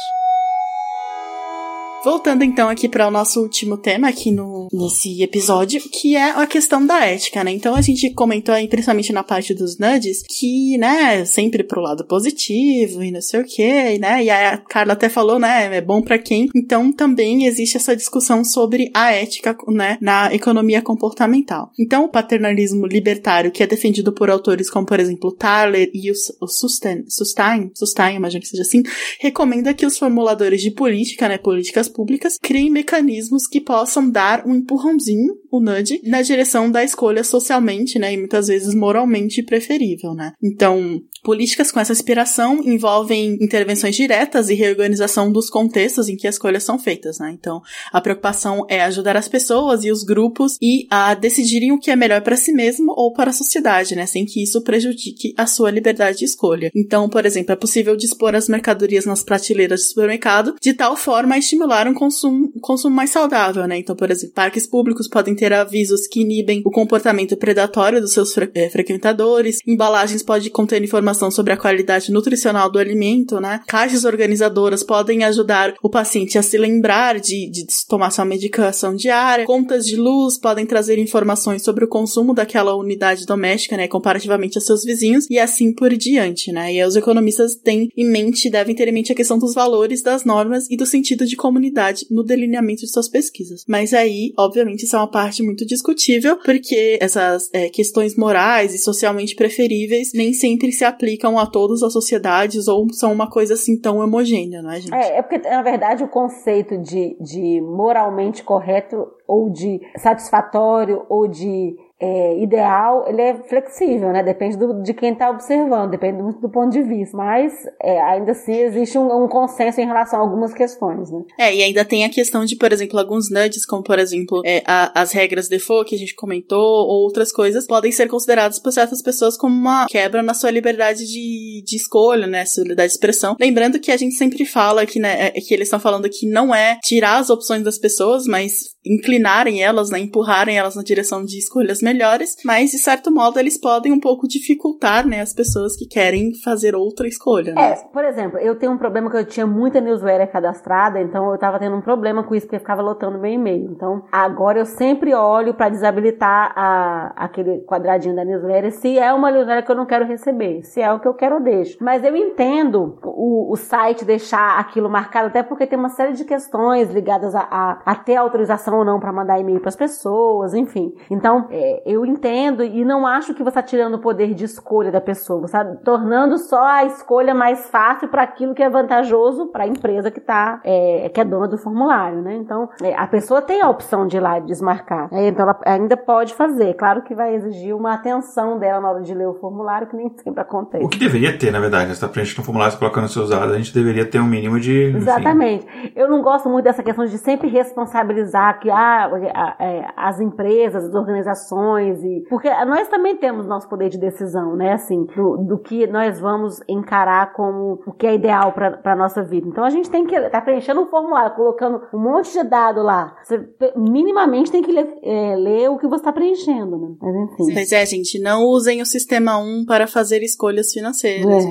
Speaker 1: Voltando então aqui para o nosso último tema aqui no, nesse episódio, que é a questão da ética, né? Então a gente comentou aí, principalmente na parte dos nudges, que, né, sempre pro lado positivo e não sei o que, né? E a Carla até falou, né, é bom para quem. Então também existe essa discussão sobre a ética, né, na economia comportamental. Então o paternalismo libertário, que é defendido por autores como, por exemplo, Thaler e o, o Sustain, Sustain, Sustain, imagino que seja assim, recomenda que os formuladores de política, né, políticas públicas, criem mecanismos que possam dar um empurrãozinho, o nudge, na direção da escolha socialmente, né, e muitas vezes moralmente preferível, né. Então, políticas com essa inspiração envolvem intervenções diretas e reorganização dos contextos em que as escolhas são feitas, né. Então, a preocupação é ajudar as pessoas e os grupos e a decidirem o que é melhor para si mesmo ou para a sociedade, né, sem que isso prejudique a sua liberdade de escolha. Então, por exemplo, é possível dispor as mercadorias nas prateleiras do supermercado de tal forma a estimular um consumo, um consumo mais saudável, né? Então, por exemplo, parques públicos podem ter avisos que inibem o comportamento predatório dos seus fre é, frequentadores. Embalagens podem conter informação sobre a qualidade nutricional do alimento, né? Caixas organizadoras podem ajudar o paciente a se lembrar de, de tomar sua medicação diária. Contas de luz podem trazer informações sobre o consumo daquela unidade doméstica, né? Comparativamente a seus vizinhos e assim por diante, né? E os economistas têm em mente, devem ter em mente a questão dos valores, das normas e do sentido de comunidade no delineamento de suas pesquisas. Mas aí, obviamente, isso é uma parte muito discutível, porque essas é, questões morais e socialmente preferíveis nem sempre se aplicam a todas as sociedades ou são uma coisa assim tão homogênea, não é, gente?
Speaker 3: É, é porque, na verdade, o conceito de, de moralmente correto ou de satisfatório ou de é, ideal, ele é flexível, né? Depende do, de quem está observando, depende muito do ponto de vista. Mas é, ainda assim existe um, um, consenso em relação a algumas questões, né?
Speaker 1: É, e ainda tem a questão de, por exemplo, alguns nudges, como por exemplo é, a, as regras default que a gente comentou, ou outras coisas, podem ser consideradas por certas pessoas como uma quebra na sua liberdade de, de escolha, né? Sua liberdade de expressão. Lembrando que a gente sempre fala que, né, é, que eles estão falando que não é tirar as opções das pessoas, mas inclinarem elas, né? Empurrarem elas na direção de escolhas melhores mas de certo modo eles podem um pouco dificultar, né, as pessoas que querem fazer outra escolha, né?
Speaker 3: É, por exemplo, eu tenho um problema que eu tinha muita newsletter cadastrada, então eu tava tendo um problema com isso porque ficava lotando meu e-mail. Então, agora eu sempre olho para desabilitar a, aquele quadradinho da newsletter se é uma newsletter que eu não quero receber. Se é o que eu quero, eu deixo. Mas eu entendo o, o site deixar aquilo marcado, até porque tem uma série de questões ligadas a, a, a ter autorização ou não para mandar e-mail para as pessoas, enfim. Então, é, eu entendo e não acho que você está tirando o poder de escolha da pessoa, você está tornando só a escolha mais fácil para aquilo que é vantajoso para a empresa que tá, é, que é dona do formulário, né? Então, é, a pessoa tem a opção de ir lá e desmarcar, né? então ela ainda pode fazer. Claro que vai exigir uma atenção dela na hora de ler o formulário, que nem sempre acontece.
Speaker 4: O que deveria ter, na verdade, você está preenchendo um formulário, colocando seus dados, a gente deveria ter um mínimo de.
Speaker 3: Enfim. Exatamente. Eu não gosto muito dessa questão de sempre responsabilizar que ah, é, as empresas, as organizações, e porque nós também temos nosso poder de decisão, né? Assim, do, do que nós vamos encarar como o que é ideal para nossa vida. Então a gente tem que estar tá preenchendo um formulário, colocando um monte de dado lá. Você minimamente tem que ler, é, ler o que você está preenchendo, né? Mas enfim.
Speaker 1: Mas é, gente, não usem o sistema 1 para fazer escolhas financeiras.
Speaker 3: É.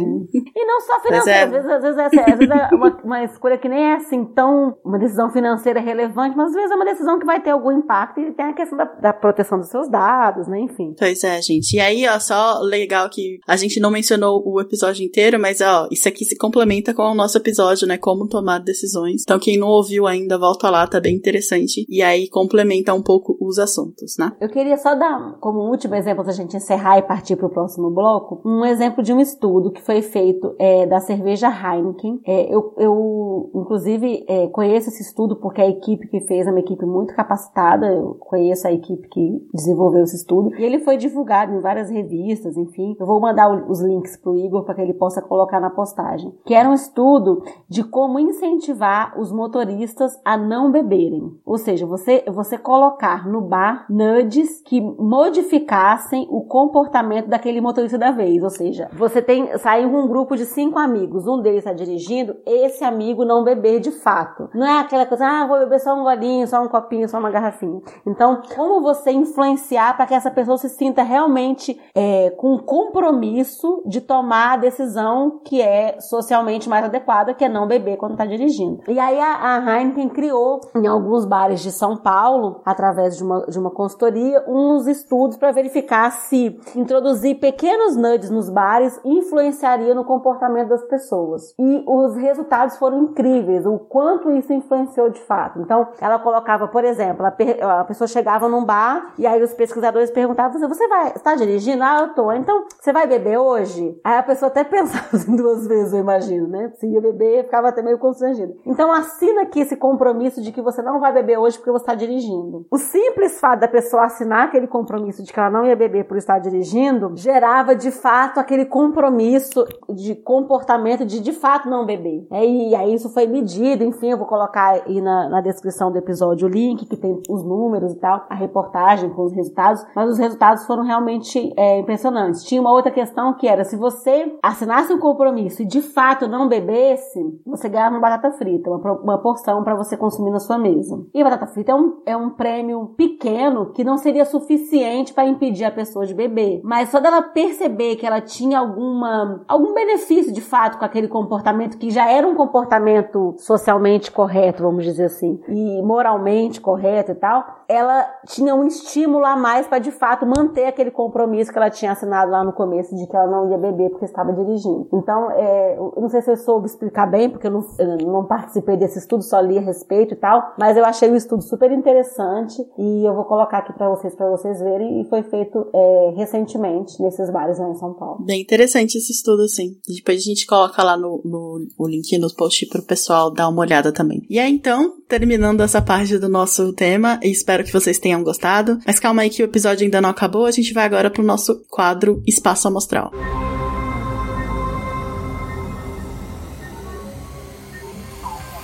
Speaker 3: E não só financeiras, é. às vezes, às vezes, é, às vezes é uma, uma escolha que nem é assim tão uma decisão financeira relevante, mas às vezes é uma decisão que vai ter algum impacto e tem a questão da, da proteção dos seus dados dados, né? Enfim.
Speaker 1: Pois é, gente. E aí, ó, só legal que a gente não mencionou o episódio inteiro, mas ó, isso aqui se complementa com o nosso episódio, né? Como tomar decisões. Então, quem não ouviu ainda, volta lá, tá bem interessante. E aí complementa um pouco os assuntos, né?
Speaker 3: Eu queria só dar como último exemplo da gente encerrar e partir para o próximo bloco, um exemplo de um estudo que foi feito é, da cerveja Heineken. É, eu, eu, inclusive, é, conheço esse estudo porque a equipe que fez é uma equipe muito capacitada. Eu conheço a equipe que desenvolveu esse estudo. E ele foi divulgado em várias revistas, enfim. Eu vou mandar os links pro Igor para que ele possa colocar na postagem. Que era um estudo de como incentivar os motoristas a não beberem. Ou seja, você, você colocar no bar nudges que modificassem o comportamento daquele motorista da vez. Ou seja, você tem saiu um grupo de cinco amigos, um deles está dirigindo, esse amigo não beber de fato. Não é aquela coisa, ah, vou beber só um golinho, só um copinho, só uma garrafinha. Então, como você influenciar para que essa pessoa se sinta realmente é, com compromisso de tomar a decisão que é socialmente mais adequada, que é não beber quando está dirigindo. E aí a, a Heineken criou em alguns bares de São Paulo, através de uma, de uma consultoria, uns estudos para verificar se introduzir pequenos nudges nos bares influenciaria no comportamento das pessoas. E os resultados foram incríveis, o quanto isso influenciou de fato. Então, ela colocava, por exemplo, a, a pessoa chegava num bar e aí os pesquisadores perguntavam, você vai, está dirigindo? Ah, eu tô. Então, você vai beber hoje? Aí a pessoa até pensava assim duas vezes, eu imagino, né? Se ia beber, ficava até meio constrangido. Então, assina aqui esse compromisso de que você não vai beber hoje porque você está dirigindo. O simples fato da pessoa assinar aquele compromisso de que ela não ia beber por estar dirigindo, gerava de fato aquele compromisso de comportamento de de fato não beber. É, e aí isso foi medido, enfim, eu vou colocar aí na, na descrição do episódio link que tem os números e tal, a reportagem com os resultados, mas os resultados foram realmente é, impressionantes. Tinha uma outra questão que era se você assinasse um compromisso e de fato não bebesse, você ganhava uma batata frita, uma, uma porção para você consumir na sua mesa. E a batata frita é um, é um prêmio pequeno que não seria suficiente para impedir a pessoa de beber, mas só dela perceber que ela tinha alguma algum benefício de fato com aquele comportamento que já era um comportamento socialmente correto, vamos dizer assim, e moralmente correto e tal, ela tinha um estímulo a mais para de fato manter aquele compromisso que ela tinha assinado lá no começo de que ela não ia beber porque estava dirigindo. Então, é, eu não sei se eu soube explicar bem, porque eu não, eu não participei desse estudo, só li a respeito e tal, mas eu achei o estudo super interessante e eu vou colocar aqui para vocês, para vocês verem, e foi feito é, recentemente nesses bares lá em São Paulo.
Speaker 1: Bem interessante esse estudo, sim. Depois a gente coloca lá no, no o link no post pro pessoal dar uma olhada também. E aí, então, terminando essa parte do nosso tema, espero que vocês tenham gostado. Mas calma aí que o episódio ainda não acabou, a gente vai agora pro nosso quadro Espaço Amostral.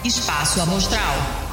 Speaker 5: Espaço Amostral.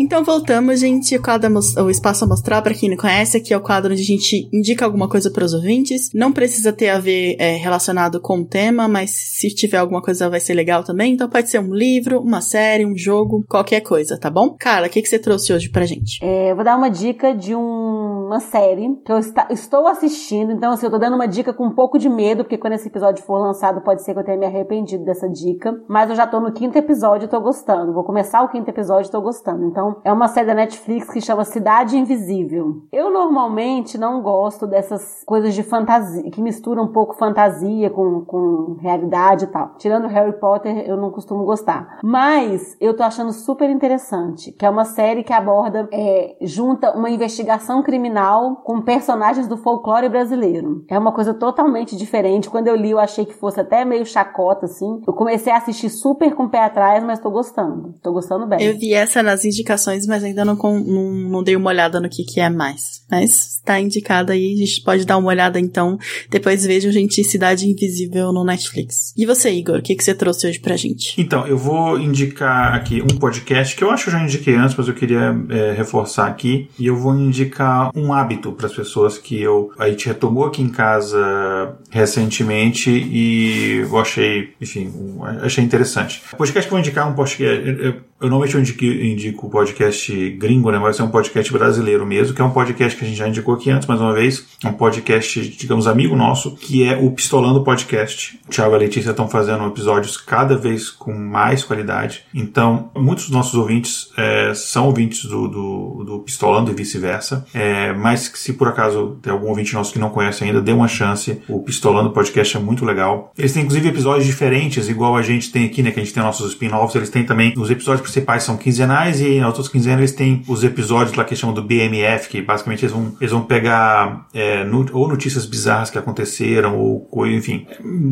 Speaker 1: Então voltamos, gente. O, quadro, o Espaço Amostral, para quem não conhece, aqui é o quadro onde a gente indica alguma coisa para os ouvintes. Não precisa ter a ver é, relacionado com o tema, mas se tiver alguma coisa vai ser legal também. Então pode ser um livro, uma série, um jogo, qualquer coisa, tá bom? Cara, o que, que você trouxe hoje pra gente?
Speaker 3: É, eu vou dar uma dica de um, uma série que eu está, estou assistindo. Então, assim, eu tô dando uma dica com um pouco de medo, porque quando esse episódio for lançado, pode ser que eu tenha me arrependido dessa dica. Mas eu já tô no quinto episódio e tô gostando. Vou começar o quinto episódio e tô gostando. Então, é uma série da Netflix que chama Cidade Invisível. Eu normalmente não gosto dessas coisas de fantasia, que misturam um pouco fantasia com, com realidade e tal. Tirando Harry Potter, eu não costumo gostar. Mas eu tô achando super interessante, que é uma série que aborda, é, junta uma investigação criminal com personagens do folclore brasileiro. É uma coisa totalmente diferente. Quando eu li, eu achei que fosse até meio chacota, assim. Eu comecei a assistir super com o pé atrás, mas tô gostando. Tô gostando bem.
Speaker 1: Eu vi essa nas indicações indicações, mas ainda não, não, não dei uma olhada no que, que é mais. Mas está indicada aí, a gente pode dar uma olhada então. Depois vejam, gente, Cidade Invisível no Netflix. E você, Igor, o que, que você trouxe hoje pra gente?
Speaker 4: Então, eu vou indicar aqui um podcast que eu acho que eu já indiquei antes, mas eu queria é, reforçar aqui. E eu vou indicar um hábito para as pessoas que eu a gente retomou aqui em casa recentemente e eu achei, enfim, achei interessante. O podcast que eu vou indicar é um podcast. Eu, normalmente eu indico, indico o podcast gringo, né? Mas é um podcast brasileiro mesmo, que é um podcast que a gente já indicou aqui antes, mais uma vez. É um podcast, digamos, amigo nosso, que é o Pistolando Podcast. O Thiago e a Letícia estão fazendo episódios cada vez com mais qualidade. Então, muitos dos nossos ouvintes é, são ouvintes do, do, do Pistolando e vice-versa. É, mas se por acaso tem algum ouvinte nosso que não conhece ainda, dê uma chance. O Pistolando Podcast é muito legal. Eles têm, inclusive, episódios diferentes, igual a gente tem aqui, né? Que a gente tem nossos spin-offs. Eles têm também os episódios principais são quinzenais e nas outras quinzenas eles têm os episódios lá que chamam do BMF, que basicamente eles vão, eles vão pegar é, no, ou notícias bizarras que aconteceram, ou enfim.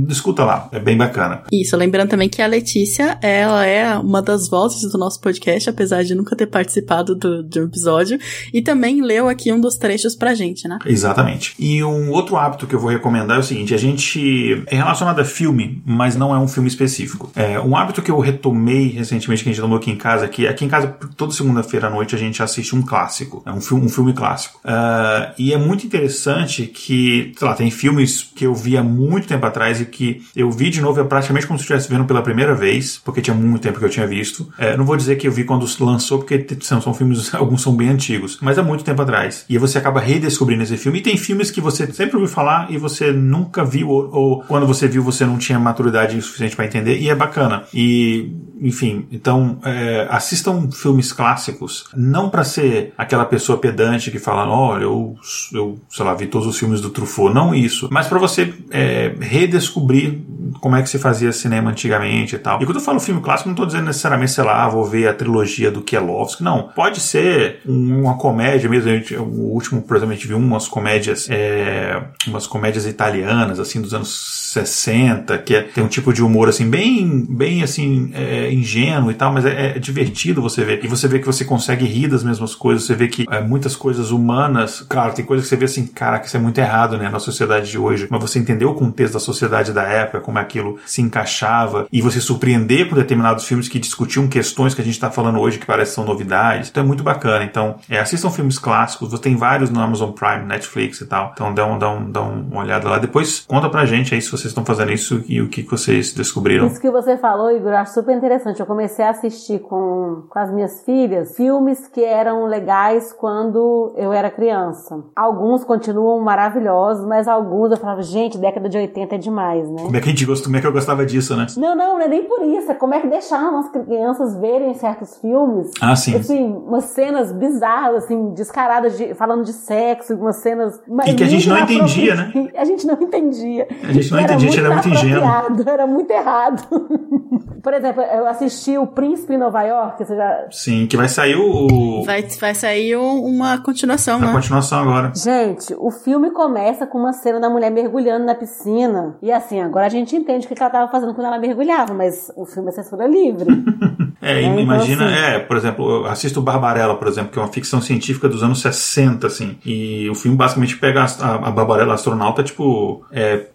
Speaker 4: Escuta lá, é bem bacana.
Speaker 1: Isso, lembrando também que a Letícia, ela é uma das vozes do nosso podcast, apesar de nunca ter participado do, do episódio, e também leu aqui um dos trechos pra gente, né?
Speaker 4: Exatamente. E um outro hábito que eu vou recomendar é o seguinte: a gente é relacionado a filme, mas não é um filme específico. É um hábito que eu retomei recentemente, que a gente tomou aqui em casa, que aqui em casa, toda segunda-feira à noite, a gente assiste um clássico, é um filme, um filme clássico. Uh, e é muito interessante que, sei lá, tem filmes que eu vi há muito tempo atrás e que eu vi de novo é praticamente como se estivesse vendo pela primeira vez, porque tinha muito tempo que eu tinha visto. Uh, não vou dizer que eu vi quando lançou, porque são, são filmes, alguns são bem antigos, mas há muito tempo atrás. E você acaba redescobrindo esse filme. E tem filmes que você sempre ouviu falar e você nunca viu, ou, ou quando você viu, você não tinha maturidade suficiente para entender, e é bacana. E, enfim, então, é, assistam filmes clássicos, não para ser aquela pessoa pedante que fala, olha, eu, eu, sei lá, vi todos os filmes do Truffaut, não isso, mas para você é, redescobrir como é que se fazia cinema antigamente e tal. E quando eu falo filme clássico, não estou dizendo necessariamente, sei lá, vou ver a trilogia do Kielowski, não. Pode ser uma comédia mesmo. Gente, o último, por exemplo, a gente viu umas comédias, é, umas comédias italianas, assim, dos anos 60, que é, tem um tipo de humor, assim, bem, bem assim, é, ingênuo e tal, mas é, é divertido você ver. E você vê que você consegue rir das mesmas coisas, você vê que é, muitas coisas humanas, claro, tem coisas que você vê assim, caraca, isso é muito errado, né, na sociedade de hoje, mas você entendeu o contexto da sociedade da época, como aquilo se encaixava, e você surpreender com determinados filmes que discutiam questões que a gente está falando hoje que parecem são novidades, então é muito bacana. Então, é, assistam filmes clássicos, você tem vários no Amazon Prime, Netflix e tal, então dá, um, dá, um, dá uma olhada lá. Depois conta pra gente aí se vocês estão fazendo isso e o que vocês descobriram.
Speaker 3: Isso que você falou, Igor, eu acho super interessante. Eu comecei a assistir com, com as minhas filhas filmes que eram legais quando eu era criança. Alguns continuam maravilhosos, mas alguns eu falava, gente, década de 80 é demais, né?
Speaker 4: Como é que a gente gosta, como é que eu gostava disso, né?
Speaker 3: Não, não, não é nem por isso. É como é que deixavam as crianças verem certos filmes.
Speaker 4: Ah, sim.
Speaker 3: Assim, umas cenas bizarras, assim, descaradas, de, falando de sexo, umas cenas.
Speaker 4: E que a gente não entendia, né?
Speaker 3: A gente não entendia.
Speaker 4: A gente não entendia, a gente era muito ingênuo.
Speaker 3: Era muito errado. Por exemplo, eu assisti O Príncipe em Nova York, você já...
Speaker 4: Sim, que vai sair o...
Speaker 1: Vai, vai sair uma continuação,
Speaker 4: uma
Speaker 1: né?
Speaker 4: continuação agora.
Speaker 3: Gente, o filme começa com uma cena da mulher mergulhando na piscina. E assim, agora a gente entende o que ela estava fazendo quando ela mergulhava, mas o filme é censura livre.
Speaker 4: É, é imagina, assim, é, por exemplo, eu assisto Barbarella, por exemplo, que é uma ficção científica dos anos 60, assim, e o filme basicamente pega a, a Barbarella, a astronauta, tipo, é,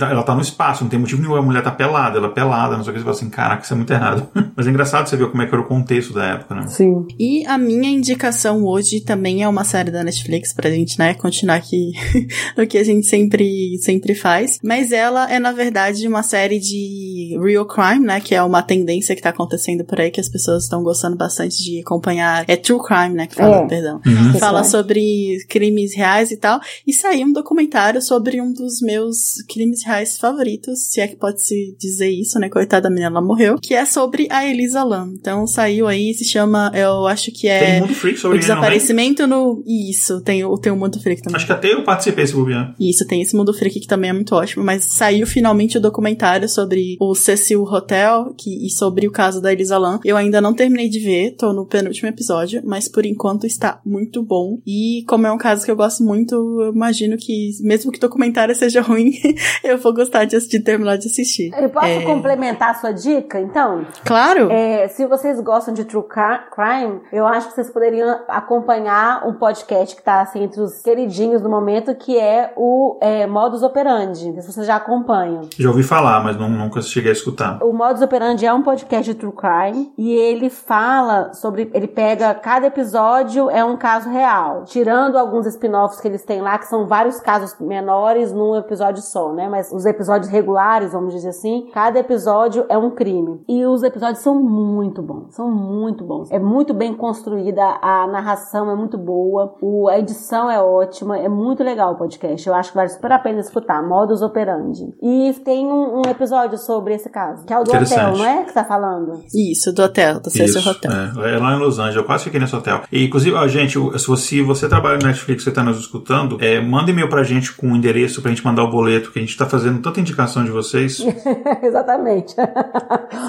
Speaker 4: ela tá no espaço, não tem motivo nenhum, a mulher tá pelada, ela é pelada, não sei o que, você fala assim, caraca, isso é muito errado. Mas é engraçado você ver como é que era o contexto da época, né?
Speaker 3: Sim.
Speaker 1: E a minha indicação hoje também é uma série da Netflix pra gente, né, continuar aqui no que a gente sempre, sempre faz, mas ela é, na verdade, uma série de real crime, né, que é uma tendência que tá acontecendo por aí, que as pessoas estão gostando bastante de acompanhar. É true crime, né, que fala, é. perdão.
Speaker 4: Uhum.
Speaker 1: Fala sobre crimes reais e tal, e saiu um documentário sobre um dos meus crimes reais favoritos, se é que pode se dizer isso, né, coitada da menina, ela morreu, que é sobre a Elisa Lam. Então saiu aí, se chama, eu acho que é
Speaker 4: tem Mundo Freak sobre
Speaker 1: o desaparecimento no isso, tem o tem o Mundo Freak também.
Speaker 4: Acho que até eu participei desse bobear.
Speaker 1: Isso, tem esse Mundo Freak que também é muito ótimo, mas saiu finalmente o documentário sobre o Cecil Hotel que, e sobre o caso da Elisa Lam. Eu ainda não terminei de ver, tô no penúltimo episódio, mas por enquanto está muito bom. E como é um caso que eu gosto muito, eu imagino que mesmo que o documentário seja ruim, eu vou gostar de, assistir, terminar de assistir.
Speaker 3: Eu posso é... complementar a sua dica, então?
Speaker 1: Claro!
Speaker 3: É, se vocês gostam de True Crime, eu acho que vocês poderiam acompanhar um podcast que tá assim entre os queridinhos do momento, que é o é, Modus Operandi. Se vocês já acompanham.
Speaker 4: Já ouvi falar, mas não, nunca cheguei a escutar.
Speaker 3: O Modus Operandi é um podcast de True Crime e ele fala sobre. Ele pega. Cada episódio é um caso real. Tirando alguns spin-offs que eles têm lá, que são vários casos menores num episódio só, né? Mas os episódios regulares, vamos dizer assim, cada episódio é um crime. E os episódios são muito bons. São muito bons. É muito bem construída, a narração é muito boa, o, a edição é ótima, é muito legal o podcast. Eu acho que vale super a pena escutar. Modus Operandi. E tem um, um episódio sobre esse caso, que é o do hotel, não é? Que tá falando?
Speaker 1: Isso, do hotel, do Cecil Hotel.
Speaker 4: É, é lá em Los Angeles. Eu quase fiquei nesse hotel. E, inclusive, ó, gente, se você, você trabalha no Netflix, você tá nos escutando, é, manda e-mail pra gente com o endereço pra gente mandar o boleto, que a gente tá fazendo tanta indicação de vocês.
Speaker 3: Exatamente.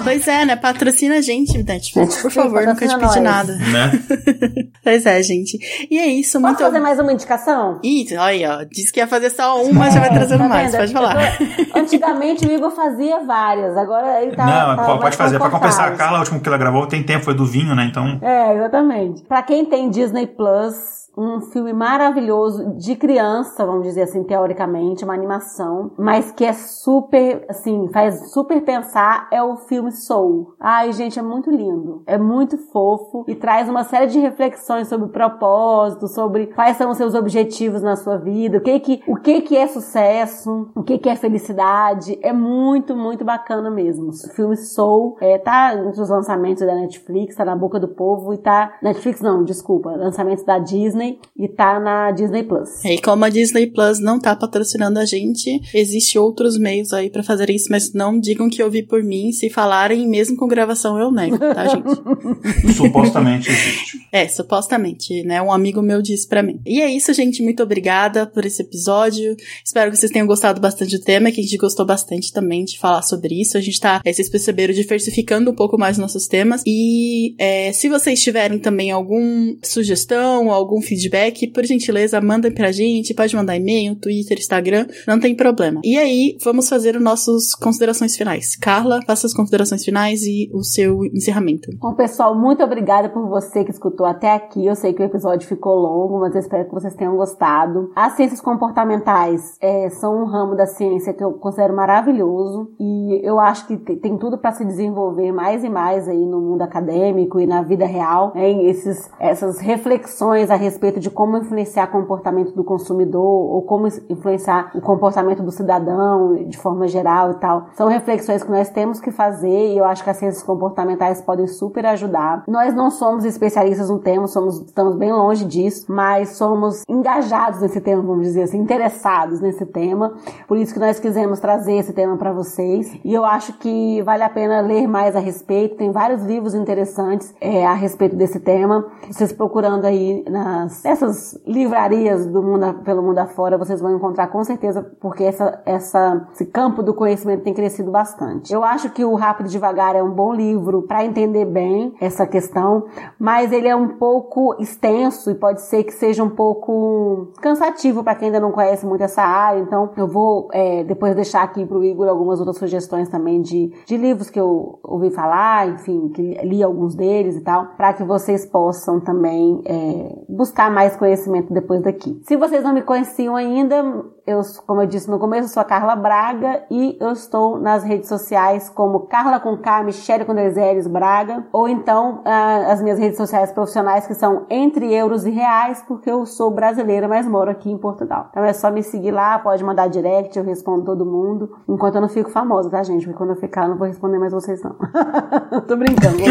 Speaker 1: pois é, né? Patrocina a gente, Netflix, por favor, nunca te pedi nada.
Speaker 4: Né?
Speaker 1: pois é, gente. E é isso,
Speaker 3: Posso
Speaker 1: muito...
Speaker 3: fazer mais uma indicação?
Speaker 1: Isso, olha, ó. Disse que ia fazer só uma, já vai trazendo
Speaker 3: tá
Speaker 1: mais. Pode falar.
Speaker 3: Antigamente o Igor fazia várias, agora ele tá.
Speaker 4: Não,
Speaker 3: tá
Speaker 4: pode fazer. Pra compensar a Carla, a última que ela gravou tem tempo, foi do vinho, né? Então.
Speaker 3: É, exatamente. Pra quem tem Disney Plus, um filme maravilhoso de criança, vamos dizer assim, teoricamente, uma animação, mas que é super, assim, faz super pensar, é o filme Soul. Ai, gente, é muito lindo, é muito fofo e traz uma série de reflexões sobre propósito, sobre quais são os seus objetivos na sua vida, o que que, o que que é sucesso, o que que é felicidade, é muito, muito bacana mesmo. O filme Soul é, tá entre os lançamentos da Netflix, tá na boca do povo e tá, Netflix não, desculpa, lançamentos da Disney, e tá na Disney Plus.
Speaker 1: E como a Disney Plus não tá patrocinando a gente, existe outros meios aí para fazer isso, mas não digam que eu vi por mim, se falarem mesmo com gravação eu nego, tá, gente?
Speaker 4: supostamente existe.
Speaker 1: É, supostamente, né? Um amigo meu disse para mim. E é isso, gente, muito obrigada por esse episódio. Espero que vocês tenham gostado bastante do tema, que a gente gostou bastante também de falar sobre isso. A gente tá, é, vocês perceberam, diversificando um pouco mais nossos temas. E é, se vocês tiverem também alguma sugestão, algum feedback, por gentileza, mandem pra gente, pode mandar e-mail, Twitter, Instagram, não tem problema. E aí, vamos fazer os nossos considerações finais. Carla, faça as considerações finais e o seu encerramento.
Speaker 3: Bom, pessoal, muito obrigada por você que escutou até aqui. Eu sei que o episódio ficou longo, mas eu espero que vocês tenham gostado. As ciências comportamentais é, são um ramo da ciência que eu considero maravilhoso e eu acho que tem tudo para se desenvolver mais e mais aí no mundo acadêmico e na vida real. Hein? Esses, essas reflexões a respeito de como influenciar o comportamento do consumidor ou como influenciar o comportamento do cidadão de forma geral e tal. São reflexões que nós temos que fazer e eu acho que as ciências comportamentais podem super ajudar. Nós não somos especialistas no tema, somos, estamos bem longe disso, mas somos engajados nesse tema, vamos dizer assim, interessados nesse tema. Por isso que nós quisemos trazer esse tema para vocês. E eu acho que vale a pena ler mais a respeito. Tem vários livros interessantes é, a respeito desse tema. Vocês procurando aí essas livrarias do mundo pelo mundo afora, vocês vão encontrar com certeza, porque essa, essa, esse campo do conhecimento tem crescido bastante. Eu acho que o Rápido e Devagar é um bom livro para entender bem essa questão, mas ele é um pouco extenso e pode ser que seja um pouco cansativo para quem ainda não conhece muito essa área. Então, eu vou é, depois deixar aqui para o Igor algumas outras sugestões também de, de livros que eu ouvi falar, enfim, que li alguns deles e tal, para que vocês possam também é, buscar mais conhecimento depois daqui. Se vocês não me conheciam ainda, eu, como eu disse no começo, sou a Carla Braga e eu estou nas redes sociais como Carla com K, Michelle com dois L's, Braga, ou então ah, as minhas redes sociais profissionais que são entre euros e reais, porque eu sou brasileira, mas moro aqui em Portugal. Então é só me seguir lá, pode mandar direct, eu respondo todo mundo, enquanto eu não fico famosa, tá, gente? Porque quando eu ficar, eu não vou responder mais vocês, não. Tô brincando,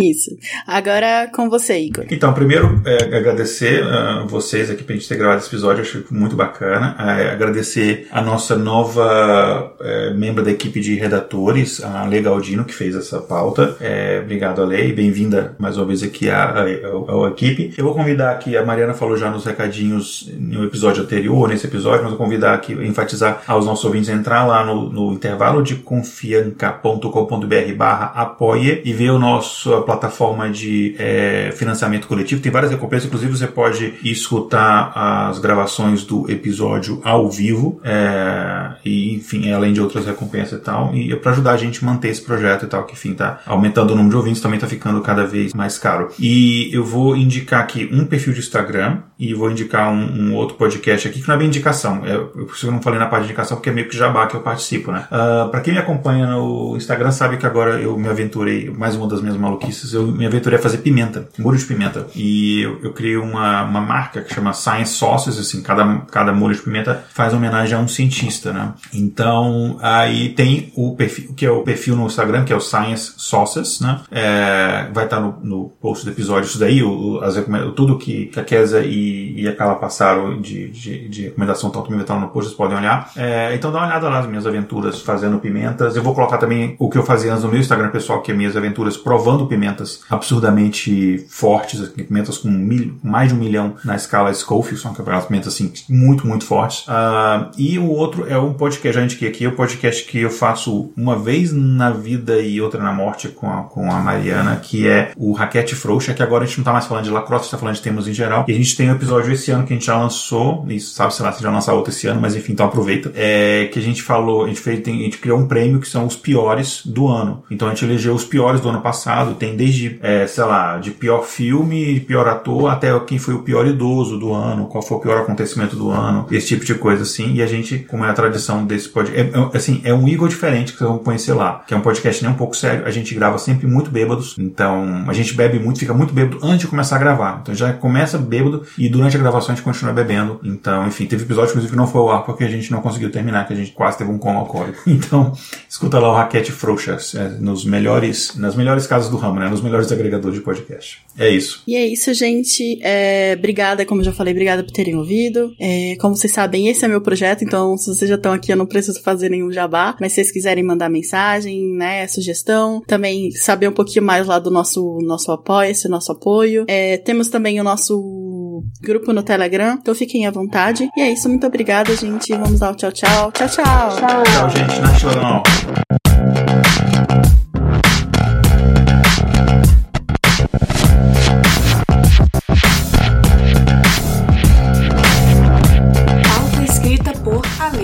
Speaker 1: Isso. Agora com você, Igor.
Speaker 4: Então, primeiro, é, agradecer uh, vocês aqui pra gente ter gravado esse episódio, muito bacana. É, agradecer a nossa nova é, membro da equipe de redatores, a Lei Galdino, que fez essa pauta. É, obrigado, Lei, bem-vinda mais uma vez aqui à, à, à, à, equipe. Eu vou convidar aqui, a Mariana falou já nos recadinhos no episódio anterior, nesse episódio, mas vou convidar aqui, enfatizar aos nossos ouvintes entrar lá no, no intervalo de confianca.com.br barra apoia e ver a nossa plataforma de é, financiamento coletivo. Tem várias recompensas, inclusive você pode escutar as gravações do episódio ao vivo, é, e enfim, além de outras recompensas e tal, e é para ajudar a gente a manter esse projeto e tal, que enfim, tá aumentando o número de ouvintes, também tá ficando cada vez mais caro. E eu vou indicar aqui um perfil de Instagram e vou indicar um, um outro podcast aqui, que não é bem indicação, é, eu, eu não falei na parte de indicação porque é meio que jabá que eu participo, né? Uh, ah, para quem me acompanha no Instagram sabe que agora eu me aventurei, mais uma das minhas maluquices, eu me aventurei a fazer pimenta, molho de pimenta. E eu, eu criei uma, uma marca que chama Science Sauces, assim, cada, cada molho de pimenta faz homenagem a um cientista, né? Então, aí tem o perfil, que é o perfil no Instagram, que é o Science Sauces, né? É, vai estar no, no post do episódio isso daí, o, as, tudo que, a Kesa e, e a Carla passaram de, de, de recomendação tanto me no post, vocês podem olhar. É, então dá uma olhada lá nas minhas aventuras fazendo pimentas. Eu vou colocar também o que eu fazia antes no meu Instagram pessoal, que é minhas aventuras provando pimentas absurdamente fortes, pimentas com mil, mais de um milhão na escala Schofield, são aquelas pimentas assim muito, muito fortes. Uh, e o outro é um podcast, já indiquei aqui, é o um podcast que eu faço uma vez na vida e outra na morte com a, com a Mariana, que é o Raquete Frouxa, que agora a gente não tá mais falando de lacrosse, está falando de temas em geral. E a gente tem um episódio esse ano que a gente já lançou, e sabe, sei lá, se já lançar outro esse ano, mas enfim, então aproveita. É que a gente falou, a gente, fez, tem, a gente criou um prêmio que são os piores do ano. Então a gente elegeu os piores do ano passado, tem desde, é, sei lá, de pior filme, de pior ator, até quem foi o pior idoso do ano, qual foi o pior acontecimento do ano, esse tipo de coisa assim. E a gente, como é a tradição desse podcast, é, é, assim, é um Igor diferente que vocês vão conhecer lá, que é um podcast nem um pouco sério, a gente grava sempre muito bêbados, então a gente bebe muito, fica muito bêbado antes de começar a gravar. Então já começa bêbado e durante a gravação a gente continua bebendo. Então, enfim, teve episódio, inclusive, que não foi ao ar porque a gente não conseguiu terminar, que a gente quase teve um coma alcoólico. Então, escuta lá o Raquete Frouxas, é, nos melhores, nas melhores casas do ramo, né? Nos melhores agregadores de podcast. É isso.
Speaker 1: E é isso, gente. É, obrigada, como já falei, obrigada por terem ouvido. É, como vocês sabem, esse é meu projeto, então se vocês já estão aqui, eu não preciso fazer nenhum jabá. Mas se vocês quiserem mandar mensagem, né, sugestão, também saber um pouquinho mais lá do nosso, nosso apoio, esse nosso apoio. É, temos também o nosso grupo no Telegram, então fiquem à vontade. E é isso, muito obrigada, gente. Vamos ao tchau, tchau. Tchau, tchau.
Speaker 4: Tchau, tchau gente. National.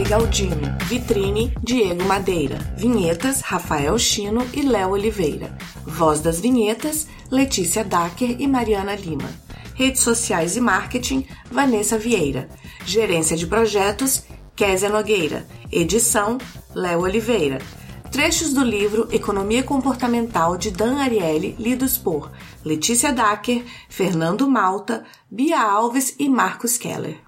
Speaker 2: Galdino. Vitrine, Diego Madeira. Vinhetas, Rafael Chino e Léo Oliveira. Voz das vinhetas, Letícia Dacker e Mariana Lima. Redes sociais e marketing, Vanessa Vieira. Gerência de projetos, Kézia Nogueira. Edição, Léo Oliveira. Trechos do livro Economia Comportamental de Dan Ariely, lidos por Letícia Dacker, Fernando Malta, Bia Alves e Marcos Keller.